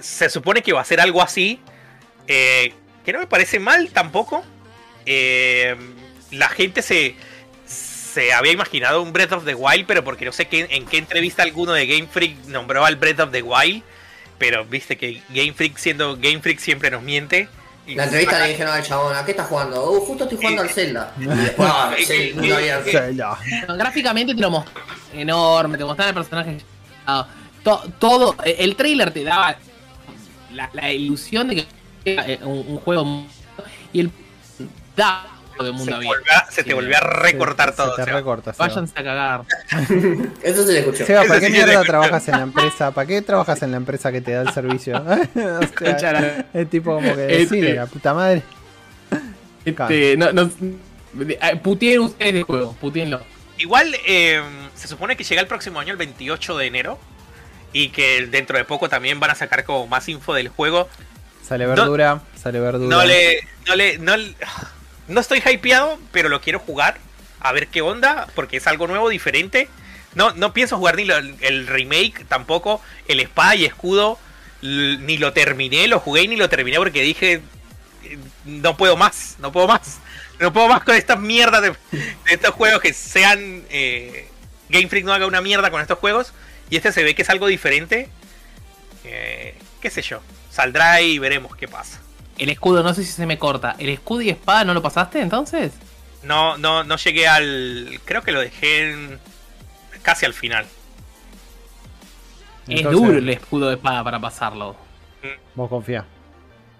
Se supone que va a ser algo así, eh, que no me parece mal tampoco. Eh, la gente se, se había imaginado un Breath of the Wild, pero porque no sé qué, en qué entrevista alguno de Game Freak nombró al Breath of the Wild. Pero viste que Game Freak siendo Game Freak siempre nos miente. Y La entrevista le dijeron al chabón, ¿a qué estás jugando? Oh, justo estoy jugando al Zelda. Y después, ah, Eh, sí, eh, eh, abierto. Zelda. Gráficamente te lo mostró enorme, te mostraba el personaje. ah, to- todo, eh, el trailer te daba la, la ilusión de que era eh, un, un juego y el da de se, mundo te abierto. se te Sí. volvía a recortar Se- todo. Se te o sea. recorta. Seba. Váyanse a cagar. Eso se le escuchó. Seba, ¿para Eso qué sí mierda trabajas en la empresa? ¿Para qué trabajas en la empresa que te da el servicio? O sea, es tipo como que Este- decide, la puta madre. Este, no, no, puteen ustedes de juego, puteenlo. Igual eh, se supone que llega el próximo año, el 28 de enero. Y que dentro de poco también van a sacar como más info del juego. Sale verdura, sale verdura. No le, no le, no, le- no estoy hypeado, pero lo quiero jugar. A ver qué onda, porque es algo nuevo, diferente. No, no pienso jugar ni el remake tampoco. El espada y escudo ni lo terminé, lo jugué ni lo terminé porque dije eh, no puedo más, no puedo más. No puedo más con estas mierdas de, de estos juegos que sean eh, Game Freak no haga una mierda con estos juegos. Y este se ve que es algo diferente. Eh, qué sé yo. Saldrá y veremos qué pasa. El escudo, no sé si se me corta. ¿El escudo y espada no lo pasaste entonces? No, no, no llegué al. Creo que lo dejé en- casi al final. es duro el escudo de espada para pasarlo. Vos confía.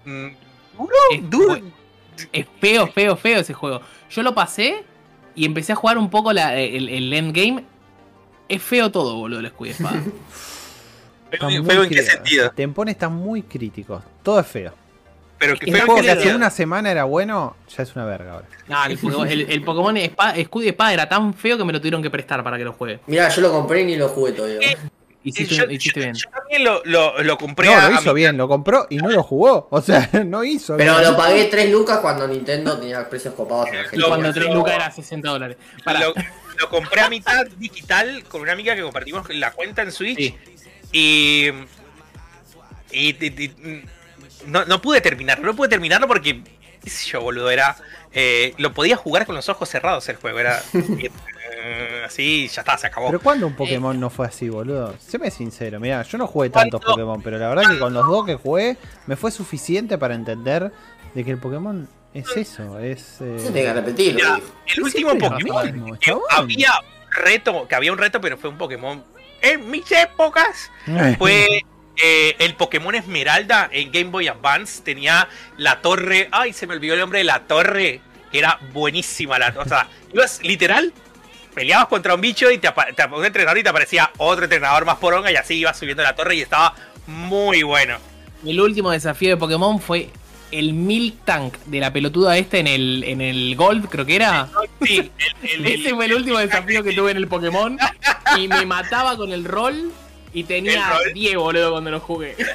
Mm, Duro, Es, duro. es feo, feo, feo ese juego. Yo lo pasé y empecé a jugar un poco la- el, el endgame. Es feo todo, boludo, el escudo y espada. Feo, en qué sentido. Tempón está muy crítico. Todo es feo. Pero que en que hace una semana era bueno, ya es una verga ahora. No, el Pokémon, el, el Pokémon espada- escudo y espada era tan feo que me lo tuvieron que prestar para que lo juegue. Mirá, yo lo compré y ni lo jugué todavía. Eh, Hiciste, yo, hiciste yo- bien. yo también lo, lo, lo compré No, a- lo hizo mi- bien, lo compró y no lo jugó. O sea, no hizo Pero bien. lo pagué 3 lucas cuando Nintendo tenía precios copados en Argentina. Lo- Cuando lo- 3 lucas era 60 dólares. Pará. Lo, lo compré a mitad digital con una amiga que compartimos la cuenta en Switch. Sí. Y. Y. y- y- no, no pude terminarlo, no pude terminarlo porque. qué sé yo, boludo, era. eh, lo podía jugar con los ojos cerrados el juego, era. eh, así, ya está, se acabó. Pero cuando un Pokémon no fue así, boludo? Séme sincero, mira, yo no jugué ¿Cuándo? tantos Pokémon, pero la verdad que con los dos que jugué me fue suficiente para entender de que el Pokémon es eso, es... eh, Se tiene que repetirlo. Mira, el último Pokémon. mismo, que había reto, que había un reto, pero fue un Pokémon. En mis épocas. eh, fue eh, el Pokémon Esmeralda en Game Boy Advance. Tenía la torre. Ay, se me olvidó el nombre de la torre. Que era buenísima. La, o sea, ibas literal. Peleabas contra un bicho y te, te un entrenador y te aparecía otro entrenador más poronga y así ibas subiendo la torre y estaba muy bueno. El último desafío de Pokémon fue el Milk Tank de la pelotuda esta en el, en el Gold, creo que era. Sí, el- el- el- Ese fue el último desafío que tuve en el Pokémon. Y me mataba con el rol. Y tenía rol. 10, boludo, cuando lo jugué.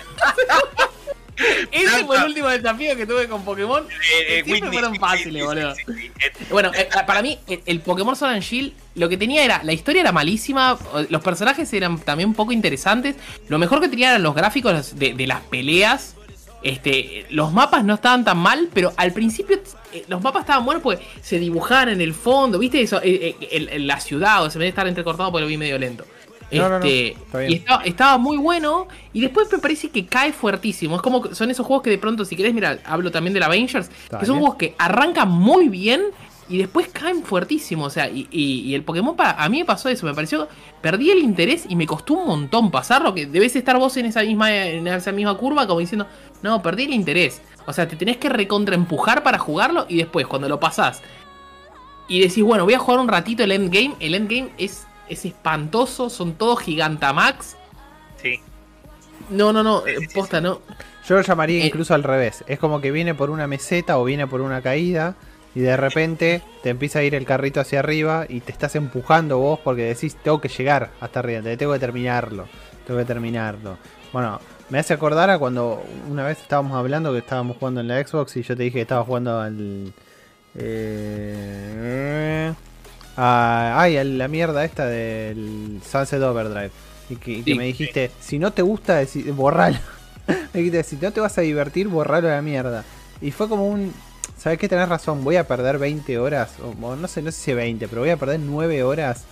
Ese fue el último desafío que tuve con Pokémon. Eh, eh, Siempre Whitney, fueron fáciles, boludo. Eh, Bueno, eh, para mí, el, el Pokémon Sword and Shield, lo que tenía era. La historia era malísima, los personajes eran también un poco interesantes. Lo mejor que tenía eran los gráficos de, de las peleas. Este, los mapas no estaban tan mal, pero al principio eh, los mapas estaban buenos porque se dibujaban en el fondo, ¿viste? Eso, eh, eh, el- el- la ciudad, o se me debe estar entrecortado porque lo vi medio lento. No, no, no, Este, y estaba, estaba muy bueno. Y después me parece que cae fuertísimo. Es como que son esos juegos que de pronto, si querés, mira, hablo también del Avengers. Que son juegos que arrancan muy bien y después caen fuertísimo. O sea, y, y- y el Pokémon para, a mí me pasó eso. Me pareció. Perdí el interés y me costó un montón pasarlo. Que debes estar vos en esa misma, en esa misma curva, como diciendo, no, perdí el interés. O sea, te tenés que recontraempujar para jugarlo. Y después, cuando lo pasás y decís, bueno, voy a jugar un ratito el endgame. El endgame es, es espantoso, son todos gigantamax. sí. No, no, no, eh, posta, no. Yo lo llamaría Eh. incluso al revés. Es como que viene por una meseta o viene por una caída y de repente te empieza a ir el carrito hacia arriba y te estás empujando vos porque decís tengo que llegar hasta arriba, te- tengo que terminarlo, tengo que terminarlo. Bueno, me hace acordar a cuando una vez estábamos hablando que estábamos jugando en la Xbox y yo te dije que estaba jugando al... Eh, a, ay, a la mierda esta del Sunset Overdrive. Y que, y que Sí. me dijiste, si no te gusta, decí- borralo. me dijiste, si no te vas a divertir, borralo a la mierda. Y fue como un... ¿Sabes qué? Tenés razón, voy a perder 20 horas, o, o no sé, no sé si 20, pero voy a perder 9 horas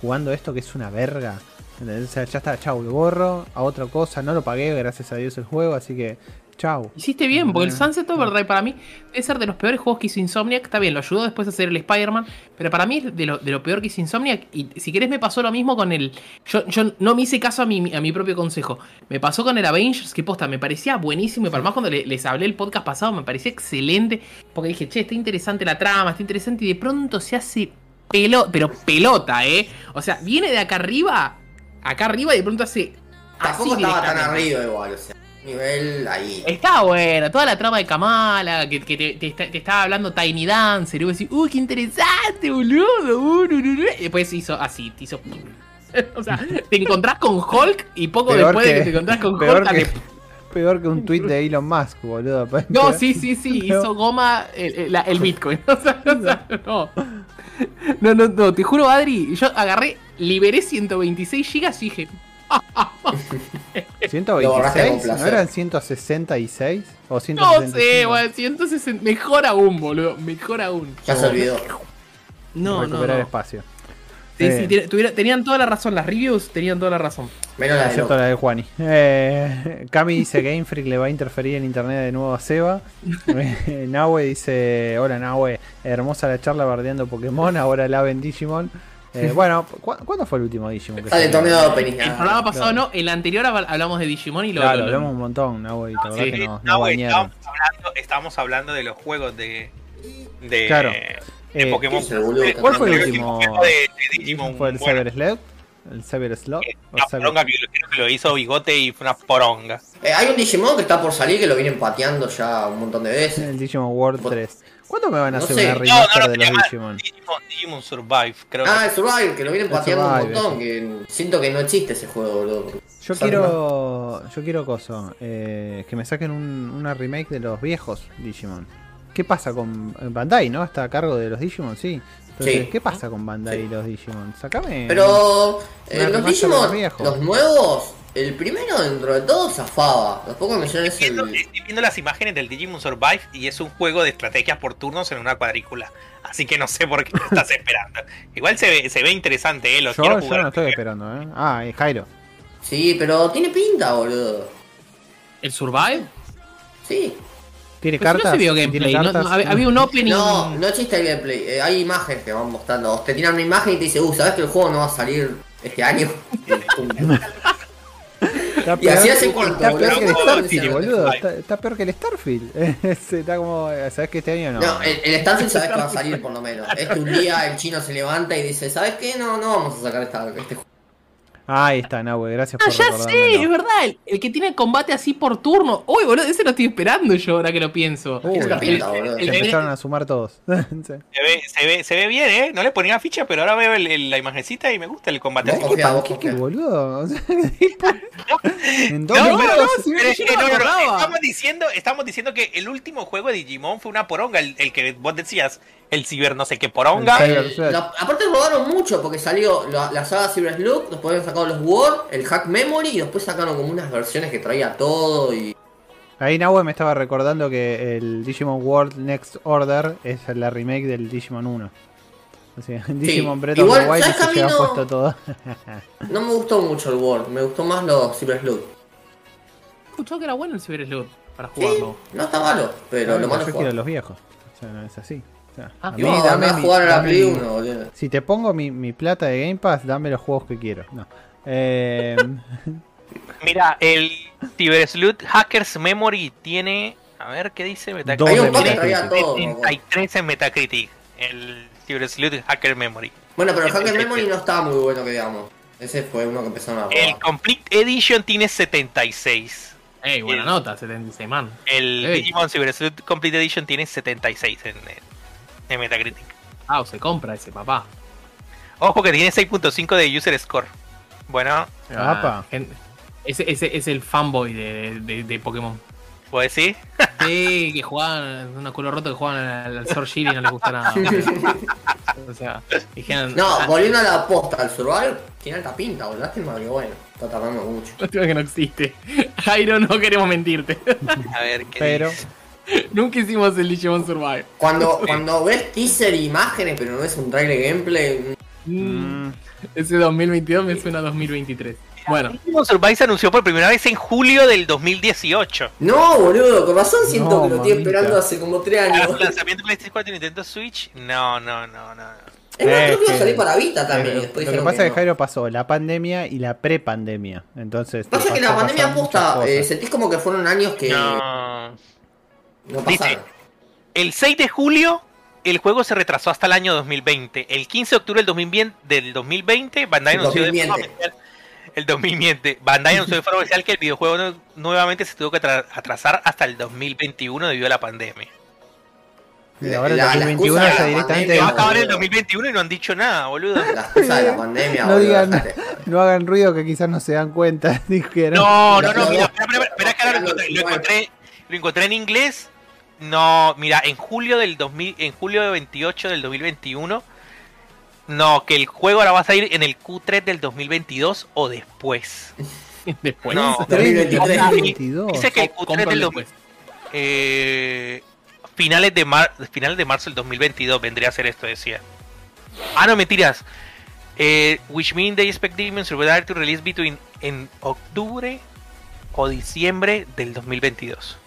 jugando esto que es una verga. ¿Entendés? O sea, ya está, chau, lo borro a otra cosa, no lo pagué, gracias a Dios el juego, así que chau. Hiciste bien, porque el. Sunset Overdrive para mí debe ser de los peores juegos que hizo Insomniac. Está bien, lo ayudó después a hacer el Spider-Man, pero para mí es de lo, de lo peor que hizo Insomniac. Y si querés, me pasó lo mismo con el. Yo, yo no me hice caso a mi, a mi propio consejo. Me pasó con el Avengers, que posta, me parecía buenísimo. Y para más cuando le- les hablé el podcast pasado, me parecía excelente. Porque dije, che, está interesante la trama, está interesante. Y de pronto se hace pelo, pero pelota, ¿eh? O sea, viene de acá arriba, acá arriba, y de pronto hace. Tampoco así estaba tan arriba igual, o sea, nivel ahí. Está buena, toda la trama de Kamala, que, que te, te está- te estaba hablando Tiny Dancer, y vos decís, uy, qué interesante, boludo. uh, nu, nu". Y después hizo así, te hizo. o sea, te encontrás con Hulk y poco Peor después de que- te encontrás con peor Hulk. que- Peor que un tweet de Elon Musk, boludo. No, sí, sí, sí, hizo goma el, el- la- el Bitcoin. O sea, o sea, no. No, no, no, te juro, Adri, yo agarré, liberé 126 gigas y dije, 126, placer. ¿no eran 166 o no 165? sé, bueno, 160, mejor aún, boludo, mejor aún. Ya se olvidó. No, no, recuperar no. espacio. Sí, Eh, sí, tiene- tuviera- tenían toda la razón, las reviews tenían toda la razón. Menos la de la de Juani. Eh, Cami dice Game Freak le va a interferir en internet de nuevo a Seba. Eh, Nahue dice: Hola Nahue, hermosa la charla bardeando Pokémon, ahora la en Digimon. Eh, bueno, ¿cu ¿cuándo fue el último Digimon que Sale el torneo de opening. El ah. programa pasado claro. no, el anterior hab- hablamos de Digimon y lo. Claro, lo- hablamos un montón, Nahue, y la verdad Sí. que No, güey, bañaron. estábamos, hablando, estábamos hablando de los juegos de. de Claro. de Eh, Pokémon. ¿qué es el boludo que ¿Cuál fue el último? juego de, de Digimon. ¿Fue el bueno, Cyber Sled? ¿El Cyber Slot? eh, ¿O Una Cyber- poronga que, lo- creo que lo hizo Bigote y fue una poronga. Eh, hay un Digimon que está por salir que lo vienen pateando ya un montón de veces. El Digimon World Vos- 3. ¿Cuándo me van a No hacer sé. una No, No, no, remaster no, de los Digimon? Digimon, Digimon Survive, creo Ah, que el Survivor, que lo vienen El pateando un montón. Que siento que no existe ese juego, boludo. Yo quiero, yo quiero coso, eh, que me saquen un- una remake de los viejos Digimon. ¿Qué pasa con Bandai, no? Está a cargo de los Digimon, sí. Entonces, Sí. ¿qué pasa con Bandai Sí. y los Digimon? Sacame. Pero eh, los Digimon, los nuevos, el primero dentro de todo zafaba. Los pocos millones Estoy viendo, el... estoy viendo las imágenes del Digimon Survive y es un juego de estrategias por turnos en una cuadrícula. Así que no sé por qué lo estás esperando. Igual se ve, se ve interesante, eh. Lo yo, quiero yo no estoy esperando, ¿eh? Ah, y Jairo. Sí, pero tiene pinta, boludo. ¿El Survive? Sí. ¿Tiene Pues si no cartas? se vio ¿Tiene gameplay, no- cartas? no, había, había un opening. No, no existe el gameplay. eh, hay imágenes que van mostrando. Te tiran una imagen y te dice, uh, ¿sabes que el juego no va a salir este año? Está Y así peor- hace corto, Está peor boludo. que el ¿Cómo Starfield, boludo. Está, está peor que el Starfield. está como, ¿sabes que este año no? No, el, el Starfield sabes que va a salir por lo menos. Este un día el chino se levanta y dice, ¿sabes qué? No, no vamos a sacar esta, este juego. Ahí está, Nahue, gracias Ah, por ya sé, es verdad. El, el que tiene combate así por turno. Uy, boludo, ese lo estoy esperando yo ahora que lo pienso. Uy, Es la se pinta, el- empezaron a sumar todos. Se ve, se ve, se ve bien, ¿eh? No le ponía ficha, pero ahora veo el- el- la imagencita y me gusta el combate. Confía, vos ¿Qué confía. boludo? No, No, no, si Pero es yo que no no, estamos diciendo, estamos diciendo que el último juego de Digimon fue una poronga, el, el que vos decías, el ciber no sé qué poronga. El aparte robaron mucho porque salió la, la saga Cyber Sleuth, después habían sacado los War, el Hack Memory y después sacaron como unas versiones que traía todo y Ahí Nahue me estaba recordando que el Digimon World Next Order es la remake del Digimon 1. O sea, Digimon Breath of Igual, the Wild ¿sabes y se lleva no- puesto todo. no me gustó mucho el War, me gustó más los Cyber Sleuth. Escuchó que era bueno el Cyber Sleuth para Sí, jugarlo. no está malo, pero lo malo yo es quiero jugar. los viejos. O sea, no es así. Ah, a mí dame a mi- jugar a la Play mi- 1, boludo. Si te pongo mi, mi plata de Game Pass, dame los juegos que quiero. No. Eh, Mira, el Cyber Sleuth Hackers Memory tiene. A ver qué dice Metacritic. Hay un de par que Metacritic. traía todo. me acuerdo. 73 en Metacritic. El Cyber Sleuth Hacker Memory. Bueno, pero el Hacker Memory no estaba muy bueno que digamos. Ese fue uno que empezaron a robar. El Complete Edition tiene 76. Ey, buena El- nota, 76 man. El Ey. Digimon Cyber Sleuth Complete Edition tiene 76 en, en Metacritic. Ah, o se compra ese papá. Ojo que tiene 6.5 de User Score. Bueno, Apa. Ah, ese, ese es el fanboy de, de, de Pokémon. ¿puedo decir? Sí, que jugaban, una culo roto que jugaban al, al Sword Shield y no les gusta nada. o sea, dijeron. No, ah, volviendo a la posta, al Survival tiene alta pinta, boludo. Lástima que bueno, está tardando mucho. lástima que no existe. Jairo, no queremos mentirte. A ver qué pero dice. Nunca hicimos el Digimon Survive. Cuando, cuando ves teaser e imágenes, pero no ves un trailer gameplay, mm, Ese 2022 me suena a 2023. Bueno, Digimon Survive se anunció por primera vez en julio del 2018. No, boludo, con razón siento No, que lo estoy esperando hace como 3 ¿Para años. el lanzamiento de PlayStation 4 y Nintendo Switch? No, no, no, no. Es más, Eh, creo que iba a que- salir para Vita también. eh, lo que pasa es que no. Jairo pasó la pandemia y la prepandemia. Entonces, Pasa que pasó- la pandemia pasaron muchas posta, cosas. eh, sentís como que fueron años que no, No. pasaron. El 6 de julio, el juego se retrasó hasta el año 2020. El 15 de octubre del 2020, del 2020 Bandai El anunció de forma 2020. oficial. El 2020. Bandai anunció de forma oficial que el videojuego nu- nuevamente se tuvo que atra- atrasar hasta el 2021 debido a la pandemia. Y ahora La- el la 2021 excusa ya de la directamente. Va a acabar el boludo. 2021 y no han dicho nada, boludo. La excusa de la pandemia, No boludo, digan, dejate. no hagan ruido que quizás no se dan cuenta. Dijeron. No, no, no, mira, espera, espera, espera, que ahora lo encontré, lo encontré, lo encontré en inglés. No, mira, en julio del 2000, en julio 28 del 2021. No, que el juego ahora va a salir en el Q3 del 2022 o después. después. No. 2023. 2022. Dice que el Q3 Compran del después. 2000, eh, finales de mar, finales de marzo del 2022 vendría a ser esto, decía. Ah, no, mentiras. Eh, which mean they expect Demon Survivor to release between en octubre o diciembre del 2022.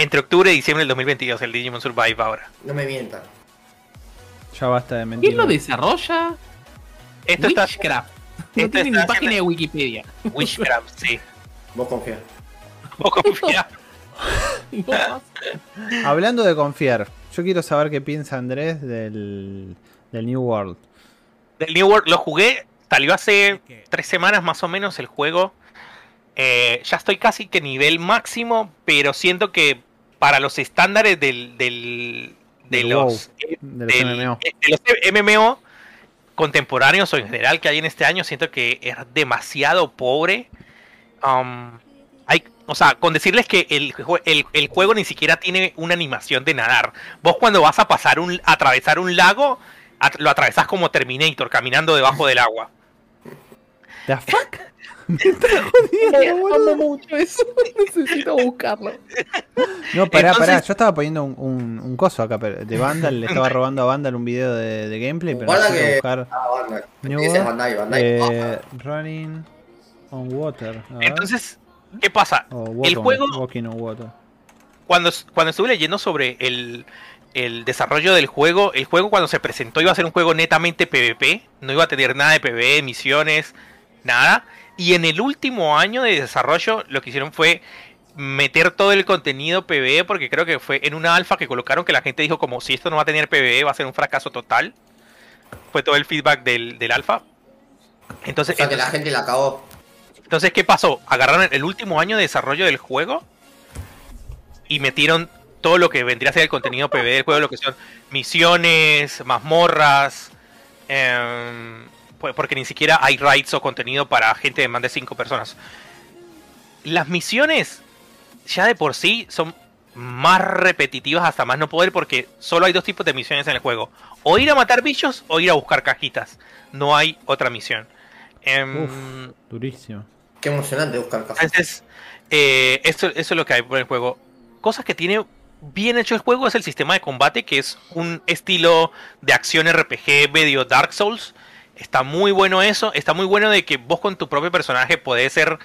Entre octubre y diciembre del 2022 el Digimon Survive ahora. No me mientan. Ya basta de mentir. ¿Quién lo desarrolla? Esto está Witchcraft. No esto tiene ni está página de Wikipedia. Witchcraft, sí. Vos confías. Vos confía. No. Hablando de confiar, yo quiero saber qué piensa Andrés del, del New World. Del New World lo jugué, salió hace tres semanas más o menos el juego. Eh, ya estoy casi que nivel máximo, pero siento que para los estándares del, del- de, los, de los MMO. de los MMO contemporáneos o en general que hay en este año, siento que es demasiado pobre. Um, hay, o sea, con decirles que el, el, el juego ni siquiera tiene una animación de nadar. Vos cuando vas a pasar un, a atravesar un lago, at- lo atravesás como Terminator, caminando debajo del agua. ¿The fuck? Amo mucho eso. Necesito buscarlo. No, pará, Entonces- pará. Yo estaba poniendo un, un, un coso acá pero de Vandal. Le estaba robando a Vandal un video de, de gameplay, pero Guarda necesito que- buscar Ah, World. Bandai, Bandai. eh, running on water. Entonces, ¿qué pasa? El on- juego, Walking on water. cuando, cuando estuve leyendo sobre el, el desarrollo del juego, el juego cuando se presentó iba a ser un juego netamente PvP, no iba a tener nada de PvE, misiones, nada. Y en el último año de desarrollo lo que hicieron fue meter todo el contenido PvE, porque creo que fue en una alfa que colocaron que la gente dijo como si esto no va a tener PvE va a ser un fracaso total. Fue todo el feedback del, del alfa. Entonces, O sea que la entonces- gente la acabó. Entonces, ¿qué pasó? Agarraron el último año de desarrollo del juego y metieron todo lo que vendría a ser el contenido PvE del juego, lo que son misiones, mazmorras, pues, porque ni siquiera hay raids o contenido para gente de más de 5 personas. Las misiones ya de por sí son más repetitivas hasta más no poder porque solo hay dos tipos de misiones en el juego. O ir a matar bichos o ir a buscar cajitas. No hay otra misión. Uf. Durísimo. Qué emocionante buscar cajas. entonces, eh, eso es lo que hay por el juego. Cosas que tiene bien hecho el juego es el sistema de combate, que es un estilo de acción RPG medio Dark Souls. Está muy bueno eso. Está muy bueno de que vos con tu propio personaje podés ser,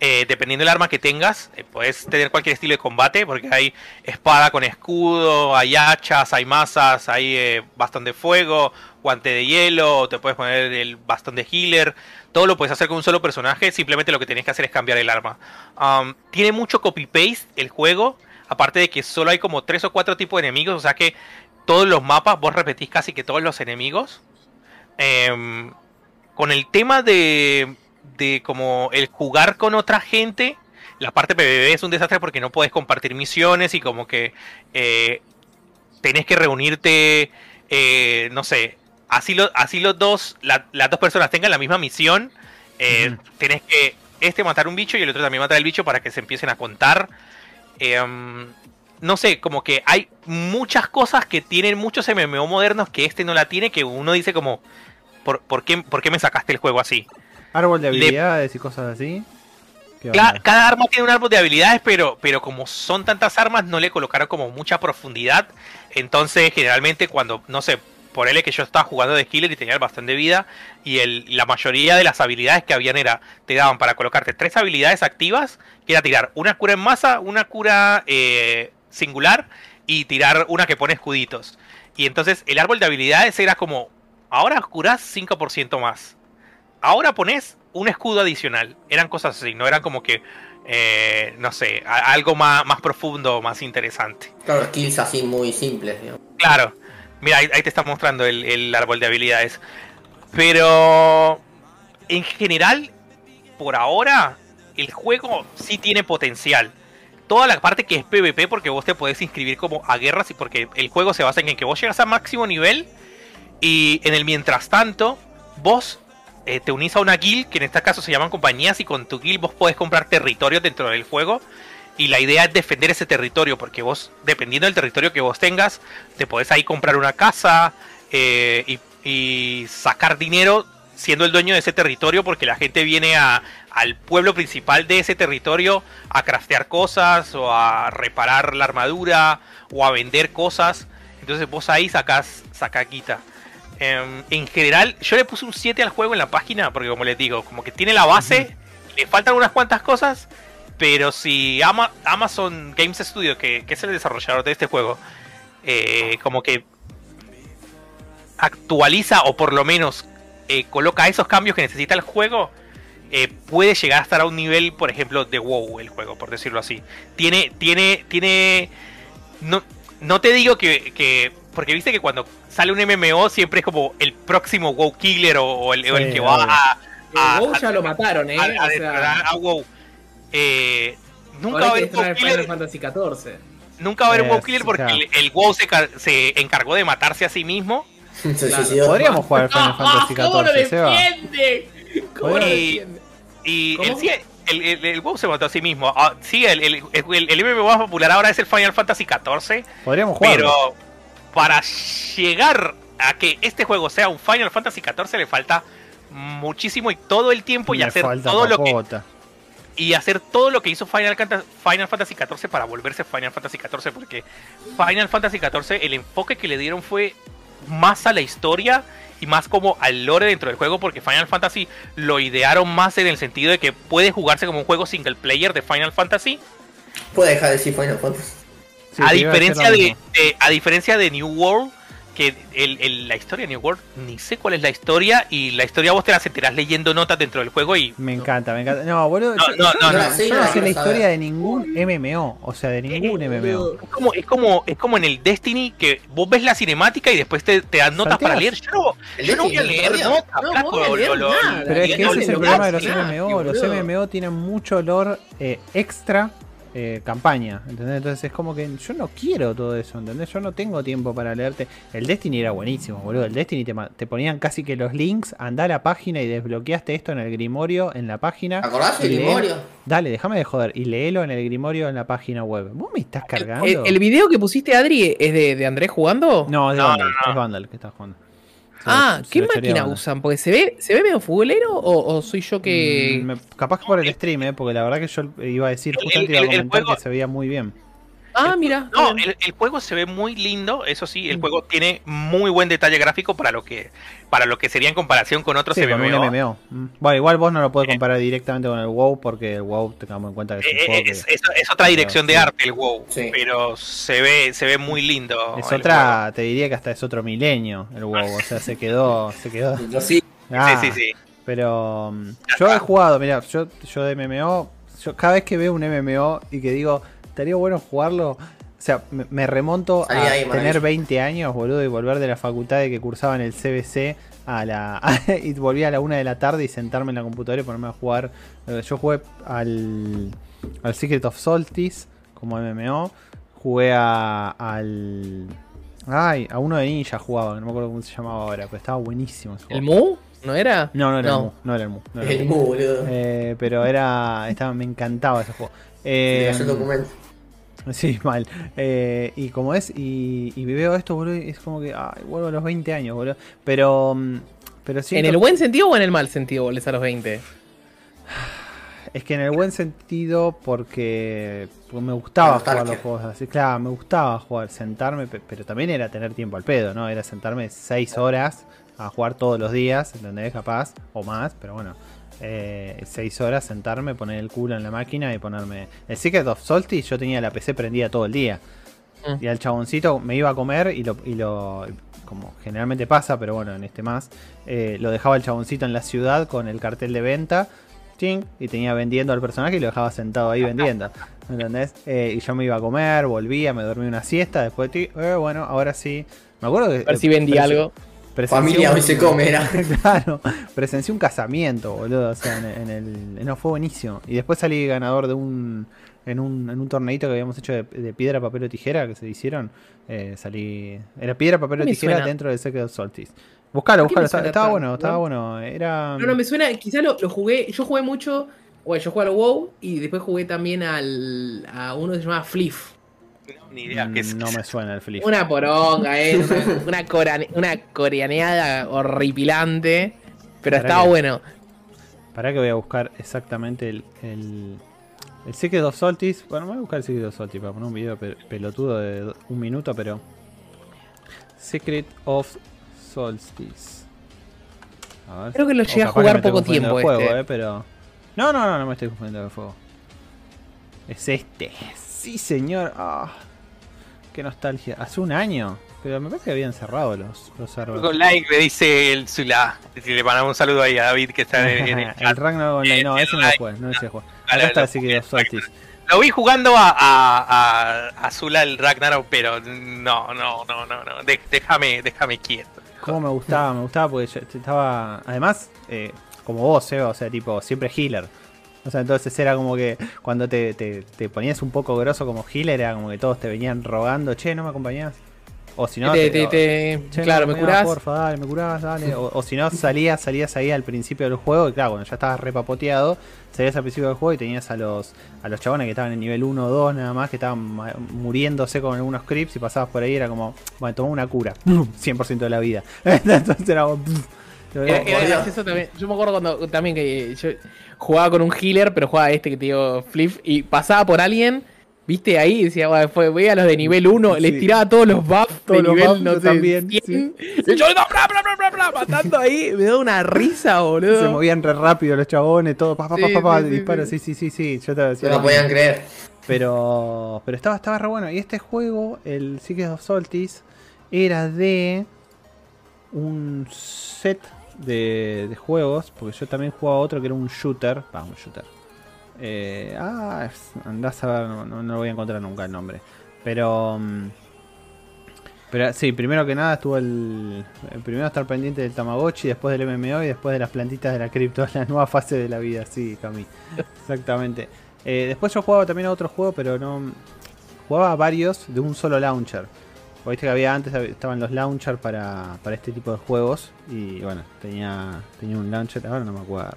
eh, dependiendo del arma que tengas, eh, puedes tener cualquier estilo de combate, porque hay espada con escudo, hay hachas, hay masas, hay eh, bastón de fuego, guante de hielo, te puedes poner el bastón de healer. Todo lo puedes hacer con un solo personaje, simplemente lo que tenés que hacer es cambiar el arma. Tiene mucho copy-paste el juego, aparte de que solo hay como tres o cuatro tipos de enemigos, o sea que todos los mapas vos repetís casi que todos los enemigos. Em, con el tema de, de como el jugar con otra gente, la parte PvP es un desastre porque no puedes compartir misiones y como que eh, tenés que reunirte, eh, no sé, así, lo- así los dos, la- las dos personas tengan la misma misión, eh, tenés que este matar un bicho y el otro también matar el bicho para que se empiecen a contar. Em, no sé, como que hay muchas cosas que tienen muchos MMO modernos que este no la tiene, que uno dice como, ¿por, por qué, por qué me sacaste el juego así? Árbol de Le- habilidades y cosas así. ¿Qué Cla- onda? cada arma tiene un árbol de habilidades, pero, pero como son tantas armas, no le colocaron como mucha profundidad. Entonces, generalmente, cuando, no sé, por él que yo estaba jugando de healer y tenía bastante vida, y el, la mayoría de las habilidades que habían era, te daban para colocarte tres habilidades activas, que era tirar una cura en masa, una cura eh, singular, y tirar una que pone escuditos. Y entonces el árbol de habilidades era como, ahora curás 5% más ahora pones un escudo adicional. Eran cosas así, no eran como que, eh, no sé, a- algo más, más profundo, más interesante. Claro, skills así muy simples, digamos. Claro, mira, ahí, ahí te está mostrando el, el árbol de habilidades. Pero, en general, por ahora, el juego sí tiene potencial. Toda la parte que es PvP, porque vos te podés inscribir como a guerras y porque el juego se basa en que vos llegas a máximo nivel y en el mientras tanto, vos eh, te unís a una guild, que en este caso se llaman compañías, y con tu guild vos podés comprar territorio dentro del juego. Y la idea es defender ese territorio, porque vos, dependiendo del territorio que vos tengas, te podés ahí comprar una casa eh, y, y sacar dinero siendo el dueño de ese territorio, porque la gente viene a, al pueblo principal de ese territorio a craftear cosas, o a reparar la armadura, o a vender cosas. Entonces vos ahí sacás, sacás guita. Em, en general, yo le puse un 7 al juego en la página, porque como les digo, como que tiene la base, le faltan unas cuantas cosas, pero si Ama- Amazon Games Studio, que, que es el desarrollador de este juego, eh, como que actualiza o por lo menos eh, coloca esos cambios que necesita el juego, eh, puede llegar a estar a un nivel, por ejemplo, de WoW el juego, por decirlo así. Tiene, tiene, tiene... No, no te digo que, que- Porque viste que cuando sale un MMO siempre es como el próximo WoW Killer o, o el, o el Sí, que va a... El a- WoW a- ya lo mataron, ¿eh? a- a O sea, a WoW. Eh, nunca va a haber que WoW Killer Fantasy XIV. Nunca va a haber un WoW Killer sí, porque claro. el, el WoW se, se encargó de matarse a sí mismo. Se Claro. suicidó. Podríamos jugar Final Fantasy ¡Ah, ¿Cómo lo XIV, defiende? ¿Cómo lo Y- defiende? Y ¿Cómo? el, sí, el, el- el WoW se mató a sí mismo. Ah, sí, el, el, el, el MMO más popular ahora es el Final Fantasy XIV. Podríamos jugar. Pero para llegar a que este juego sea un Final Fantasy XIV le falta muchísimo y todo el tiempo y hacer todo lo que y hacer todo lo que hizo Final, Final Fantasy XIV para volverse Final Fantasy XIV, porque Final Fantasy XIV el enfoque que le dieron fue más a la historia y más como al lore dentro del juego, porque Final Fantasy lo idearon más en el sentido de que puede jugarse como un juego single player de Final Fantasy, Puede dejar de decir Final Fantasy. Sí, a diferencia lo de, de- a diferencia de New World, que el- el- la historia de New World, ni sé cuál es la historia, y la historia vos te la enterás leyendo notas dentro del juego y Me encanta, me encanta. No, boludo. No, yo, no, no, no, no, sí, yo no no, sé la no historia de ningún MMO. O sea, de ningún MMO. es como, es como, es como en el Destiny que vos ves la cinemática y después te, te dan notas Salteas. para leer. Yo yo no voy a leer notas, a. Pero es que ese es el problema de los MMO. Los. MMO tienen mucho olor eh, extra eh, campaña. ¿entendés? Entonces es como que yo no quiero todo eso. ¿entendés? Yo no tengo tiempo para leerte. El Destiny era buenísimo, boludo. El Destiny te, te ponían casi que los links. Andá a la página y desbloqueaste esto en el Grimorio en la página. ¿Acordás del Grimorio? Dale, déjame de joder. Y léelo en el Grimorio en la página web. ¿Vos me estás cargando? El, el video que pusiste, Adri, es de, de Andrés jugando. No, es de No, Vandal. no, no. Es Vandal que estás jugando. Ah, ¿qué máquina usan? Porque se ve, ¿se ve medio futbolero o, o soy yo que.? Mm, me- capaz que por el stream, eh, porque la verdad que yo iba a decir, El- justamente iba a el comentar juego- que se veía muy bien. Ah, mira. No, el, el juego se ve muy lindo, eso sí, el juego tiene muy buen detalle gráfico para lo que para lo que sería en comparación con otros Sí, con un MMO. MMO. Mm. Bueno, igual vos no lo podés Eh. comparar directamente con el WoW, porque el WoW tengamos en cuenta que es un Eh, juego eh, que- es, es- es otra dirección de arte el WoW, Sí. pero se ve se ve muy lindo. es otra, te diría que hasta es otro milenio el WoW, o sea, se quedó, se quedó. Yo sí. juego. Ah, Sí, sí, sí. Pero mm, yo he jugado, mira, yo, yo de MMO, yo cada vez que veo un MMO y que digo, estaría bueno jugarlo, o sea, me, me remonto Salí a ahí, tener maravilla. 20 años, boludo, y volver de la facultad de que cursaba en el CBC a la y volví a la una de la tarde y sentarme en la computadora y ponerme a jugar. Eh, Yo jugué al, al Secret of Solstice como MMO, jugué a, al... Ay, a uno de Ninja jugaba, no me acuerdo cómo se llamaba ahora, pero estaba buenísimo ese ¿El juego. Mu? ¿No era? No, no era No. el Mu, no era el Mu. no era el El Mu. boludo. Eh, pero era, estaba, me encantaba ese juego. Eh, el documento. Sí, mal. Eh, y como es, y, y veo esto, boludo, y es como que, ay, vuelvo a los 20 años, boludo. Pero, mm, pero ¿En siento- el buen sentido o en el mal sentido volvés a los 20? Es que en el buen sentido, porque, porque me gustaba jugar los juegos así. Claro, me gustaba jugar, sentarme, pe- pero también era tener tiempo al pedo, ¿no? Era sentarme 6 horas a jugar todos los días, ¿entendés? Capaz, o más, pero bueno. 6 horas sentarme, poner el culo en la máquina y ponerme. El Secret of Solstice, yo tenía la PC prendida todo el día. Mm. Y al chaboncito me iba a comer y lo, y lo. Como generalmente pasa, pero bueno, en este más. eh, lo dejaba el chaboncito en la ciudad con el cartel de venta. ching, y tenía vendiendo al personaje y lo dejaba sentado ahí vendiendo. ¿me ¿Entendés? Eh, y yo me iba a comer, volvía, me dormí una siesta. Después, eh, bueno, ahora sí. Me acuerdo que. A ver si vendí algo. Familia un- hoy se come, era. claro, presencié un casamiento, boludo. O sea, en, en el. No, fue buenísimo. Y después salí ganador de un. En un, en un torneito que habíamos hecho de, de piedra, papel o tijera que se hicieron. eh, salí. Era piedra, papel o tijera suena. dentro del Secret of Solstice. Buscalo, ¿Por qué me buscalo. Estaba, suena estaba tanto, bueno, estaba no? bueno. Era. No, no, me suena, quizá lo, lo jugué, yo jugué mucho, bueno, yo jugué al WoW y después jugué también al, a uno que se llama Fliff. Ni idea qué es. No me suena el flip. Una poronga, eh, una, una, corane- una coreaneada horripilante, pero Para estaba que- bueno. Para que voy a buscar exactamente el, el, el Secret of Solstice. Bueno, me voy a buscar el Secret of Solstice para poner un video pe- pelotudo de un minuto, pero. Secret of Solstice. A ver. Creo que lo llegué a jugar poco tiempo juego, este. eh, pero. No, no, no, no me estoy confundiendo el juego. Es este. Sí, señor. Ah, qué nostalgia. Hace un año. Pero me parece que habían cerrado los, los servers. Con like le dice el Zula. Le mandamos un saludo ahí a David que está en, en el el. Ragnarok Online, no, Eh, ese no lo jugué, no ese jugué. Ah, Acá está Secret of Solstice. Lo vi jugando a, a, a, a Zula el Ragnarok, pero no, no, no, no, no. De- déjame, déjame quieto. Cómo me gustaba, me gustaba porque yo estaba. Además, eh, como vos, eh, o sea, tipo, siempre healer. O sea, entonces era como que cuando te, te, te ponías un poco grosso como healer, era como que todos te venían rogando, che, no me acompañás. O si no, Te- te- te- Che, claro, no, me acompañás, curás. Porfa, dale, me curás, dale. O, o si no, salías, salías ahí al principio del juego, y claro, cuando ya estabas repapoteado, salías al principio del juego y tenías a los a los chabones que estaban en nivel 1 o 2 nada más, que estaban muriéndose con algunos creeps y pasabas por ahí, era como, bueno, tomá una cura, 100% de la vida. Entonces era como, Era, era por Dios. gracioso también. Yo me acuerdo cuando también que yo jugaba con un healer, pero jugaba este que te digo, Flip, y pasaba por alguien, viste ahí, y decía, "Bueno, fue, voy a los de nivel 1, Sí. les tiraba todos los buffs Todos de los nivel, buffs, no también, 100, sí. y yo, bla, bla, bla, bla, bla, matando ahí, me da una risa, boludo. se movían re rápido los chabones, todo, pa, pa, pa, Sí, pa, pa, sí, sí, disparo, sí. sí, sí, sí, yo te decía No lo podían creer. Pero, pero estaba, estaba re bueno. Y este juego, el Secret of Solstice, era de un set de, de juegos, porque yo también jugaba otro que era un shooter, va, un shooter. Eh, ah, andás a ver, no, lo voy a encontrar nunca el nombre. Pero, mm, pero sí, primero que nada estuvo el, el primero estar pendiente del Tamagotchi, después del MMO y después de las plantitas de la cripto, la nueva fase de la vida, sí, Cami. Exactamente. Eh, después yo jugaba también a otro juego, pero no. Jugaba a varios de un solo launcher. Porque Viste que había antes estaban los launchers para, para este tipo de juegos. Y bueno, tenía, tenía un launcher, ahora no me acuerdo.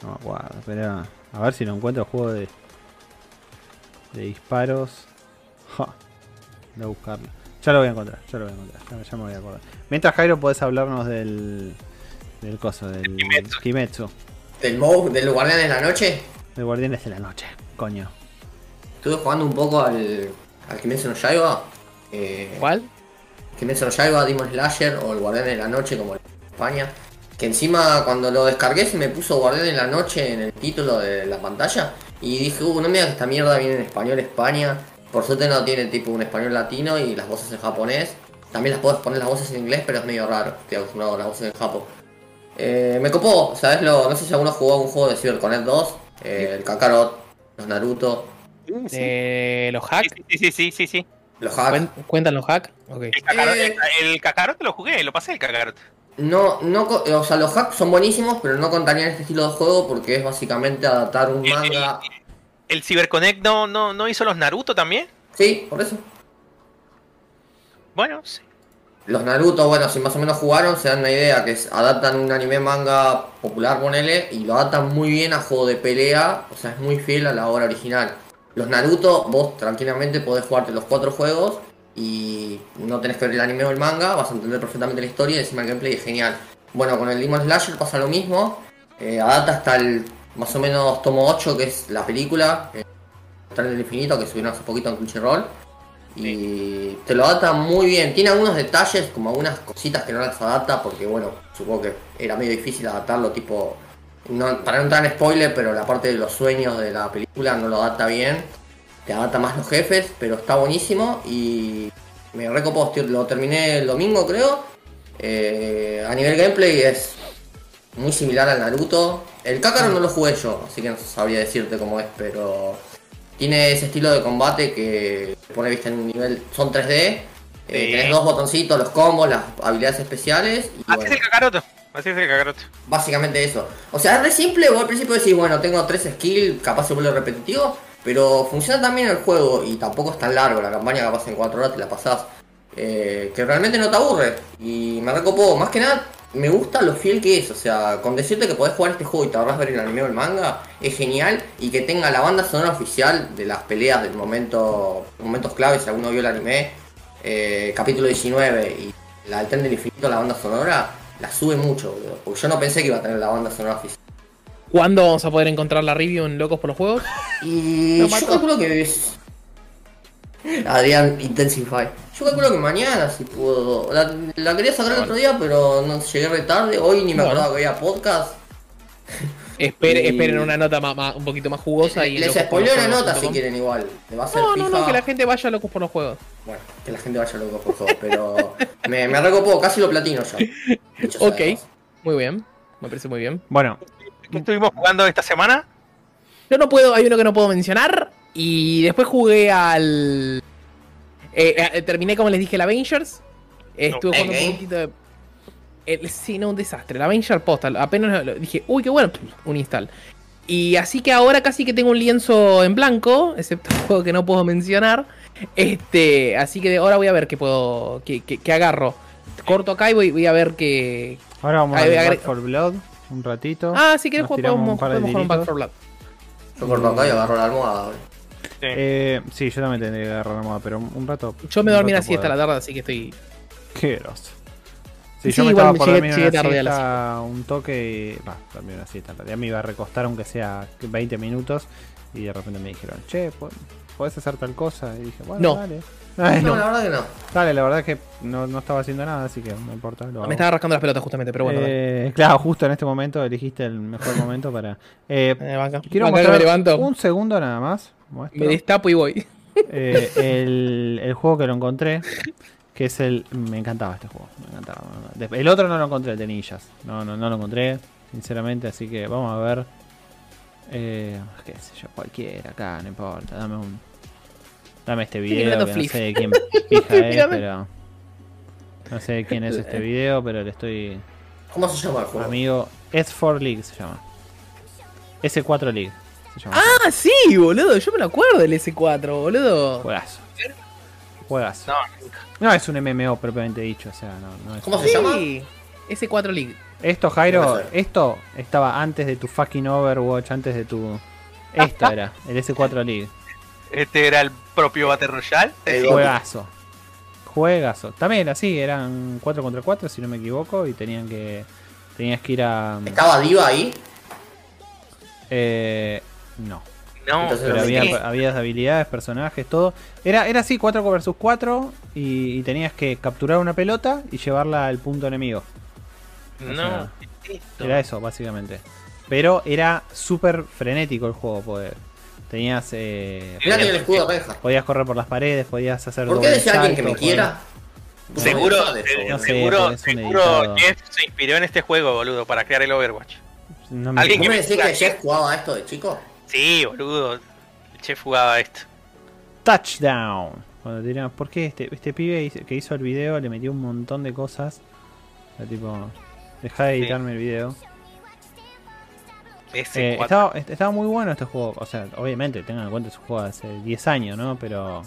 No me acuerdo. Pero a ver si lo encuentro juego de. de disparos. Ja, voy a buscarlo. Ya lo voy a encontrar, ya lo voy a encontrar. Ya, ya me voy a acordar. Mientras Jairo podés hablarnos del. del coso, del Kimetsu. Kimetsu. Del Moe, del Guardián de la Noche. De Guardianes de la Noche, coño. Estuve jugando un poco al, al Kimetsu no Yaiba. Eh, ¿Cuál? Kimetsu no Yaiba, Demon Slasher o el Guardián de la Noche como en España. Que encima cuando lo descargué se me puso Guardián de la Noche en el título de la pantalla. Y dije, uh, no me digas que esta mierda viene en español España. Por suerte no tiene tipo un español latino y las voces en japonés. También las puedes poner las voces en inglés, pero es medio raro. Estoy acostumbrado a las voces en japo. Eh, me copó, ¿sabes? Lo, no sé si alguno jugó un juego de CyberConnect 2. eh, el Kakarot, los Naruto, Eh, ¿Los hacks? sí, sí, sí, sí, sí. Los Hack. ¿Cuen- ¿Cuentan los hacks? El Kakarot, Eh. el, el Kakarot lo jugué, lo pasé el Kakarot. No, no, co- o sea, los hacks son buenísimos, pero no contarían este estilo de juego porque es básicamente adaptar un El- manga. ¿El CyberConnect no, no, no hizo los Naruto también? Sí, por eso. Bueno, sí. Los Naruto, bueno, si más o menos jugaron, se dan una idea que es adaptan un anime manga popular, ponele, y lo adaptan muy bien a juego de pelea, o sea, es muy fiel a la obra original. Los Naruto, vos tranquilamente podés jugarte los cuatro juegos y no tenés que ver el anime o el manga, vas a entender perfectamente la historia y encima el gameplay es genial. Bueno, con el Demon Slasher pasa lo mismo, eh, adapta hasta el más o menos tomo 8, que es la película, eh, Tren del Infinito, que subieron hace poquito en Crunchyroll. Y te lo adapta muy bien. Tiene algunos detalles, como algunas cositas que no las adapta, porque bueno, supongo que era medio difícil adaptarlo, tipo. No, para no entrar en spoiler, pero la parte de los sueños de la película no lo adapta bien. Te adapta más los jefes, pero está buenísimo y me recopó. Lo terminé el domingo, creo. Eh, a nivel gameplay es muy similar al Naruto. El Kakarot no lo jugué yo, así que no sabría decirte cómo es, pero tiene ese estilo de combate que pone vista en un nivel. Son 3D. eh, Sí. tenés dos botoncitos, los combos, las habilidades especiales. Y Así bueno, es el Kakaroto. Así es básicamente eso. O sea, es re simple. Vos al principio decís, bueno, tengo tres skills, capaz se vuelve repetitivo. Pero funciona también el juego y tampoco es tan largo. La campaña capaz en 4 horas te la pasás. eh, que realmente no te aburre. Y me recopó. Más que nada, me gusta lo fiel que es. O sea, con decirte que podés jugar este juego y te ahorras ver el anime o el manga, es genial. Y que tenga la banda sonora oficial de las peleas del momento, momentos claves, si alguno vio el anime, eh, capítulo 19 y la del tren del infinito, la banda sonora, la sube mucho, boludo, Porque yo no pensé que iba a tener la banda sonora oficial. ¿Cuándo vamos a poder encontrar la review en Locos por los Juegos? Y yo calculo que es. Adrián Intensify. Yo calculo que mañana si puedo. La, la quería sacar el otro día, pero no llegué re tarde. Hoy ni me Bueno. acordaba que había podcast. Espere- Y- esperen una nota ma- un poquito más jugosa y Les Locos los spoileo la Juegos nota si quieren igual. Le va a ser No, no, no, que la gente vaya Locos por los Juegos. Bueno, que la gente vaya loco por favor, pero me, me recopó, casi lo platino ya. Ok, muy bien. Me parece muy bien. Bueno, ¿Qué estuvimos jugando esta semana? Yo no puedo, hay uno que no puedo mencionar. Y después jugué al. eh, eh, terminé, como les dije, el Avengers. Estuve jugando un poquitito de. El- sí, no, un desastre. El Avenger Postal. Apenas lo- dije, uy, qué bueno, un install. Y así que ahora casi que tengo un lienzo en blanco, excepto juego que no puedo mencionar. Este, así que ahora voy a ver qué puedo. qué, qué- qué agarro. Corto acá y voy, voy a ver qué. ahora vamos Ahí a ver agre- for Blood un ratito. Ah, si querés podemos, un par de podemos jugar un Back for Blood. Yo corto acá y agarro la almohada. boludo. Eh, sí, yo también tendría que agarrar la moda, pero un, rato. Yo me dormí la siesta a la tarde, así que estoy. Qué grosso. Sí, Sí, yo me igual estaba me por llegué- llegué una tarde a la siesta, un toque y... Va, dormí una siesta. En realidad me iba a recostar aunque sea 20 minutos y de repente me dijeron, che, po- ¿podés hacer tal cosa? Y dije, bueno, No. dale. Ay, No, no. la verdad que no. Dale, la verdad es que no, no estaba haciendo nada, así que no importa. Lo hago. Me estaba rascando las pelotas justamente, pero bueno. Eh, claro, justo en este momento elegiste el mejor momento para... Eh, Eh, banca. quiero Banca mostrar me levanto, un segundo nada más. muestro. me destapo y voy. Eh, el, el juego que lo encontré, Que es el. Me encantaba este juego. Me encantaba. El otro no lo encontré, el de ninjas. No, no, no lo encontré, sinceramente. Así que vamos a ver. Eh, qué sé yo, cualquiera acá, no importa. Dame un. Dame este video. Que no sé de quién pija es, pero. No sé de quién es este video, pero le estoy. ¿Cómo se llama el juego? Amigo. S4 League se llama. S4 League se llama. Ah, sí, boludo. Yo me lo acuerdo del S4, boludo. Juegazo. Juegazo. No, No es un MMO propiamente dicho, o sea, no, no es. ¿Cómo se llama? Sí. S4 League. Esto, Jairo, esto estaba antes de tu fucking Overwatch, antes de tu. Esto era, el S4 League. este era el propio Battle Royale. Juegazo. Juegazo. También era así, eran 4 contra 4, si no me equivoco, y tenían que. Tenías que ir a. ¿Estaba Diva ahí? Eh, no. No, Entonces, Pero había, habilidades, personajes, todo. Era, era así, 4 versus 4, y, y tenías que capturar una pelota y llevarla al punto enemigo. no. sea. Era eso, básicamente. Pero era súper frenético el juego, poder. Tenías. Eh, tiene el escudo de reja. podías correr por las paredes, podías hacer. ¿Por qué decía alguien que me quiera? Seguro, No eh, No boludo. sé, seguro, seguro. Jeff se inspiró en este juego, boludo, para crear el Overwatch. podías- No me Alguien ¿Vos que me decís que Jeff jugaba a esto de chico? Sí, boludo. El chef jugaba esto. Touchdown. Cuando te dirán, ¿por qué este, este pibe que hizo el video le metió un montón de cosas? O sea, tipo, deja de Sí. editarme el video. Ese Eh, estaba, est- estaba muy bueno este juego. O sea, obviamente, tengan en cuenta, es un juego de hace 10 años, ¿no? Pero,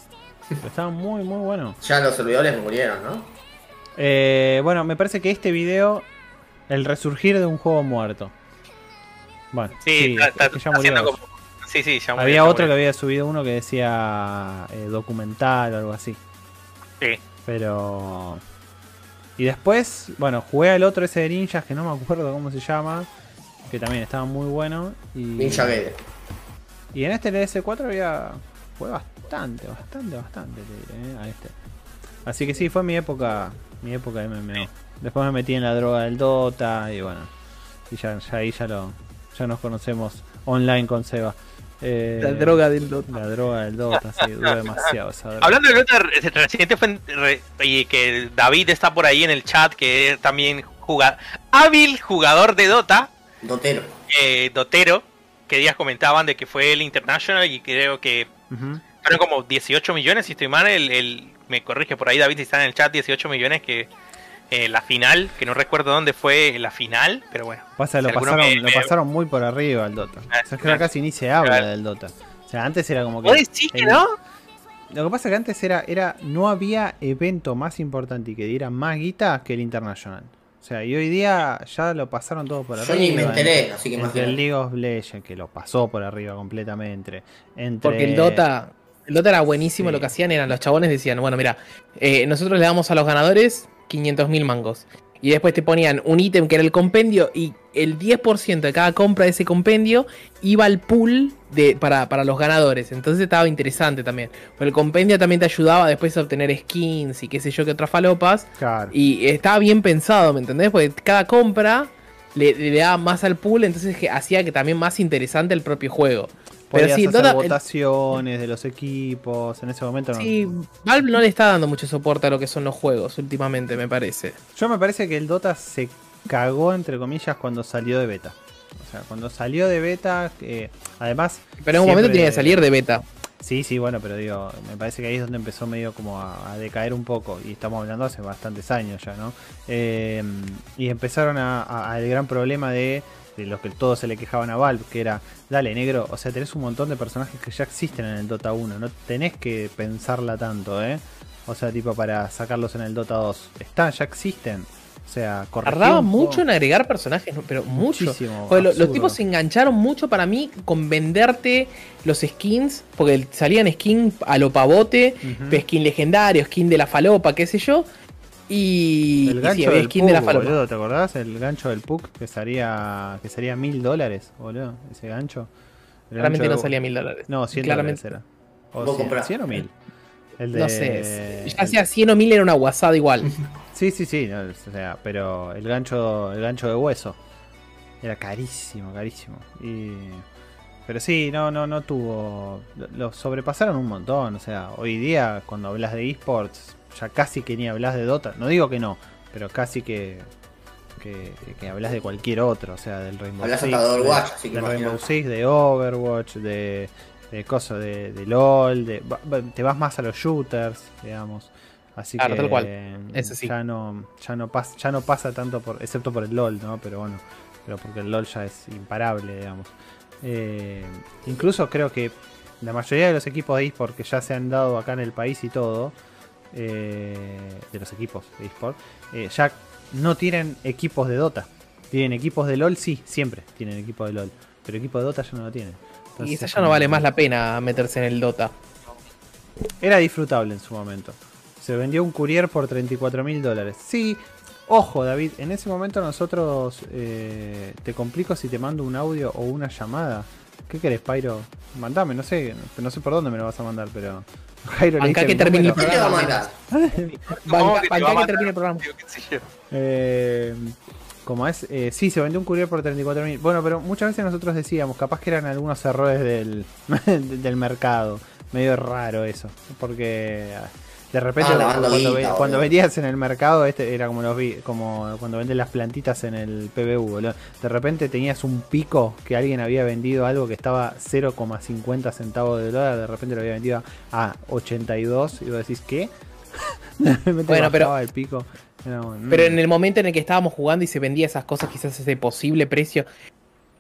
pero estaba muy, muy bueno. Ya los servidores murieron, ¿no? Eh, bueno, me parece que este video, el resurgir de un juego muerto. Bueno, Sí, sí, está, es está- que está ya murió. haciendo como- Sí, sí, ya murió, Había ya otro que había subido uno que decía eh, documental o algo así. Sí. Pero. Y después, bueno, jugué al otro ese de ninjas que no me acuerdo cómo se llama. Que también estaba muy bueno. Y, Ninja Gaiden. y en este LS4 había. Jugué bastante, bastante, bastante, te diré, eh, a este. Así que sí, fue mi época. Mi época de MMO. Después me metí en la droga del Dota y bueno. Y ya, ya ahí ya lo. Ya nos conocemos online con Seba. Eh, La droga del Dota. La droga del Dota, sí, dura demasiado esa droga. Hablando de Dota, re- reciente fue y que David está por ahí en el chat, que es también juga- hábil jugador de Dota, Dotero. eh, Dotero, que días comentaban de que fue el International y creo que fueron como 18 millones, si estoy mal, el, el- me corrige por ahí David si está en el chat, 18 millones que eh, la final, que no recuerdo dónde fue la final, pero bueno. Pasa, lo, pasaron, me- lo me- pasaron muy por arriba al Dota. Ah, O sea, es que ahora casi ni se habla Claro. del Dota. O sea, antes era como que. ¿Vos decís que no? Lo que pasa es que antes era, era. No había evento más importante y que diera más guita que el International. O sea, y hoy día ya lo pasaron todo por Yo arriba. ni me enteré, así que Entre el. League of Legends, que lo pasó por arriba completamente. Entre... Porque el Dota, el Dota era buenísimo, Sí. lo que hacían eran los chabones decían, bueno, mira, eh, nosotros le damos a los ganadores 500 mil mangos. Y después te ponían un ítem que era el compendio y el 10% de cada compra de ese compendio iba al pool de, para, para los ganadores. Entonces estaba interesante también. Pero el compendio también te ayudaba después a obtener skins y qué sé yo que otras falopas. Claro. Y estaba bien pensado, ¿me entendés? Porque cada compra le, le daba más al pool, entonces que hacía que también más interesante el propio juego. Pero Podías sí, hacer Dota- el- votaciones de los equipos. En ese momento no. Sí, Valve no le está dando mucho soporte a lo que son los juegos últimamente, me parece. Yo me parece que el Dota se cagó, entre comillas, cuando salió de beta. O sea, cuando salió de beta, eh, además... Pero en un momento tenía que salir de beta. Sí, sí, bueno, pero digo, me parece que ahí es donde empezó medio como a, a decaer un poco. Y estamos hablando hace bastantes años ya, ¿no? Eh, y empezaron a, a- al gran problema de, de los que todos se le quejaban a Valve, que era, dale, negro, o sea, tenés un montón de personajes que ya existen en el Dota 1, no tenés que pensarla tanto, ¿eh? O sea, tipo, para sacarlos en el Dota 2. Están, ya existen. O sea, corregí Tardaba un mucho en agregar personajes, ¿no? pero mucho. Los tipos se engancharon mucho para mí con venderte los skins, porque salían skins a lo pavote, skin legendario, skin de la falopa, qué sé yo. Y, El y gancho había del skin de la falopa. boludo, ¿te acordás? El gancho del Pug que sería que sería mil dólares, boludo, ese gancho. El Claramente gancho no de- salía mil dólares. No, 100 Claramente. dólares era. O Vos 100, comprás. 100 o 1000. El de... No sé, ya sea 100 o 1000 era una guasada igual. Sí, sí, sí, no, o sea, pero el gancho el gancho de hueso era carísimo, carísimo. Y pero sí, no, no, no tuvo. Lo sobrepasaron un montón. O sea, hoy día, cuando hablas de esports, ya casi que ni hablas de Dota. No digo que no, pero casi que. Que, que hablas de cualquier otro, o sea, del Rainbow Hablas Six. hasta de Overwatch, de- así que del. Rainbow Six, de Overwatch, de. De cosas, de, de LOL, de, te vas más a los shooters, digamos. Así Claro, que tal cual. Ese sí. ya no, ya no pasa, ya no pasa tanto por, excepto por el LOL, ¿no? Pero bueno, pero porque el LOL ya es imparable, digamos. Eh, incluso creo que la mayoría de los equipos de eSport que ya se han dado acá en el país y todo, eh, de los equipos de eSport, eh, ya no tienen equipos de Dota. Tienen equipos de LOL, sí, siempre tienen equipos de LOL. Pero equipo de Dota ya no lo tienen. Y Entonces quizás es ya no vale más la pena meterse en el Dota. Era disfrutable en su momento. Se vendió un courier por 34 mil dólares. Sí, ojo David, en ese momento nosotros eh, te complico si te mando un audio o una llamada. ¿Qué querés, Pyro? Mandame, no sé, no sé por dónde me lo vas a mandar, pero... Jairo le diste que mi termine el número. ¿Qué te va a programa. mandar? ¿Cómo Banca- que termine el programa. Eh, como es, eh, sí, se vendió un courier por 34 mil. Bueno, pero muchas veces nosotros decíamos, capaz que eran algunos errores del, del mercado. Medio raro eso. Porque ah, de repente Ah, cuando, guita, ve- boludo. cuando venías en el mercado, este era como los vi, como cuando venden las plantitas en el PBU, boludo. De repente tenías un pico que alguien había vendido algo que estaba 0,50 centavos de dólar, de repente lo había vendido a 82 y vos decís, ¿qué? Bueno, pero- el pico. Pero mm. en el momento en el que estábamos jugando y se vendía esas cosas, quizás ese posible precio,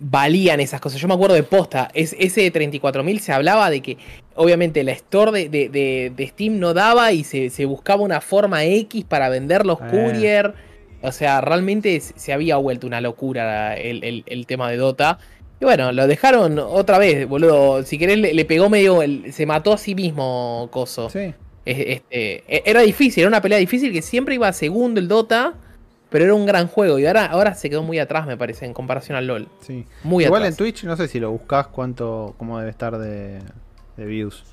valían esas cosas. Yo me acuerdo de posta, es, ese de 34.000 se hablaba de que obviamente la store de, de- de- de Steam no daba y se, se buscaba una forma X para vender los Eh. courier. O sea, realmente se había vuelto una locura el, el- el tema de Dota. Y bueno, lo dejaron otra vez, boludo. Si querés, le, le pegó medio. el- se mató a sí mismo, Coso. Sí. Es- Este, e- era difícil, era una pelea difícil que siempre iba segundo el Dota, pero era un gran juego y ahora, ahora se quedó muy atrás, me parece, en comparación al LOL. Sí. Muy Igual atrás. en Twitch no sé si lo buscas cuánto, cómo debe estar de, de views.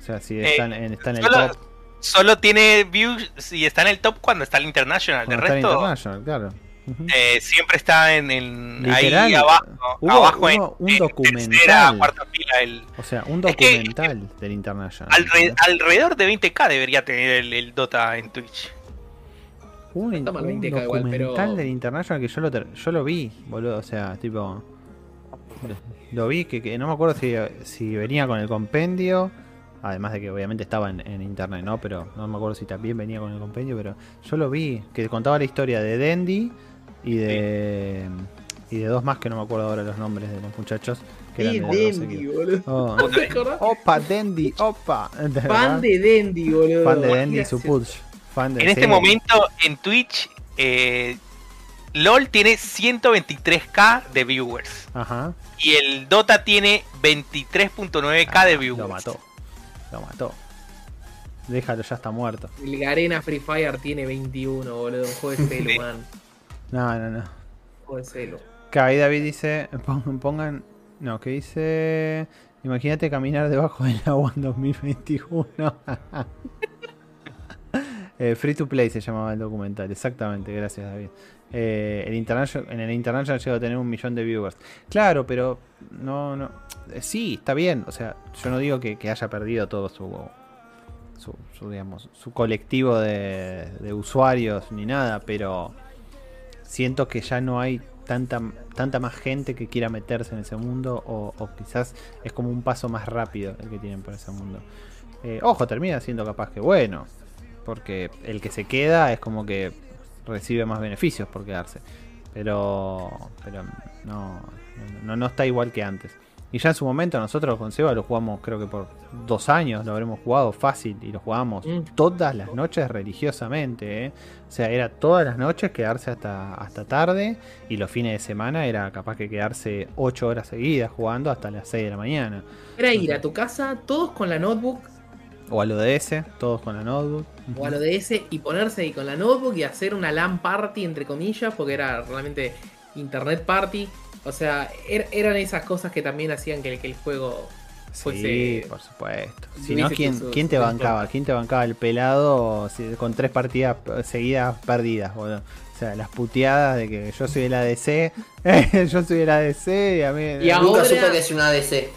O sea, si Eh, está, en, está en el solo- top. Solo tiene views y está en el top cuando está el International. De cuando está en resto, International, claro. Ujú. eh, siempre está en, en- Literal, ahí abajo. hubo- abajo en, hubo un en documental. tercera, cuarta fila. El, O sea, un es que- documental del International. alre- alrededor de 20k debería tener el, el Dota en Twitch. Un, un 20K igual, documental pero- del International que yo lo, yo lo vi, boludo. O sea, tipo. Lo vi que, que no me acuerdo si, si venía con el compendio. Además de que obviamente estaba en, en internet, ¿no? Pero no me acuerdo si también venía con el compendio. Pero yo lo vi, que contaba la historia de Dendy y de. Y de dos más que no me acuerdo ahora los nombres de los muchachos. Que eran de equipos. boludo. Oh. Opa, Dendy, opa. Fan de Dendy, boludo. Fan de Dendy y su Gracias. Fan de En este momento en Twitch, eh, LOL tiene 123k de viewers. Ajá. Y el Dota tiene 23.9k de Ah, viewers. Lo mató. Lo mató. Déjalo, ya está muerto. El Garena Free Fire tiene 21, boludo. Juego de celo, man. No, no, no. Juego de celo. Que ahí David dice, pon- pongan, no, que dice, imagínate caminar debajo del agua en 2021. Eh, Free to Play se llamaba el documental, exactamente, gracias David. Eh, el en el International llegó a tener un millón de viewers. Claro, pero no, no. eh, sí, está bien. O sea, yo no digo que, haya perdido todo su, su, digamos, su colectivo de, usuarios ni nada, pero siento que ya no hay tanta, tanta más gente que quiera meterse en ese mundo o, o quizás es como un paso más rápido el que tienen por ese mundo. Eh, ojo, termina siendo capaz que bueno, porque el que se queda es como que recibe más beneficios por quedarse, pero, pero no, no, no está igual que antes. Y ya en su momento nosotros con Seba lo jugamos creo que por dos años, lo habremos jugado fácil y lo jugamos Mm. todas las noches religiosamente. ¿eh? O sea, era todas las noches quedarse hasta, hasta tarde y los fines de semana era capaz que quedarse 8 horas seguidas jugando hasta las 6 de la mañana. Era ir a tu casa, todos con la notebook O al ODS, todos con la notebook. o al ODS y ponerse ahí con la notebook y hacer una LAN party, entre comillas, porque era realmente internet party. O sea, er- eran esas cosas que también hacían que, que el juego Sí, fuese- por supuesto. Si no, ¿quién, su- ¿quién te bancaba? ¿Quién te bancaba el pelado con tres partidas seguidas perdidas? boludo? O sea, las puteadas de que yo soy el ADC, yo soy el ADC y a mí... Y ahora- Nunca supe que es una ADC.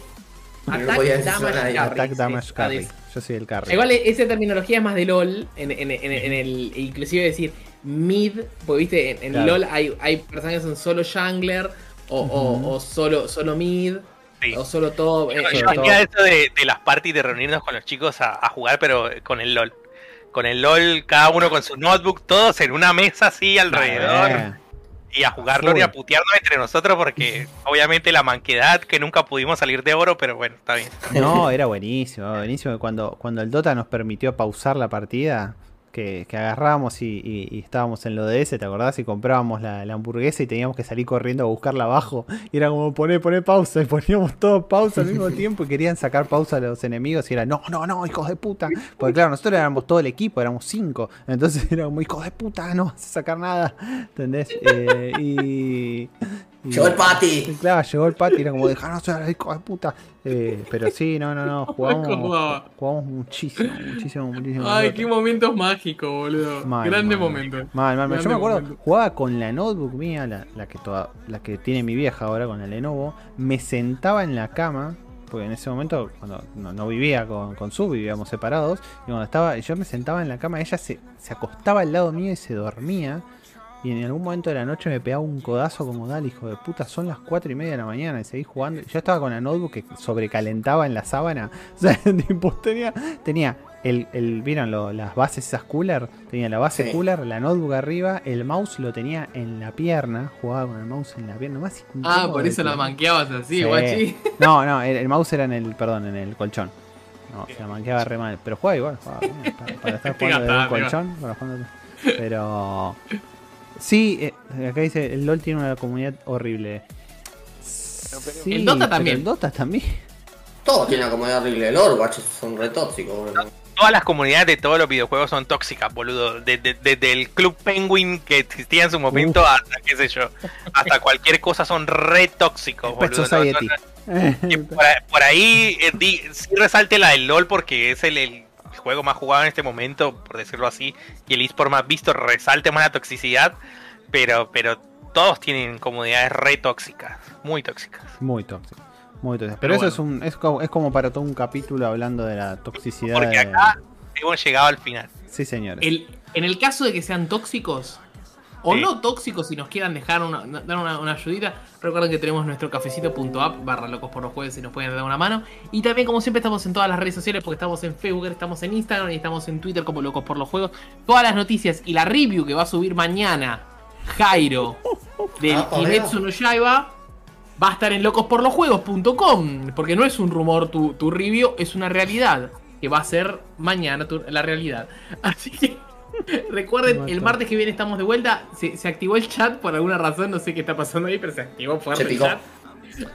No Attack decir Damage. Carry. Attack sí, Damage Carry. ADC. Yo soy el carry. Igual esa terminología es más de LOL, en, en- en- en el, inclusive decir mid, porque viste, en, en Claro. LOL hay, hay personas que son solo jungler, o, o- o solo, solo mid, Sí. o solo top. Yo eh, todo. venía esto de, de las parties, de reunirnos con los chicos a, a jugar, pero con el LOL. Con el LOL, cada uno con su notebook, todos en una mesa así alrededor. Y a jugar LOL y a putearnos entre nosotros porque obviamente la manquedad que nunca pudimos salir de oro, pero bueno, está bien. No, era buenísimo, buenísimo. Cuando, cuando el Dota nos permitió pausar la partida, que, que agarrábamos y, y- y estábamos en lo de ese, ¿te acordás? Y comprábamos la, la hamburguesa y teníamos que salir corriendo a buscarla abajo. Y era como poner, poner pausa. Y poníamos todo pausa al mismo tiempo y querían sacar pausa a los enemigos. Y era, no, no, no, hijos de puta. Porque claro, nosotros éramos todo el equipo, éramos cinco. Entonces era como, hijos de puta, no vas a sacar nada. ¿Entendés? Eh, y- Llegó el Pati. Claro, llegó el Pati y era como, dejanos ser hijo de puta. Eh, pero sí, no, no, no, jugamos, jugamos muchísimo, muchísimo, muchísimo. Ay, qué momentos mágicos, boludo. Mal, Grande mal, momento. Mal, mal, mal. Yo Grande me acuerdo, momento. jugaba con la notebook mía, la, la que toda, la que tiene mi vieja ahora con la Lenovo, me sentaba en la cama, porque en ese momento, cuando no, no vivía con, con su, vivíamos separados, y cuando estaba, yo me sentaba en la cama, ella se, se acostaba al lado mío y se dormía. Y en algún momento de la noche me pegaba un codazo como dale, hijo de puta, son las 4 y media de la mañana y seguí jugando. Yo estaba con la notebook que sobrecalentaba en la sábana. O sea, tipo, tenía, tenía el, el ¿vieron lo- las bases esas cooler? Tenía la base Sí. cooler, la notebook arriba, el mouse lo tenía en la pierna, jugaba con el mouse en la pierna, más Ah, por de eso la que- manqueabas así, Sí. guachi. No, no, el, el mouse era en el, perdón, en el colchón. No, se la manqueaba re mal. Pero jugaba igual, jugaba bien, para, para estar jugando desde un colchón. para Pero. Sí, eh, acá dice: el LOL tiene una comunidad horrible. Sí, El Dota también. El Dota también. Todos tienen una comunidad horrible. El Overwatch son re tóxicos, boludo. Todas las comunidades de todos los videojuegos son tóxicas, boludo. Desde, desde el Club Penguin que existía en su momento hasta, qué sé yo, hasta cualquier cosa son re tóxicos, boludo. No- no- por, ahí- por ahí eh, di- sí resalte la del LOL porque es el, el juego más jugado en este momento, por decirlo así, y el eSport más visto resalte más la toxicidad, pero, pero todos tienen comunidades re tóxicas, muy tóxicas. Muy tóxico. Muy tóxico. Pero, Pero eso bueno. es, un, es, como, es como para todo un capítulo hablando de la toxicidad. Porque de- acá hemos llegado al final. Sí, señores. El, en el caso de que sean tóxicos, o Sí. no tóxicos, si nos quieran dejar una, dar una, una ayudita, recuerden que tenemos nuestro cafecito.app barra locos por los jueves si nos pueden dar una mano. Y también, como siempre, estamos en todas las redes sociales porque estamos en Facebook, estamos en Instagram y estamos en Twitter como locos por los juegos. Todas las noticias y la review que va a subir mañana Jairo del Ah, Kimetsu no Yaiba va a estar en locosporlosjuegos.com porque no es un rumor tu, tu review, es una realidad que va a ser mañana tu- la realidad. Así que recuerden, el martes que viene estamos de vuelta. Se, se activó el chat por alguna razón, no sé qué está pasando ahí, pero se activó fuerte Se el picó. chat.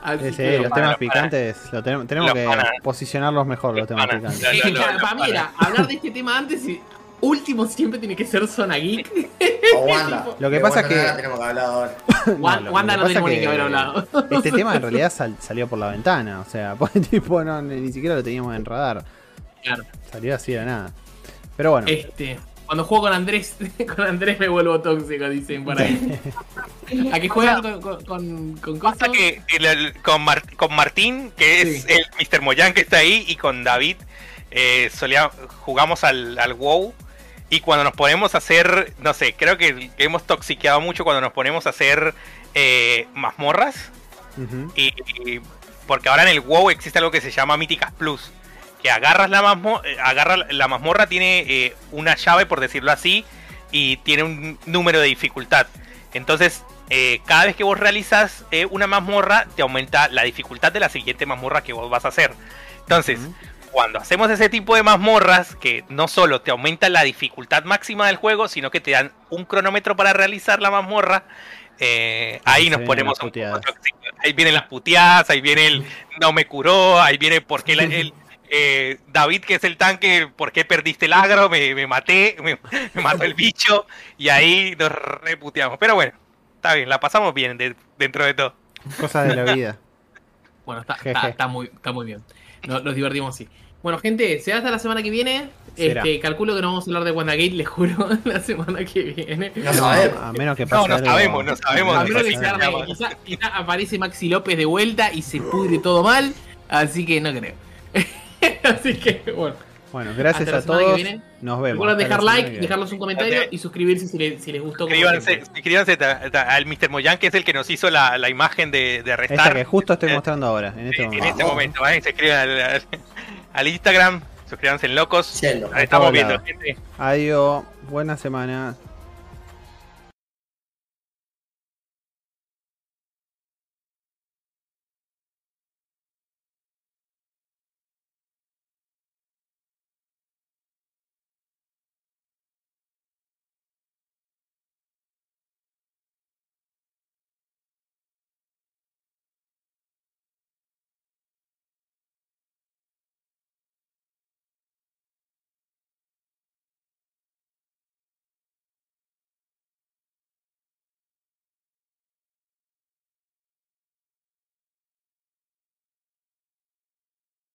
Así Sí, sí, que- los para, temas para. picantes lo tenemos, tenemos Los que para. posicionarlos mejor, los Los temas para. picantes. No, Es que, no, claro, no, para mí era hablar de este tema antes y último siempre tiene que ser Zona Geek. O Wanda. Lo que pasa Wanda que- Wanda no tenemos ni que haber hablado. Este tema en realidad sal- salió por la ventana, o sea, pues, tipo, no, ni siquiera lo teníamos en radar. Claro. Salió así de nada. Pero bueno, Este, cuando juego con Andrés, con Andrés me vuelvo tóxico, dicen por ahí. ¿A qué juegan con, con, con, con cosas? Pasa que el- el- con, Mar- con Martín, que es Sí. el Mr. Moyan que está ahí, y con David, eh, solía, jugamos al, al WoW. Y cuando nos ponemos a hacer, no sé, creo que hemos toxiqueado mucho cuando nos ponemos a hacer eh, mazmorras. y- porque ahora en el WoW existe algo que se llama Míticas Plus. Que agarras la, mazmo- eh, agarra la mazmorra, tiene eh, una llave, por decirlo así, y tiene un número de dificultad. Entonces, eh, cada vez que vos realizas eh, una mazmorra, te aumenta la dificultad de la siguiente mazmorra que vos vas a hacer. Entonces, cuando hacemos ese tipo de mazmorras, que no solo te aumenta la dificultad máxima del juego, sino que te dan un cronómetro para realizar la mazmorra, eh, ahí nos ponemos un tóxicos. Ahí vienen las puteadas, ahí viene el no me curó, ahí viene por qué la- el, eh, David, que es el tanque, por qué perdiste el agro, me, me maté, me, me mató el bicho, y ahí nos reputeamos. Pero bueno, está bien, la pasamos bien de- dentro de todo. cosas de la vida. Bueno, está, Jeje. está, está muy, está muy bien. Nos, nos divertimos así. Bueno, gente, se da hasta la semana que viene. Será. Este, calculo que no vamos a hablar de WandaGate, les juro, la semana que viene. No. A menos que No, pase no algo- sabemos, no sabemos. A de menos qué que se se arme, llama. quizá, quizá aparece Maxi López de vuelta y se pudre todo mal. Así que no creo. así que, bueno. Bueno, gracias Hasta a todos. Nos vemos. Recuerden dejar like, dejarnos un comentario Ok. y suscribirse si les, si les gustó. Suscríbanse, suscríbanse ta- ta- al Mr. Moyan, que es el que nos hizo la, la imagen de, de Esta Restar. que justo estoy Eh, mostrando ahora, en este en momento. este momento, ¿vale? Se escriban al, al- al Instagram, suscríbanse en Locos. Yendo. Ahí estamos viendo, gente. Adiós, buena semana.